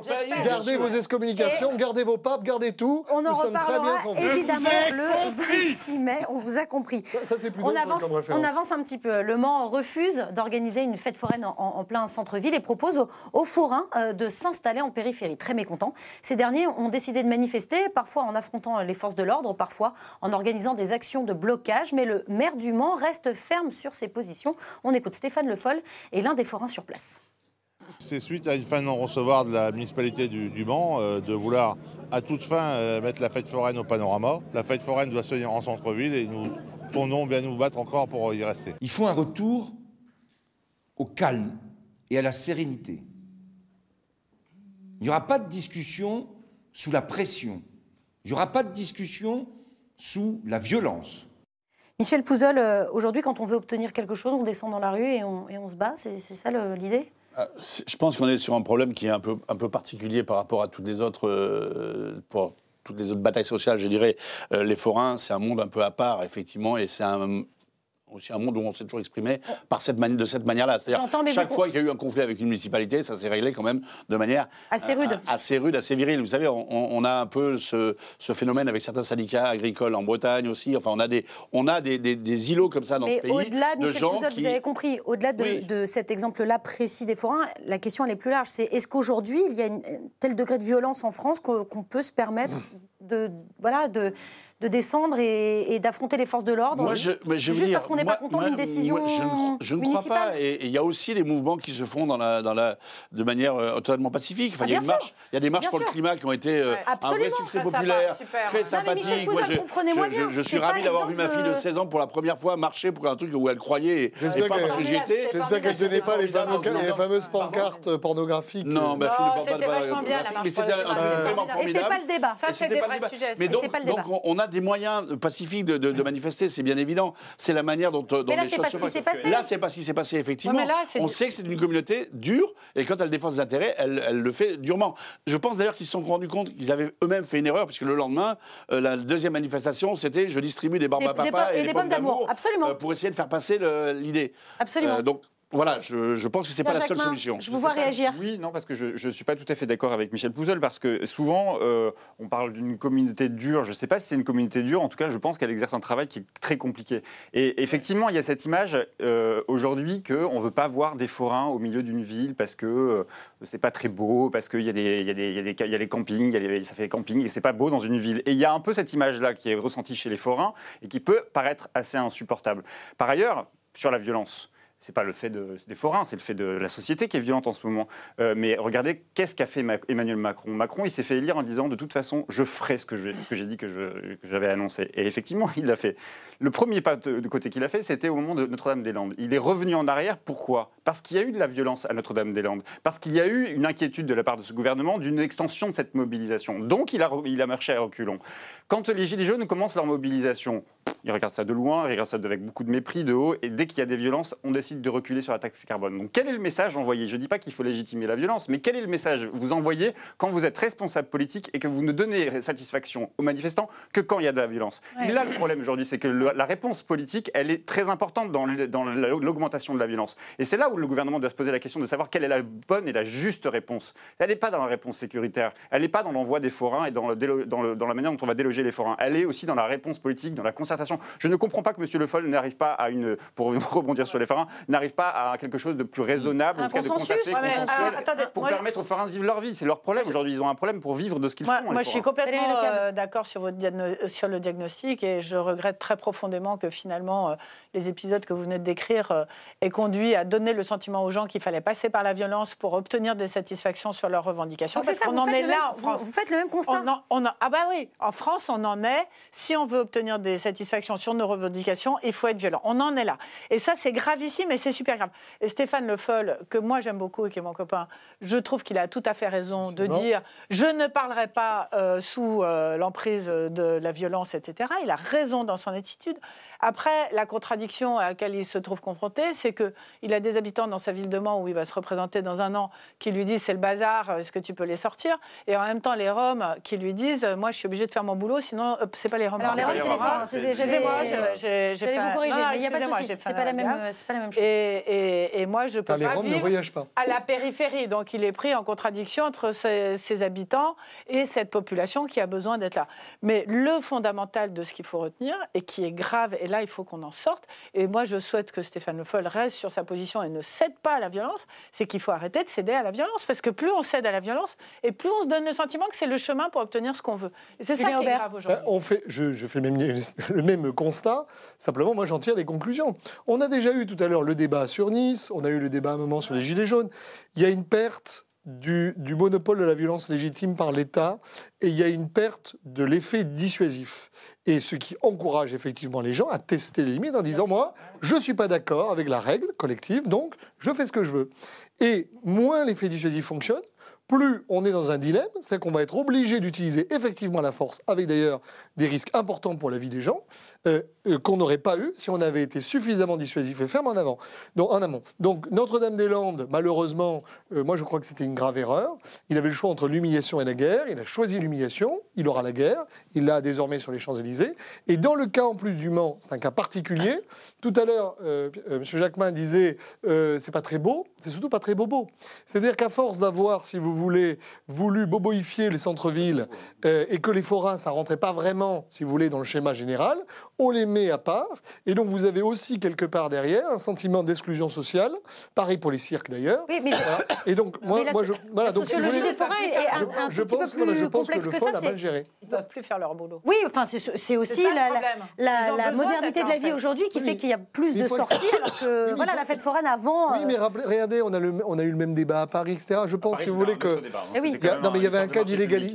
gardez vos excommunications, gardez vos papes, gardez tout.
On en reparlera évidemment le
compris.
26 mai. On vous a compris.
Ça, c'est plus
On avance, on avance un petit peu. Le Mans refuse d'organiser une fête foraine en, en plein centre-ville et propose aux, aux forains euh, de s'installer en périphérie. Très mécontents. Ces derniers ont décidé de manifester, parfois en affrontant les forces de l'ordre, parfois en organisant des actions de blocage. Mais le maire du Mans reste ferme sur ses positions. On écoute Stéphane Le Foll et l'un des forains sur place.
C'est suite à une fin de non-recevoir de la municipalité du, du Mans euh, de vouloir à toute fin euh, mettre la fête foraine au panorama. La fête foraine doit se tenir en centre-ville et nous tournons bien nous battre encore pour y rester.
Il faut un retour au calme et à la sérénité. Il n'y aura pas de discussion sous la pression. Il n'y aura pas de discussion sous la violence.
Michel Pouzol, euh, aujourd'hui, quand on veut obtenir quelque chose, on descend dans la rue et on, et on se bat. C'est ça l'idée?
Je pense qu'on est sur un problème qui est un peu, un peu particulier par rapport à toutes les autres, euh, pour toutes les autres batailles sociales. Je dirais, euh, les forains, c'est un monde un peu à part, effectivement, et c'est un, aussi un monde où on s'est toujours exprimé par cette de cette manière-là. C'est-à-dire, chaque
vous-
fois qu'il y a eu un conflit avec une municipalité, ça s'est réglé quand même de manière
Assez rude.
a- assez rude, assez virile. Vous savez, on, a un peu ce, ce phénomène avec certains syndicats agricoles en Bretagne aussi. Enfin, on a des, on a des, des- des îlots comme ça dans
Mais
ce pays
au-delà,
de
Michel
gens
Pouzol,
qui
vous avez compris, au-delà de,
Oui.
de cet exemple-là précis des forains, la question elle est plus large. C'est est-ce qu'aujourd'hui il y a un tel degré de violence en France qu'on qu'on peut se permettre de, voilà, de, de descendre et, et d'affronter les forces de l'ordre juste
dire,
parce qu'on n'est pas content d'une décision
moi, je ne, je ne crois
municipale
pas. Et il y a aussi des mouvements qui se font dans la, dans la, de manière euh, totalement pacifique. Enfin,
Ah,
il y a
bien
une marche,
sûr.
il y a des marches
Bien
pour le climat qui ont été euh,
Ouais.
un
Absolument.
vrai succès populaire, très sympathique. Je, suis ravi d'avoir vu ma fille de
euh,
16 ans pour la première fois marcher pour un truc où elle croyait. Et,
J'espère qu'elle-
parce que j'y étais.
J'espère qu'elle tenait pas les, fameuses pancartes pornographiques.
Non, ma fille ne porte pas
c'était vachement bien, la marche
Mais
pour
c'était vraiment
formidable.
Et c'est pas le débat.
Ça, c'est des
pas
vrais
le débat.
sujets.
Mais donc, on a des moyens pacifiques de, de- de manifester, c'est bien évident. C'est la manière dont, dont
Mais là,
les
c'est
choses
pas
se
ce qui s'est passé.
Là, c'est pas ce qui s'est passé, effectivement.
Ouais, là,
on sait que c'est une communauté dure, et quand elle défend ses intérêts, elle, elle le fait durement. Je pense d'ailleurs qu'ils se sont rendus compte qu'ils avaient eux-mêmes fait une erreur, puisque le lendemain, euh, la deuxième manifestation, c'était je distribue des barbes à papa et,
et
des
des
pommes
d'amour. Absolument.
euh, pour essayer de faire passer l'idée.
Absolument.
Euh, donc, voilà, je, je pense que c'est pas la seule solution.
Je vous vois réagir.
Oui, non, parce que je ne suis pas tout à fait d'accord avec Michel Pouzol, parce que souvent, euh, on parle d'une communauté dure. Je ne sais pas si c'est une communauté dure, en tout cas, je pense qu'elle exerce un travail qui est très compliqué. Et effectivement, il y a cette image euh, aujourd'hui qu'on ne veut pas voir des forains au milieu d'une ville parce que euh, c'est pas très beau, parce qu'il y, a des- il y, a des- il y, a des- il y a les campings, il y a les- ça fait des campings, et c'est pas beau dans une ville. Et il y a un peu cette image-là qui est ressentie chez les forains et qui peut paraître assez insupportable. Par ailleurs, sur la violence, c'est pas le fait de- des forains, c'est le fait de la société qui est violente en ce moment. Euh, mais regardez, qu'est-ce qu'a fait Ma- Emmanuel Macron? Macron, il s'est fait élire en disant de toute façon, je ferai ce que j'ai dit que j'avais annoncé. Et effectivement, il l'a fait. Le premier pas de, côté qu'il a fait, c'était au moment de Notre-Dame-des-Landes. Il est revenu en arrière. Pourquoi? Parce qu'il y a eu de la violence à Notre-Dame-des-Landes. Parce qu'il y a eu une inquiétude de la part de ce gouvernement d'une extension de cette mobilisation. Donc, il a marché à reculons. Quand les Gilets jaunes commencent leur mobilisation, ils regardent ça de loin, ils regardent ça avec beaucoup de mépris, de haut, et dès qu'il y a des violences, on décide de reculer sur la taxe carbone. Donc quel est le message envoyé? Je ne dis pas qu'il faut légitimer la violence, mais quel est le message vous envoyez quand vous êtes responsable politique et que vous ne donnez satisfaction aux manifestants que quand il y a de la violence?
Ouais.
Là, le problème aujourd'hui, c'est que le- la réponse politique, elle est très importante dans l'augmentation de la violence. Et c'est là où le gouvernement doit se poser la question de savoir quelle est la bonne et la juste réponse. Elle n'est pas dans la réponse sécuritaire, elle n'est pas dans l'envoi des forains et dans, le délo- dans, le- dans la manière dont on va déloger les forains. Elle est aussi dans la réponse politique, dans la concertation. Je ne comprends pas que M. Le Foll n'arrive pas à une, pour rebondir sur les forains, n'arrive pas à quelque chose de plus raisonnable,
Un
en tout cas de
consensus.
concerté,
Ouais,
consensuel,
alors, attendez,
pour
moi,
permettre aux forains de vivre leur vie. C'est leur problème aujourd'hui. Ils ont un problème pour vivre de ce qu'ils font.
moi, je suis complètement euh, d'accord sur, votre sur le diagnostic et je regrette très profondément que finalement euh, les épisodes que vous venez de décrire euh, aient conduit à donner le sentiment aux gens qu'il fallait passer par la violence pour obtenir des satisfactions sur leurs revendications.
Donc
Parce qu'on en est là
même-
en France.
Vous, vous faites le même constat.
On en- on en- ah bah oui, en France, on en est. Si on veut obtenir des satisfactions sur nos revendications, il faut être violent. On en est là. Et ça, c'est gravissime et c'est super grave. Et Stéphane Le Foll, que moi j'aime beaucoup et qui est mon copain, je trouve qu'il a tout à fait raison de
bon.
dire je ne parlerai pas euh, sous euh, l'emprise de la violence, etc. Il a raison dans son attitude. Après, la contradiction à laquelle il se trouve confronté, c'est qu'il a des habitants dans sa ville de Mans où il va se représenter dans un an qui lui disent c'est le bazar, est-ce que tu peux les sortir? Et en même temps, les Roms qui lui disent moi je suis obligé de faire mon boulot, sinon euh, c'est pas les Roms.
Alors les
c'est
Roms,
pas
c'est les
Roms.
forains.
Excusez-moi, j'ai fait
vous corriger,
non, non,
mais il y a pas de
excusez-moi,
souci,
j'ai fait
c'est pas la même-
amalgame.
c'est pas la même chose.
Et, et- et moi, je peux
les
pas
Roms ne
vivre
voyagent pas.
à la périphérie. Donc, il est pris en contradiction entre ses, ses habitants et cette population qui a besoin d'être là. Mais le fondamental de ce qu'il faut retenir et qui est grave, et là, il faut qu'on en sorte. Et moi, je souhaite que Stéphane Le Foll reste sur sa position et ne cède pas à la violence. C'est qu'il faut arrêter de céder à la violence, parce que plus on cède à la violence, et plus on se donne le sentiment que c'est le chemin pour obtenir ce qu'on veut. Et c'est ça qui est grave aujourd'hui.
Ben, on fait, je, je fais le même, le même constat, simplement moi j'en tire les conclusions. On a déjà eu tout à l'heure le débat sur Nice, on a eu le débat à un moment sur les Gilets jaunes. Il y a une perte du, du monopole de la violence légitime par l'État et il y a une perte de l'effet dissuasif. Et ce qui encourage effectivement les gens à tester les limites en disant moi, je ne suis pas d'accord avec la règle collective, donc je fais ce que je veux. Et moins l'effet dissuasif fonctionne, plus on est dans un dilemme, c'est qu'on va être obligé d'utiliser effectivement la force, avec d'ailleurs des risques importants pour la vie des gens, euh, euh, qu'on n'aurait pas eu si on avait été suffisamment dissuasif et ferme en avant, donc en amont. Donc Notre-Dame-des-Landes, malheureusement, euh, moi je crois que c'était une grave erreur. Il avait le choix entre l'humiliation et la guerre. Il a choisi l'humiliation. Il aura la guerre. Il l'a désormais sur les Champs-Élysées. Et dans le cas en plus du Mans, c'est un cas particulier. Tout à l'heure, M. Jacquemin disait c'est pas très beau. C'est surtout pas très bobo. C'est-à-dire qu'à force d'avoir, si vous voulez, voulu boboifier les centres-villes et que les forains, ça rentrait pas vraiment, si vous voulez, dans le schéma général, on les met à part. Et donc vous avez aussi quelque part derrière un sentiment d'exclusion sociale. Pareil pour les cirques d'ailleurs.
Oui, mais
Voilà. Et donc moi,
la
je, voilà,
la
donc si voulez,
des forêts est un,
je-
un
je
tout petit
pense,
peu
voilà,
plus
je pense que
complexe
le
que,
a mal
c'est-
géré.
Ils peuvent plus faire leur boulot.
Oui, enfin, c'est aussi
ça, le
la, modernité de la vie aujourd'hui qui
Oui.
fait qu'il y a plus
Mais
de sorties, alors que
Oui,
voilà, la fête foraine avant.
Oui,
euh,
mais rappelez- regardez, on a, le, on a eu le même débat à Paris, etc. Je pense, si vous voulez, que.
hein.
Eh
non, mais il y avait un cas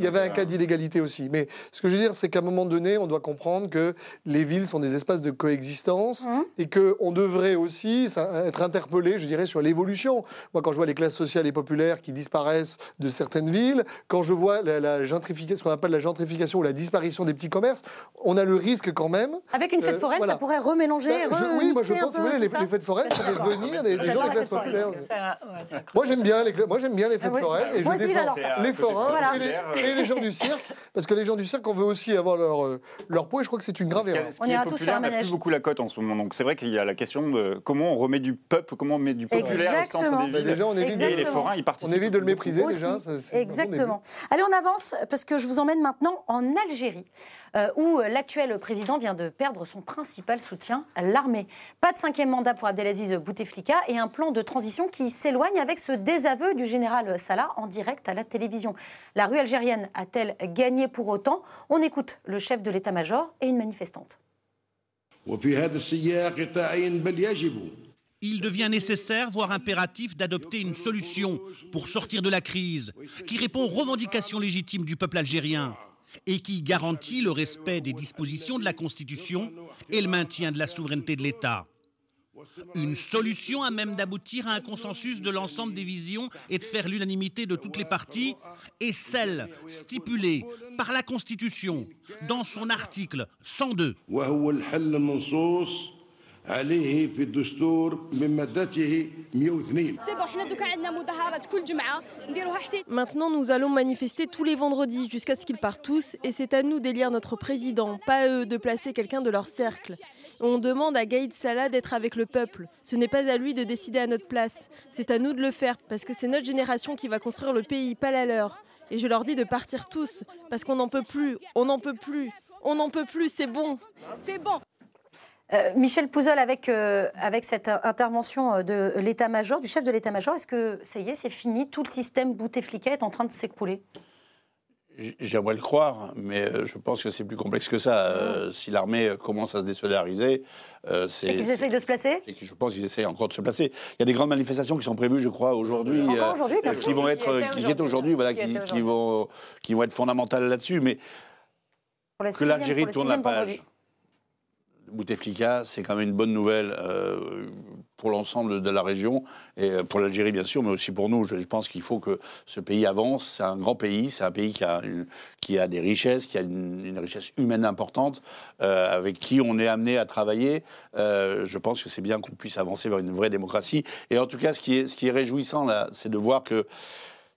avait un cas d'illégalité aussi. Mais ce que je veux dire, c'est qu'à un moment donné, on doit comprendre que les villes sont des espaces de coexistence
Mhm.
et que on devrait aussi être interpellé, je dirais, sur l'évolution. Moi, quand je vois les classes sociales et populaires qui disparaissent de certaines villes, quand je vois la, la gentrification, ce qu'on appelle la gentrification ou la disparition des petits commerces, on a le risque quand même.
Avec une fête
euh,
foraine,
voilà.
ça pourrait remélanger,
Bah, je- oui, moi je pense, si vous
peu
voulez, les, les fêtes foraines, ça fait venir des, des gens des
la
classes populaires.
ouais,
Moi j'aime bien les moi j'aime bien les fêtes
Ah ouais.
foraines et
Moi
je
aussi,
défends
j'adore ça.
les forains
Voilà.
et, les, et les gens du cirque parce que les gens du cirque on veut aussi avoir leur euh, leur peau et je crois que c'est une grave erreur.
On
qui
ira
est
tous sur
populaire
un
plus beaucoup la cote en ce moment. Donc c'est vrai qu'il y a la question de comment on remet du peuple, comment on met du populaire au
Exactement.
centre des
Bah,
villes.
déjà on évite
Et les forains, ils
on évite de le mépriser
Aussi,
déjà. ça,
exactement. Allez, on avance parce que je vous emmène maintenant en Algérie, euh, où l'actuel président vient de perdre son principal soutien, l'armée. Pas de cinquième mandat pour Abdelaziz Bouteflika et un plan de transition qui s'éloigne avec ce désaveu du général Salah en direct à la télévision. La rue algérienne a-t-elle gagné pour autant? On écoute le chef de l'état-major et une manifestante.
Il devient nécessaire, voire impératif, d'adopter une solution pour sortir de la crise qui répond aux revendications légitimes du peuple algérien et qui garantit le respect des dispositions de la Constitution et le maintien de la souveraineté de l'État. Une solution à même d'aboutir à un consensus de l'ensemble des visions et de faire l'unanimité de toutes les parties est celle stipulée par la Constitution dans son article 102.
وهو الحل المنصوص عليه في الدستور من مادته 102
سي بون حنا دوكا عندنا مظاهرات كل جمعه نديروها حتى
Maintenant, nous allons manifester tous les vendredis jusqu'à ce qu'ils partent tous, et c'est à nous d'élire notre président, pas à eux de placer quelqu'un de leur cercle. On demande à Gaïd Salah d'être avec le peuple. Ce n'est pas à lui de décider à notre place. C'est à nous de le faire, parce que c'est notre génération qui va construire le pays, pas la leur. Et je leur dis de partir tous, parce qu'on n'en peut plus, on n'en peut plus, on n'en peut plus, c'est bon.
C'est bon.
Euh, Michel Pouzol, avec, euh, avec cette intervention euh, de l'état-major, du chef de l'état-major, est-ce que ça y est, c'est fini? Tout le système Bouteflika est en train de s'écrouler
J'aimerais le croire, mais euh, je pense que c'est plus complexe que ça. Euh, si l'armée euh, commence à se désolidariser, euh, c'est.
Et qu'ils essayent de se placer?
et je pense qu'ils essayent encore de se placer. Il y a des grandes manifestations qui sont prévues, je crois, aujourd'hui. Euh, qui vont être, qui,
aujourd'hui,
voilà,
qui
vont, qui vont être fondamentales là-dessus. Mais
Pour la
que l'Algérie tourne la
sixième vendredi.
Bouteflika, c'est quand même une bonne nouvelle euh, pour l'ensemble de la région et euh, pour l'Algérie bien sûr, mais aussi pour nous. Je pense qu'il faut que ce pays avance. C'est un grand pays, c'est un pays qui a, une- qui a des richesses, qui a une, une richesse humaine importante, euh, avec qui on est amené à travailler. Euh, je pense que c'est bien qu'on puisse avancer vers une vraie démocratie. Et en tout cas, ce qui est, ce qui est réjouissant là, c'est de voir que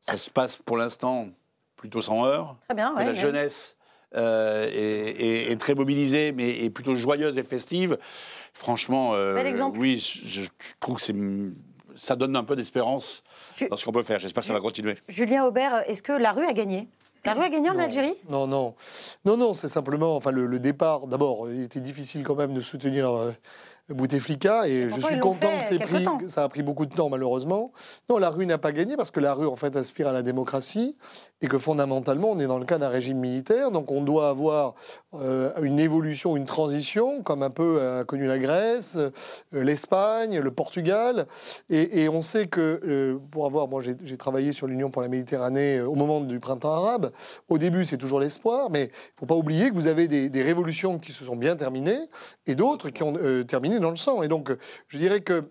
ça se passe pour l'instant plutôt sans heurts.
Très bien, ouais,
la jeunesse euh, et, et- et très mobilisée, mais et plutôt joyeuse et festive, franchement, euh, oui, je, je trouve que c'est, ça donne un peu d'espérance dans ce qu'on peut faire. J'espère que ça va continuer.
Julien Aubert, est-ce que la rue a gagné? La rue a gagné en
Non.
Algérie?
Non, non. Non, non, c'est simplement enfin, le, le départ. D'abord, il était difficile quand même de soutenir euh, Bouteflika et je suis content que, c'est pris- ça a pris beaucoup de temps, malheureusement. Non, la rue n'a pas gagné parce que la rue, en fait, aspire à la démocratie et que fondamentalement, on est dans le cas d'un régime militaire. Donc, on doit avoir euh, une évolution, une transition, comme un peu a connu la Grèce, euh, l'Espagne, le Portugal. Et, et on sait que, euh, pour avoir, moi j'ai travaillé sur l'Union pour la Méditerranée au moment du printemps arabe. Au début, c'est toujours l'espoir, mais il ne faut pas oublier que vous avez des, des révolutions qui se sont bien terminées et d'autres qui ont euh, dans le sang. Et donc, euh, je dirais que. euh,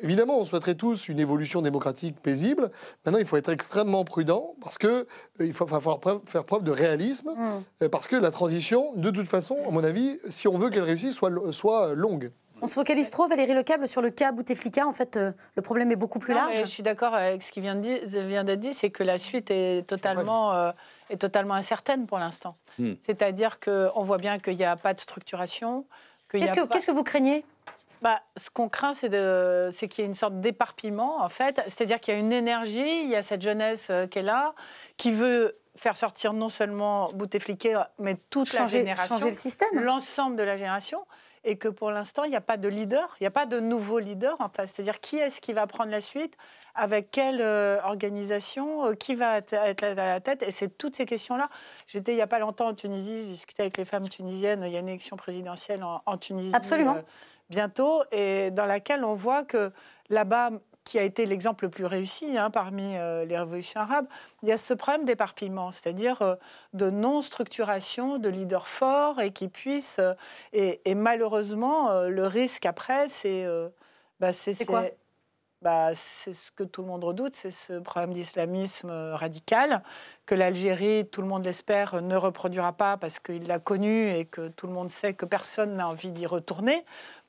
Évidemment, on souhaiterait tous une évolution démocratique paisible. Maintenant, il faut être extrêmement prudent parce que euh, il faut, va falloir preuve- faire preuve de réalisme, euh, parce que la transition, de toute façon, à mon avis, si on veut qu'elle réussisse, soit, soit longue.
On se focalise trop, Valérie Lecable, sur le cas Bouteflika. En fait, euh, le problème est beaucoup plus
Non,
large.
mais je suis d'accord avec ce qui vient d'être dit, c'est que la suite est totalement, euh, est totalement incertaine pour l'instant.
Hmm.
C'est-à-dire qu'on voit bien qu'il n'y a pas de structuration. pas-
qu'est-ce que vous craignez?
Bah, ce qu'on craint, c'est, de- c'est qu'il y ait une sorte d'éparpillement, en fait. C'est-à-dire qu'il y a une énergie, il y a cette jeunesse euh, qui est là, qui veut faire sortir non seulement Bouteflika, mais toute
Changer-
la génération.
changer le système.
L'ensemble de la génération. Et que pour l'instant, il n'y a pas de leader, il n'y a pas de nouveau leader. Enfin, c'est-à-dire qui est-ce qui va prendre la suite avec quelle euh, organisation, euh, qui va être être à la tête Et c'est toutes ces questions-là. J'étais il n'y a pas longtemps en Tunisie, je discutais avec les femmes tunisiennes. Il y a une élection présidentielle en, en Tunisie
Absolument.
euh, bientôt, et dans laquelle on voit que là-bas, qui a été l'exemple le plus réussi hein, parmi euh, les révolutions arabes, il y a ce problème d'éparpillement, c'est-à-dire euh, de non-structuration, de leaders forts et qui puissent. euh, et, et malheureusement, le risque après, c'est. bah, c'est
quoi?
Bah, c'est ce que tout le monde redoute, c'est ce problème d'islamisme radical que l'Algérie, tout le monde l'espère, ne reproduira pas parce qu'il l'a connu et que tout le monde sait que personne n'a envie d'y retourner.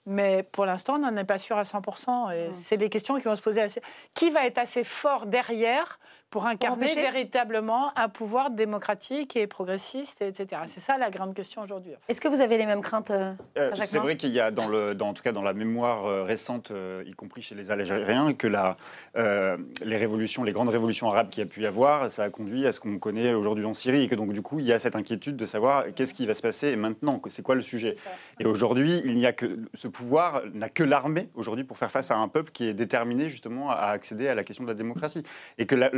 Mais pour l'instant, on n'en est pas sûr à 100%.
Mmh.
Et c'est les questions qui vont se poser. assez- Qui va être assez fort derrière pour incarner véritablement un pouvoir démocratique et progressiste, etc. C'est ça la grande question aujourd'hui.
Est-ce que vous avez les mêmes craintes, euh,
Euh, c'est
Main
vrai qu'il y a, dans le, dans, en tout cas dans la mémoire euh, récente, euh, y compris chez les Algériens, que la, euh, les révolutions, les grandes révolutions arabes qu'il y a pu y avoir, ça a conduit à ce qu'on connaît aujourd'hui en Syrie, et que donc du coup il y a cette inquiétude de savoir qu'est-ce qui va se passer maintenant, que c'est quoi le sujet. Et aujourd'hui, il n'y a que ce pouvoir n'a que l'armée aujourd'hui pour faire face à un peuple qui est déterminé justement à accéder à la question de la démocratie. Et que la-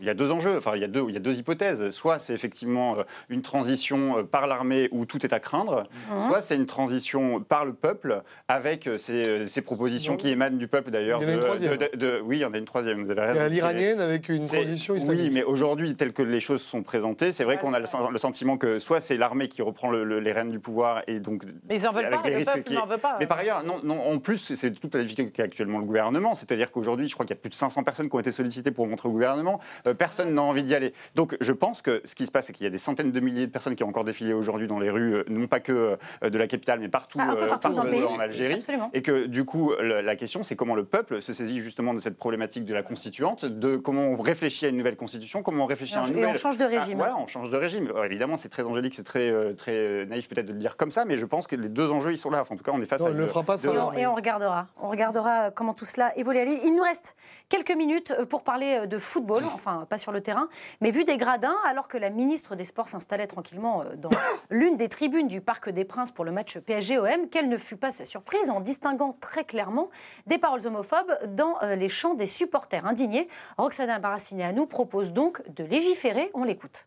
il y a deux enjeux, enfin il y a deux, il y a deux hypothèses. Soit c'est effectivement euh, une transition euh, par l'armée où tout est à craindre, soit c'est une transition par le peuple avec euh, ces, ces propositions qui émanent du peuple d'ailleurs.
Il y en a une troisième.
de- de- oui, il y en a une troisième. vous avez
C'est
raison.
à l'iranienne avec une transition
Oui,
islamique.
mais aujourd'hui, tel que les choses sont présentées, c'est vrai qu'on a le, sen- le sentiment que soit c'est l'armée qui reprend le- le- les rênes du pouvoir et donc.
Mais ils en veulent pas, le
risques
peuple
qui-
n'en veut pas.
Mais par ailleurs, non, non, en plus, c'est toute la difficulté qu'a actuellement le gouvernement. C'est-à-dire qu'aujourd'hui, je crois qu'il y a plus de 500 personnes qui ont été sollicitées pour rentrer au gouvernement. Euh, personne n'a envie d'y aller. Donc je pense que ce qui se passe, c'est qu'il y a des centaines de milliers de personnes qui ont encore défilé aujourd'hui dans les rues, euh, non pas que euh, de la capitale, mais partout,
Ah, un peu partout dans le pays.
en Algérie.
Absolument.
Et que du coup, la question, c'est comment le peuple se saisit justement de cette problématique de la constituante, de comment on réfléchit à une nouvelle constitution, comment on réfléchit
Et on-
à un
et
nouvel...
on change de
Ah,
régime.
voilà, on change de régime. Alors, évidemment, c'est très angélique, c'est très, très naïf peut-être de le dire comme ça, mais je pense que les deux enjeux, ils sont là. Enfin, en tout cas, on est face
Non,
à...
ne le fera pas, ça.
Et on, et on regardera. On regardera comment tout cela évolue. Il nous reste quelques minutes euh, pour parler euh, de football, enfin pas sur le terrain, mais vu des gradins, alors que la ministre des Sports s'installait tranquillement euh, dans l'une des tribunes du Parc des Princes pour le match PSG-OM, quelle ne fut pas sa surprise en distinguant très clairement des paroles homophobes dans les chants des supporters indignés. Roxana Barassineanu propose donc de légiférer. On l'écoute.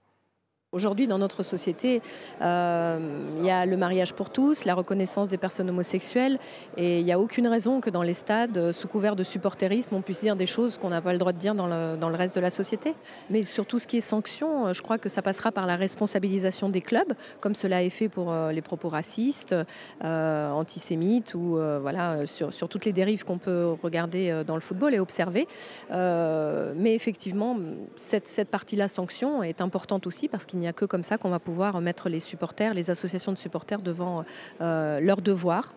Aujourd'hui, dans notre société, euh, il y a le mariage pour tous, la reconnaissance des personnes homosexuelles, et il n'y a aucune raison que dans les stades, euh, sous couvert de supporterisme, on puisse dire des choses qu'on n'a pas le droit de dire dans le, reste de la société. Mais sur tout ce qui est sanctions, euh, je crois que ça passera par la responsabilisation des clubs, comme cela est fait pour les propos racistes, antisémites, ou voilà, sur, toutes les dérives qu'on peut regarder dans le football et observer. Mais effectivement, cette, cette partie-là, sanction, est importante aussi parce qu'il qu'il n'y a que comme ça qu'on va pouvoir mettre les supporters, les associations de supporters devant euh, euh, leurs devoirs.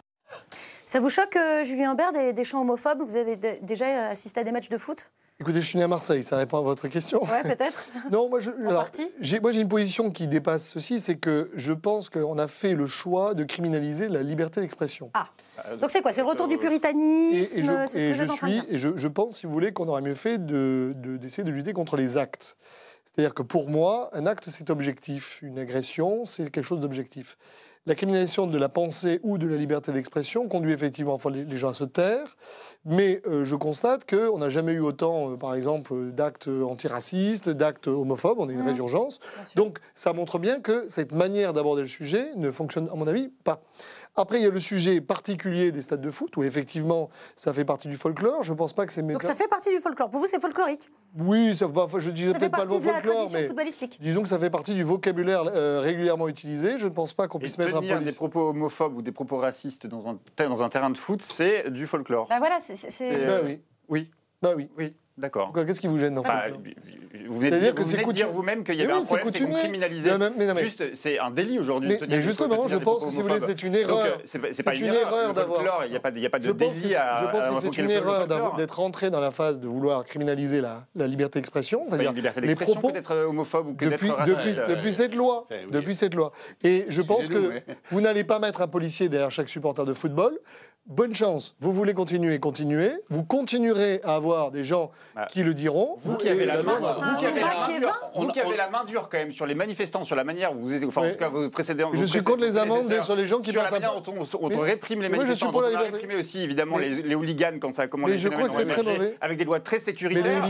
Ça vous choque, euh, Julien Humbert, des, chants homophobes? Vous avez déjà assisté à des matchs de foot?
Écoutez, je suis né à Marseille, ça répond à votre question.
Ouais, peut-être.
non, moi, j'ai, une position qui dépasse ceci, c'est que je pense qu'on a fait le choix de criminaliser la liberté d'expression.
Ah. ah donc c'est quoi? C'est le retour du puritanisme
Et, et je,
que je
suis, et je, pense, si vous voulez, qu'on aurait mieux fait de, d'essayer de lutter contre les actes. C'est-à-dire que pour moi, un acte, c'est objectif. Une agression, c'est quelque chose d'objectif. La criminalisation de la pensée ou de la liberté d'expression conduit effectivement les gens à se taire, mais euh, je constate qu'on n'a jamais eu autant, euh, par exemple, d'actes antiracistes, d'actes homophobes, on a une
mmh.
résurgence. Donc ça montre bien que cette manière d'aborder le sujet ne fonctionne, à mon avis, pas. Après, il y a le sujet particulier des stades de foot, où effectivement, ça fait partie du folklore. Je ne pense pas que c'est.
Donc ça fait partie du folklore. Pour vous, c'est folklorique
Oui, ça, bah, je disais peut-être pas le mot folklore, mais disons que ça fait partie du vocabulaire euh, régulièrement utilisé. Je ne pense pas qu'on puisse mettre un police...
des propos homophobes ou des propos racistes dans un, dans un terrain de foot, c'est du folklore.
Bah voilà, c'est...
Ben
oui.
Oui.
Ben oui.
Oui. D'accord.
Qu'est-ce qui vous gêne en
bah, Vous venez de dire, vous venez dire vous-même qu'il y avait
oui,
un problème,
c'est
qu'on criminalisait.
Non, mais, mais,
juste, c'est un délit aujourd'hui.
Mais, mais justement, je pense que si vous voulez, c'est une erreur.
Euh, c'est pas une, erreur
d'avoir.
Il n'y a, pas de délit.
Je pense que c'est une erreur d'être rentré dans la phase de vouloir criminaliser la, liberté d'expression.
C'est une liberté d'expression
euh,
que d'être homophobe ou d'être raciste.
Depuis cette loi. Depuis cette loi. Et je pense que vous n'allez pas mettre un policier derrière chaque supporter de football bonne chance. Vous voulez continuer, continuez. Vous continuerez à avoir des gens bah, qui le diront.
Vous qui avez la main, dure quand même sur les manifestants, sur la manière où vous êtes, enfin en tout cas vos précédents.
Je suis contre les amendes sur les gens qui
sur la manière dont on, réprime les
manifestants, je suis pour
on a réprimé aussi évidemment les, hooligans quand ça commence.
Mais je crois que c'est très mauvais.
Avec des lois très sécuritaires.
Mais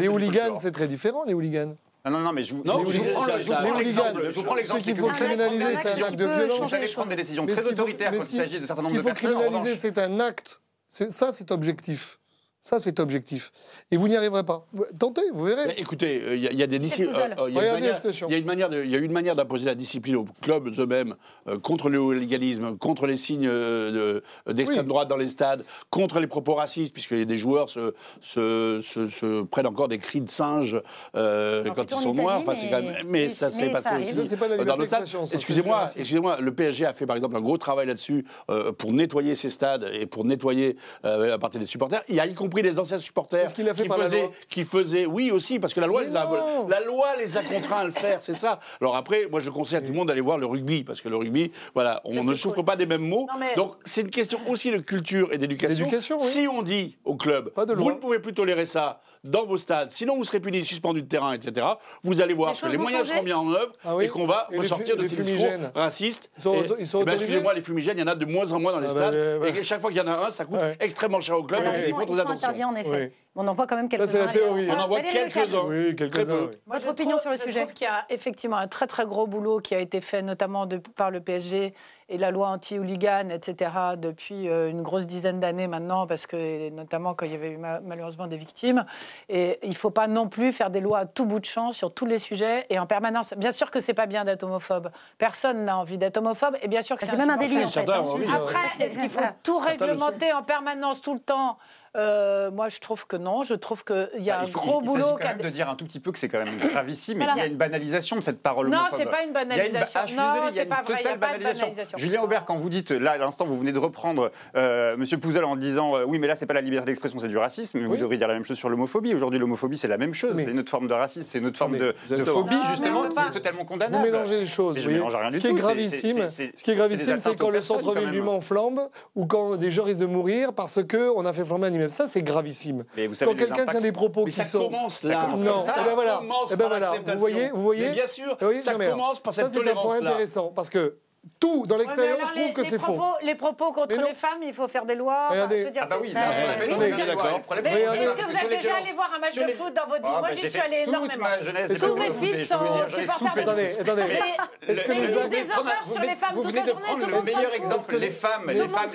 les hooligans, c'est très différent. Les hooligans.
Non, non, non, mais je vous,
non,
je vous, prends, ça, je vous prends l'exemple. Je vous prends l'exemple.
Ce qu'il faut criminaliser, c'est un acte de violence.
Vous savez prendre des décisions très autoritaires quand il s'agit de certains
nombre
de personnes. Ce
qu'il
faut criminaliser,
c'est un acte. Ça, c'est objectif. Ça, c'est objectif. Et vous n'y arriverez pas. Tentez, vous verrez.
Mais écoutez, euh, il y, a des disciplines.
Euh, euh,
il y, a une manière, d'imposer la discipline aux clubs eux-mêmes contre le légalisme, contre les signes d'extrême droite dans les stades, contre les propos racistes, puisque des joueurs se, prennent encore des cris de singe quand ils sont noirs. Enfin, quand
mais,
ça s'est passé
ça
aussi
ça, pas
dans le stade. Excusez-moi, excusez-moi. Le PSG a fait par exemple un gros travail là-dessus pour nettoyer ses stades et pour nettoyer la partie des supporters. Il y a y compris compris les anciens supporters qui, faisaient. Oui, aussi, parce que la loi, les a, la loi les a contraints à le faire, c'est ça. Alors après, moi, je conseille à tout le monde d'aller voir le rugby, parce que le rugby, voilà, on ne souffre pas des mêmes mots. Donc, c'est une question aussi de culture et d'éducation. Si on dit au club, vous ne pouvez plus tolérer ça, dans vos stades. Sinon, vous serez puni, suspendu de terrain, etc. Vous allez voir
les
que les moyens seront mis en œuvre et qu'on va
et
ressortir de ces discours racistes. Eh ben, excusez-moi, les fumigènes, il y en a de moins en moins dans les stades. Et chaque fois qu'il y en a un, ça coûte extrêmement cher au club.
Ouais.
Donc,
ils, sont, ils sont interdits, en effet. On en voit quand même quelques-uns.
On en voit quelques-uns.
Oui,
quelques
Votre opinion sur le sujet Je
trouve qu'il y a effectivement un très très gros boulot qui a été fait, notamment par le PSG et la loi anti-hooligan, etc., depuis euh, une grosse dizaine d'années maintenant, parce que notamment quand il y avait eu malheureusement des victimes. Et il ne faut pas non plus faire des lois à tout bout de champ sur tous les sujets et en permanence. Bien sûr que c'est pas bien d'être homophobe. Personne n'a envie d'être homophobe. Et bien sûr que bah,
c'est même un délit. En fait. Hein.
Après, est-ce qu'il faut tout réglementer en permanence tout le temps euh, moi, je trouve que non. Je trouve qu'il y a
bah,
un gros
il,
boulot.
Il quand même de dire un tout petit peu que c'est quand même gravissime, mais
voilà.
il y a une banalisation de cette parole.
Non, c'est pas une banalisation.
Ah, je suis désolé,
non, il y a une
banalisation. Julien Aubert, quand vous dites, là, à l'instant, vous venez de reprendre euh, Monsieur Pouzel en disant, euh, oui, mais là, c'est pas la liberté d'expression, c'est du racisme. Oui. Vous devriez dire la même chose sur l'homophobie. Aujourd'hui, l'homophobie, c'est la même chose. C'est une autre forme de racisme, c'est une autre forme de, phobie, justement, qui est totalement condamnable.
Vous mélangez les choses.
Je mélange rien du tout.
Ce qui est gravissime, c'est quand le centre-ville du Mans flambe ou quand des gens risquent de mourir parce qu'on a fait flamber ça, c'est gravissime. Quand quelqu'un tient des propos qui
commence là.
Commence ça.
Commence
parce que tout dans l'expérience prouve que c'est faux.
Les propos contre les femmes, il faut faire des lois. Je veux dire,
ah oui,
bah, oui, oui, oui. Est-ce que vous êtes déjà allé voir un match de foot dans votre vie? Moi, j'y suis
allé
énormément.
Tous
mes fils sont supporters de
foot.
Attendez, Est-ce que vous
des horreurs sur les femmes toute la journée Tout le monde s'en
fout.
exemple, les femmes, les femmes,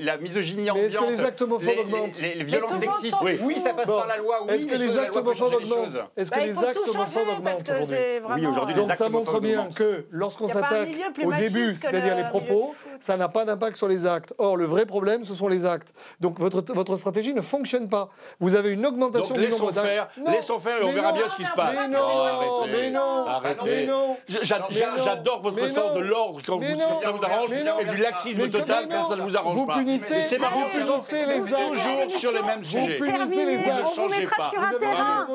la misogynie ambiante.
Est-ce que les actes
Les violences sexistes, oui, ça passe par la loi.
Est-ce que
les
actes homophobes augmentent Est-ce que les actes homophobes augmentent aujourd'hui
Oui, aujourd'hui, les actes homophobes augmentent.
Donc
ça montre bien que lorsqu'on
s'attaque au début plus, c'est-à-dire les propos, ça n'a pas d'impact sur les actes. Or, le vrai problème, ce sont les actes. Donc, votre, votre stratégie ne fonctionne pas. Vous avez une augmentation
Donc
du
laissons
nombre d'actes.
faire,
Non,
laissons faire et on
mais
verra
non,
bien ce qui se passe.
Mais non,
arrêtez.
mais non,
Arrêtez.
mais non.
Je- j'a-
Mais
j'a-
non.
J'adore votre
Mais
sens
non.
de l'ordre quand
Mais
vous,
non.
ça vous arrange et du laxisme
Mais
total
mais
quand ça ne vous arrange
Vous
pas.
punissez-
c'est marrant,
vous punissez les actes.
toujours sur les mêmes
Vous
sujets.
punissez
Terminé,
les actes.
on vous mettra sur
Vous
un terrain.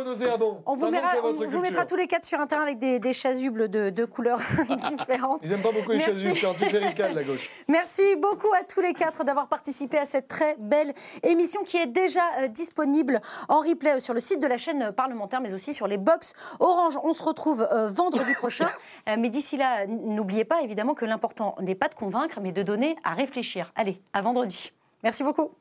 On vous, mettra, vous tous les quatre sur un terrain avec des, chasubles de, couleurs différentes.
Ils n'aiment pas beaucoup les
Merci.
chasubles, c'est anticlérical, la gauche.
Merci beaucoup à tous les quatre d'avoir participé à cette très belle émission qui est déjà euh, disponible en replay euh, sur le site de la chaîne parlementaire, mais aussi sur les box Orange. On se retrouve euh, vendredi prochain. Euh, mais d'ici là, n'oubliez pas évidemment que l'important n'est pas de convaincre, mais de donner à réfléchir. Allez, à vendredi. Merci beaucoup.